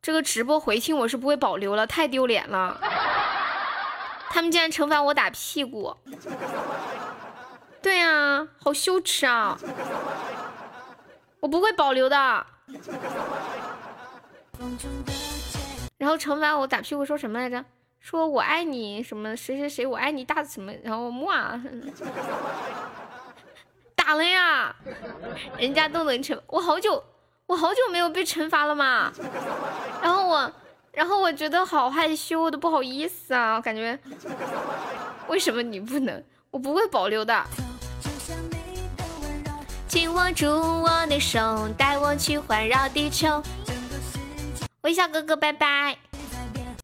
这个直播回听我是不会保留了，太丢脸了。他们竟然惩罚我打屁股，对呀，好羞耻啊！我不会保留的。然后惩罚我打屁股说什么来着？说我爱你什么谁谁谁我爱你大什么，然后木啊，打了呀，人家都能惩我好久我好久没有被惩罚了嘛，然后我然后我觉得好害羞的不好意思啊，感觉为什么你不能？我不会保留的。紧握住我的手，带我去环绕地球。微笑哥哥，拜拜。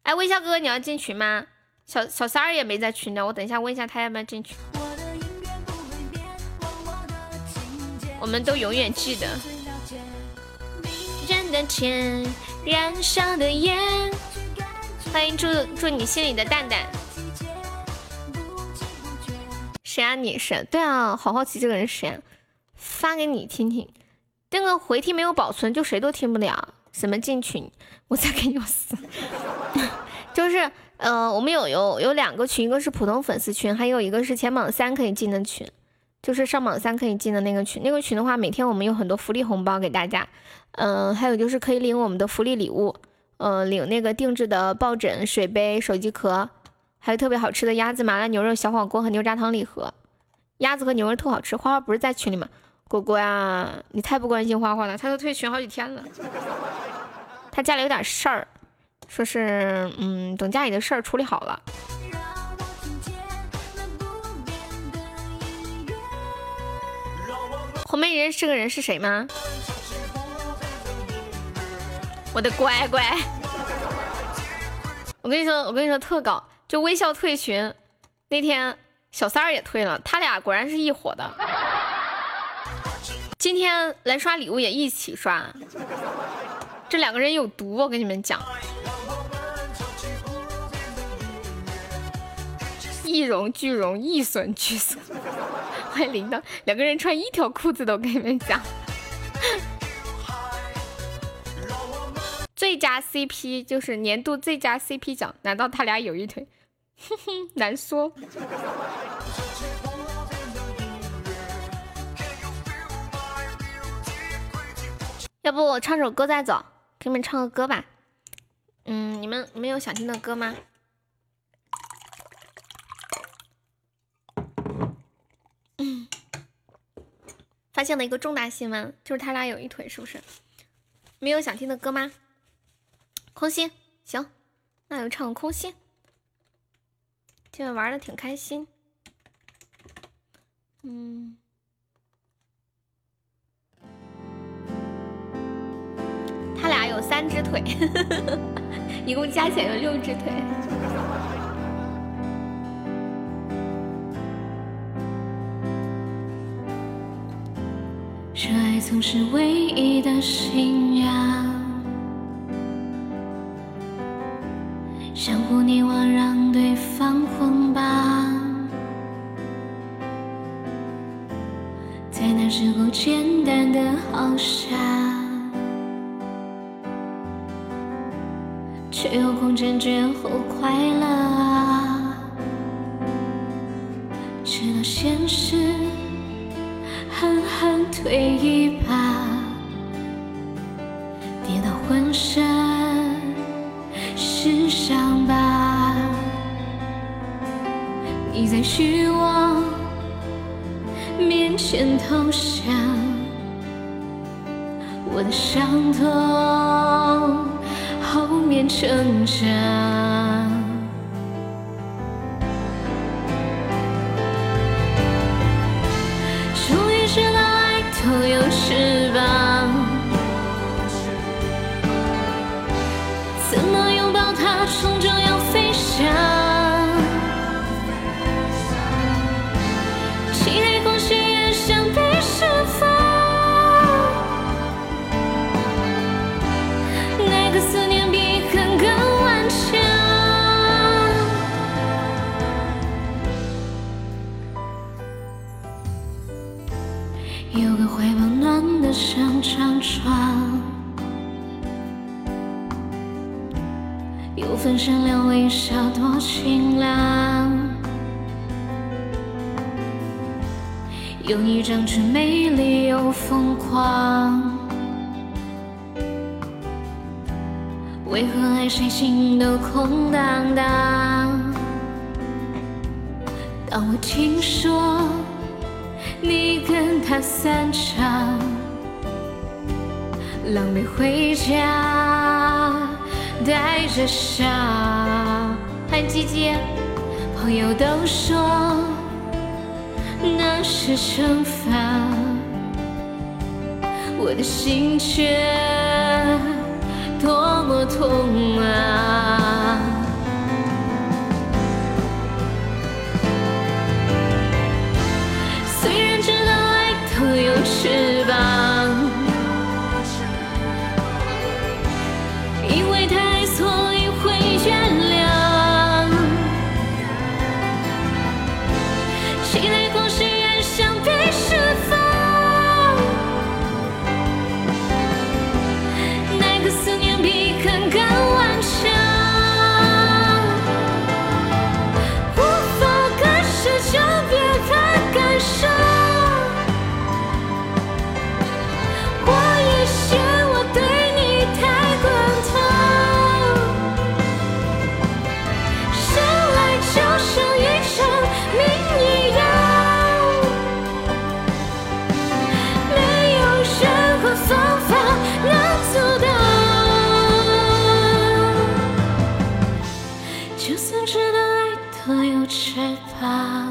哎，微笑哥哥，你要进群吗？小小三儿也没在群呢，我等一下问一下他要不要进群。我们都永远记得。人的钱，燃烧的烟。欢迎祝祝你心里的蛋蛋。谁啊？你是？对啊，好好奇这个人是谁啊？发给你听听。这个回听没有保存，就谁都听不了。什么进群？我再给你撕。就是呃，我们有有有两个群，一个是普通粉丝群，还有一个是前榜三可以进的群，就是上榜三可以进的那个群。那个群的话，每天我们有很多福利红包给大家。嗯，还有就是可以领我们的福利礼物，嗯，领那个定制的抱枕、水杯、手机壳，还有特别好吃的鸭子麻辣牛肉小火锅和牛轧糖礼盒。鸭子和牛肉特好吃。花花不是在群里吗？果果呀，你太不关心花花了，他都退群好几天了。他家里有点事儿，说是嗯，等家里的事儿处理好了。后面人是个人是谁吗？我的乖乖，我跟你说，我跟你说特搞，就微笑退群那天，小三儿也退了，他俩果然是一伙的。今天来刷礼物也一起刷，这两个人有毒，我跟你们讲。一荣俱荣，一损俱损。欢迎铃铛，两个人穿一条裤子的，我跟你们讲。最佳 CP 就是年度最佳 CP 奖，难道他俩有一腿？哼哼，难说。要不我唱首歌再走，给你们唱个歌吧。嗯，你们你们有想听的歌吗？嗯，发现了一个重大新闻，就是他俩有一腿，是不是？没有想听的歌吗？空心，行，那就唱个空心。今晚玩的挺开心。嗯。有三只腿，一共加起来有六只腿。这爱曾是唯一的信仰，相互凝望，让对方捆绑，在那时候简单的好像。却又空前绝后快乐，直到现实狠狠推一把，跌到浑身是伤疤。你在虚妄面前投降，我的伤剩下回家，带着伤。欢迎鸡鸡，朋友都说那是惩罚，我的心却多么痛啊！翅膀，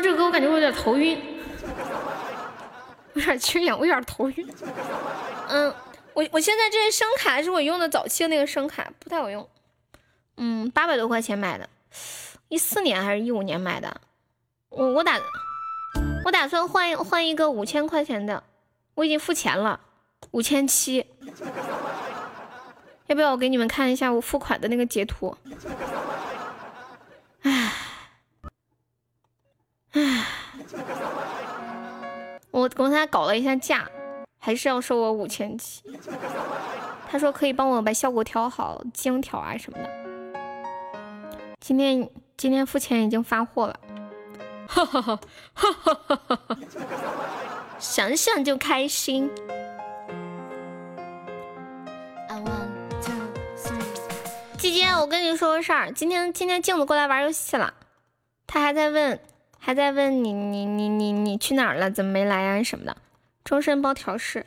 这个歌，我感觉我有点头晕，有点缺氧，我有点头晕。嗯，我我现在这个声卡是我用的早期的那个声卡，不太好用。嗯，八百多块钱买的，一四年还是一五年买的。我我打我打算换换一个五千块钱的，我已经付钱了，五千七。要不要我给你们看一下我付款的那个截图？唉，唉，我跟他搞了一下价，还是要收我五千七。他说可以帮我把效果调好，精调啊什么的。今天今天付钱已经发货了，哈哈哈哈哈哈哈！想想就开心。姐姐，我跟你说个事儿，今天今天镜子过来玩游戏了，他还在问，还在问你你你你你去哪儿了？怎么没来啊什么的？终身包调试，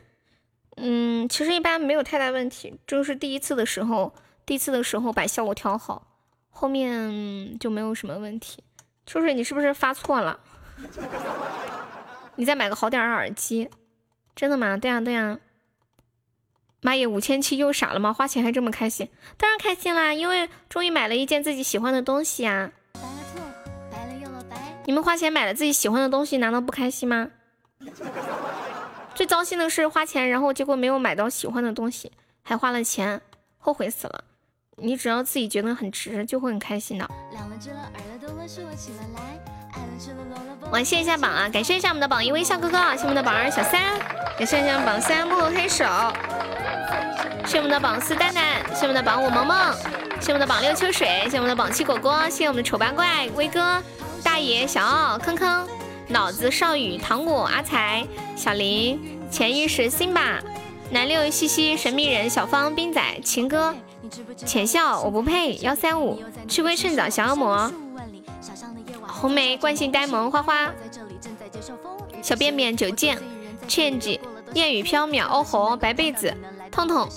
嗯，其实一般没有太大问题，就是第一次的时候，第一次的时候把效果调好，后面就没有什么问题。秋水，你是不是发错了？你再买个好点儿的耳机，真的吗？对呀对呀。妈耶，五千七又傻了吗？花钱还这么开心？当然开心啦，因为终于买了一件自己喜欢的东西呀。你们花钱买了自己喜欢的东西，难道不开心吗？最糟心的是花钱，然后结果没有买到喜欢的东西，还花了钱，后悔死了。你只要自己觉得很值，就会很开心的。我谢一下榜啊，感谢一下我们的榜一微笑哥哥，谢我们的榜二小三，感谢一下榜三幕后黑手，谢我们的榜四蛋蛋，谢我们的榜五萌萌，谢我们的榜六秋水，谢我们的榜七果果，谢我们的丑八怪威哥，大爷小奥坑坑，脑子少宇糖果阿才小林潜意识辛巴南六西西神秘人小芳冰仔情歌浅笑我不配幺三五。吃亏趁早小恶魔。红梅、惯性呆萌、花花、小便便、九剑、change、燕语飘渺、欧红、白被子、痛痛，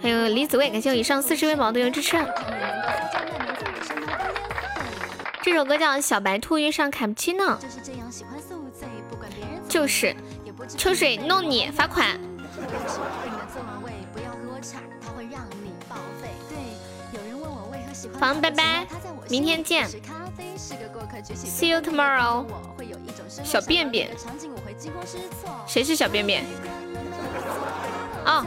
还有李子卫，感谢我以上四十位宝队友支持。这首歌叫《小白兔遇上卡布奇诺》，就是秋水弄你罚款。房，拜拜，明天见。See you tomorrow。小便便，谁是小便便？哦，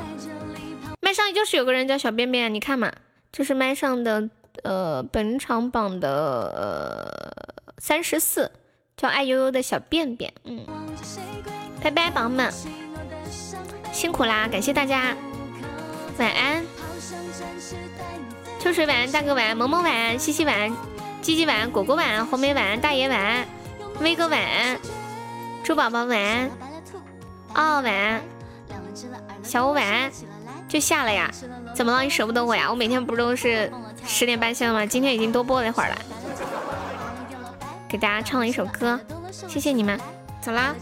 麦上就是有个人叫小便便，你看嘛，就是麦上的呃本场榜的三十四，叫爱悠悠的小便便。嗯，拜拜，宝宝们，辛苦啦，感谢大家，晚安。秋水晚安，大哥晚安，萌萌晚安，西西晚安。鸡鸡晚安，果果晚安，红梅晚安，大爷晚安，威哥晚安，猪宝宝晚安，哦晚安，小五晚安，就下了呀？怎么了？你舍不得我呀？我每天不都是十点半下吗？今天已经多播了一会儿了，给大家唱了一首歌，谢谢你们，走啦。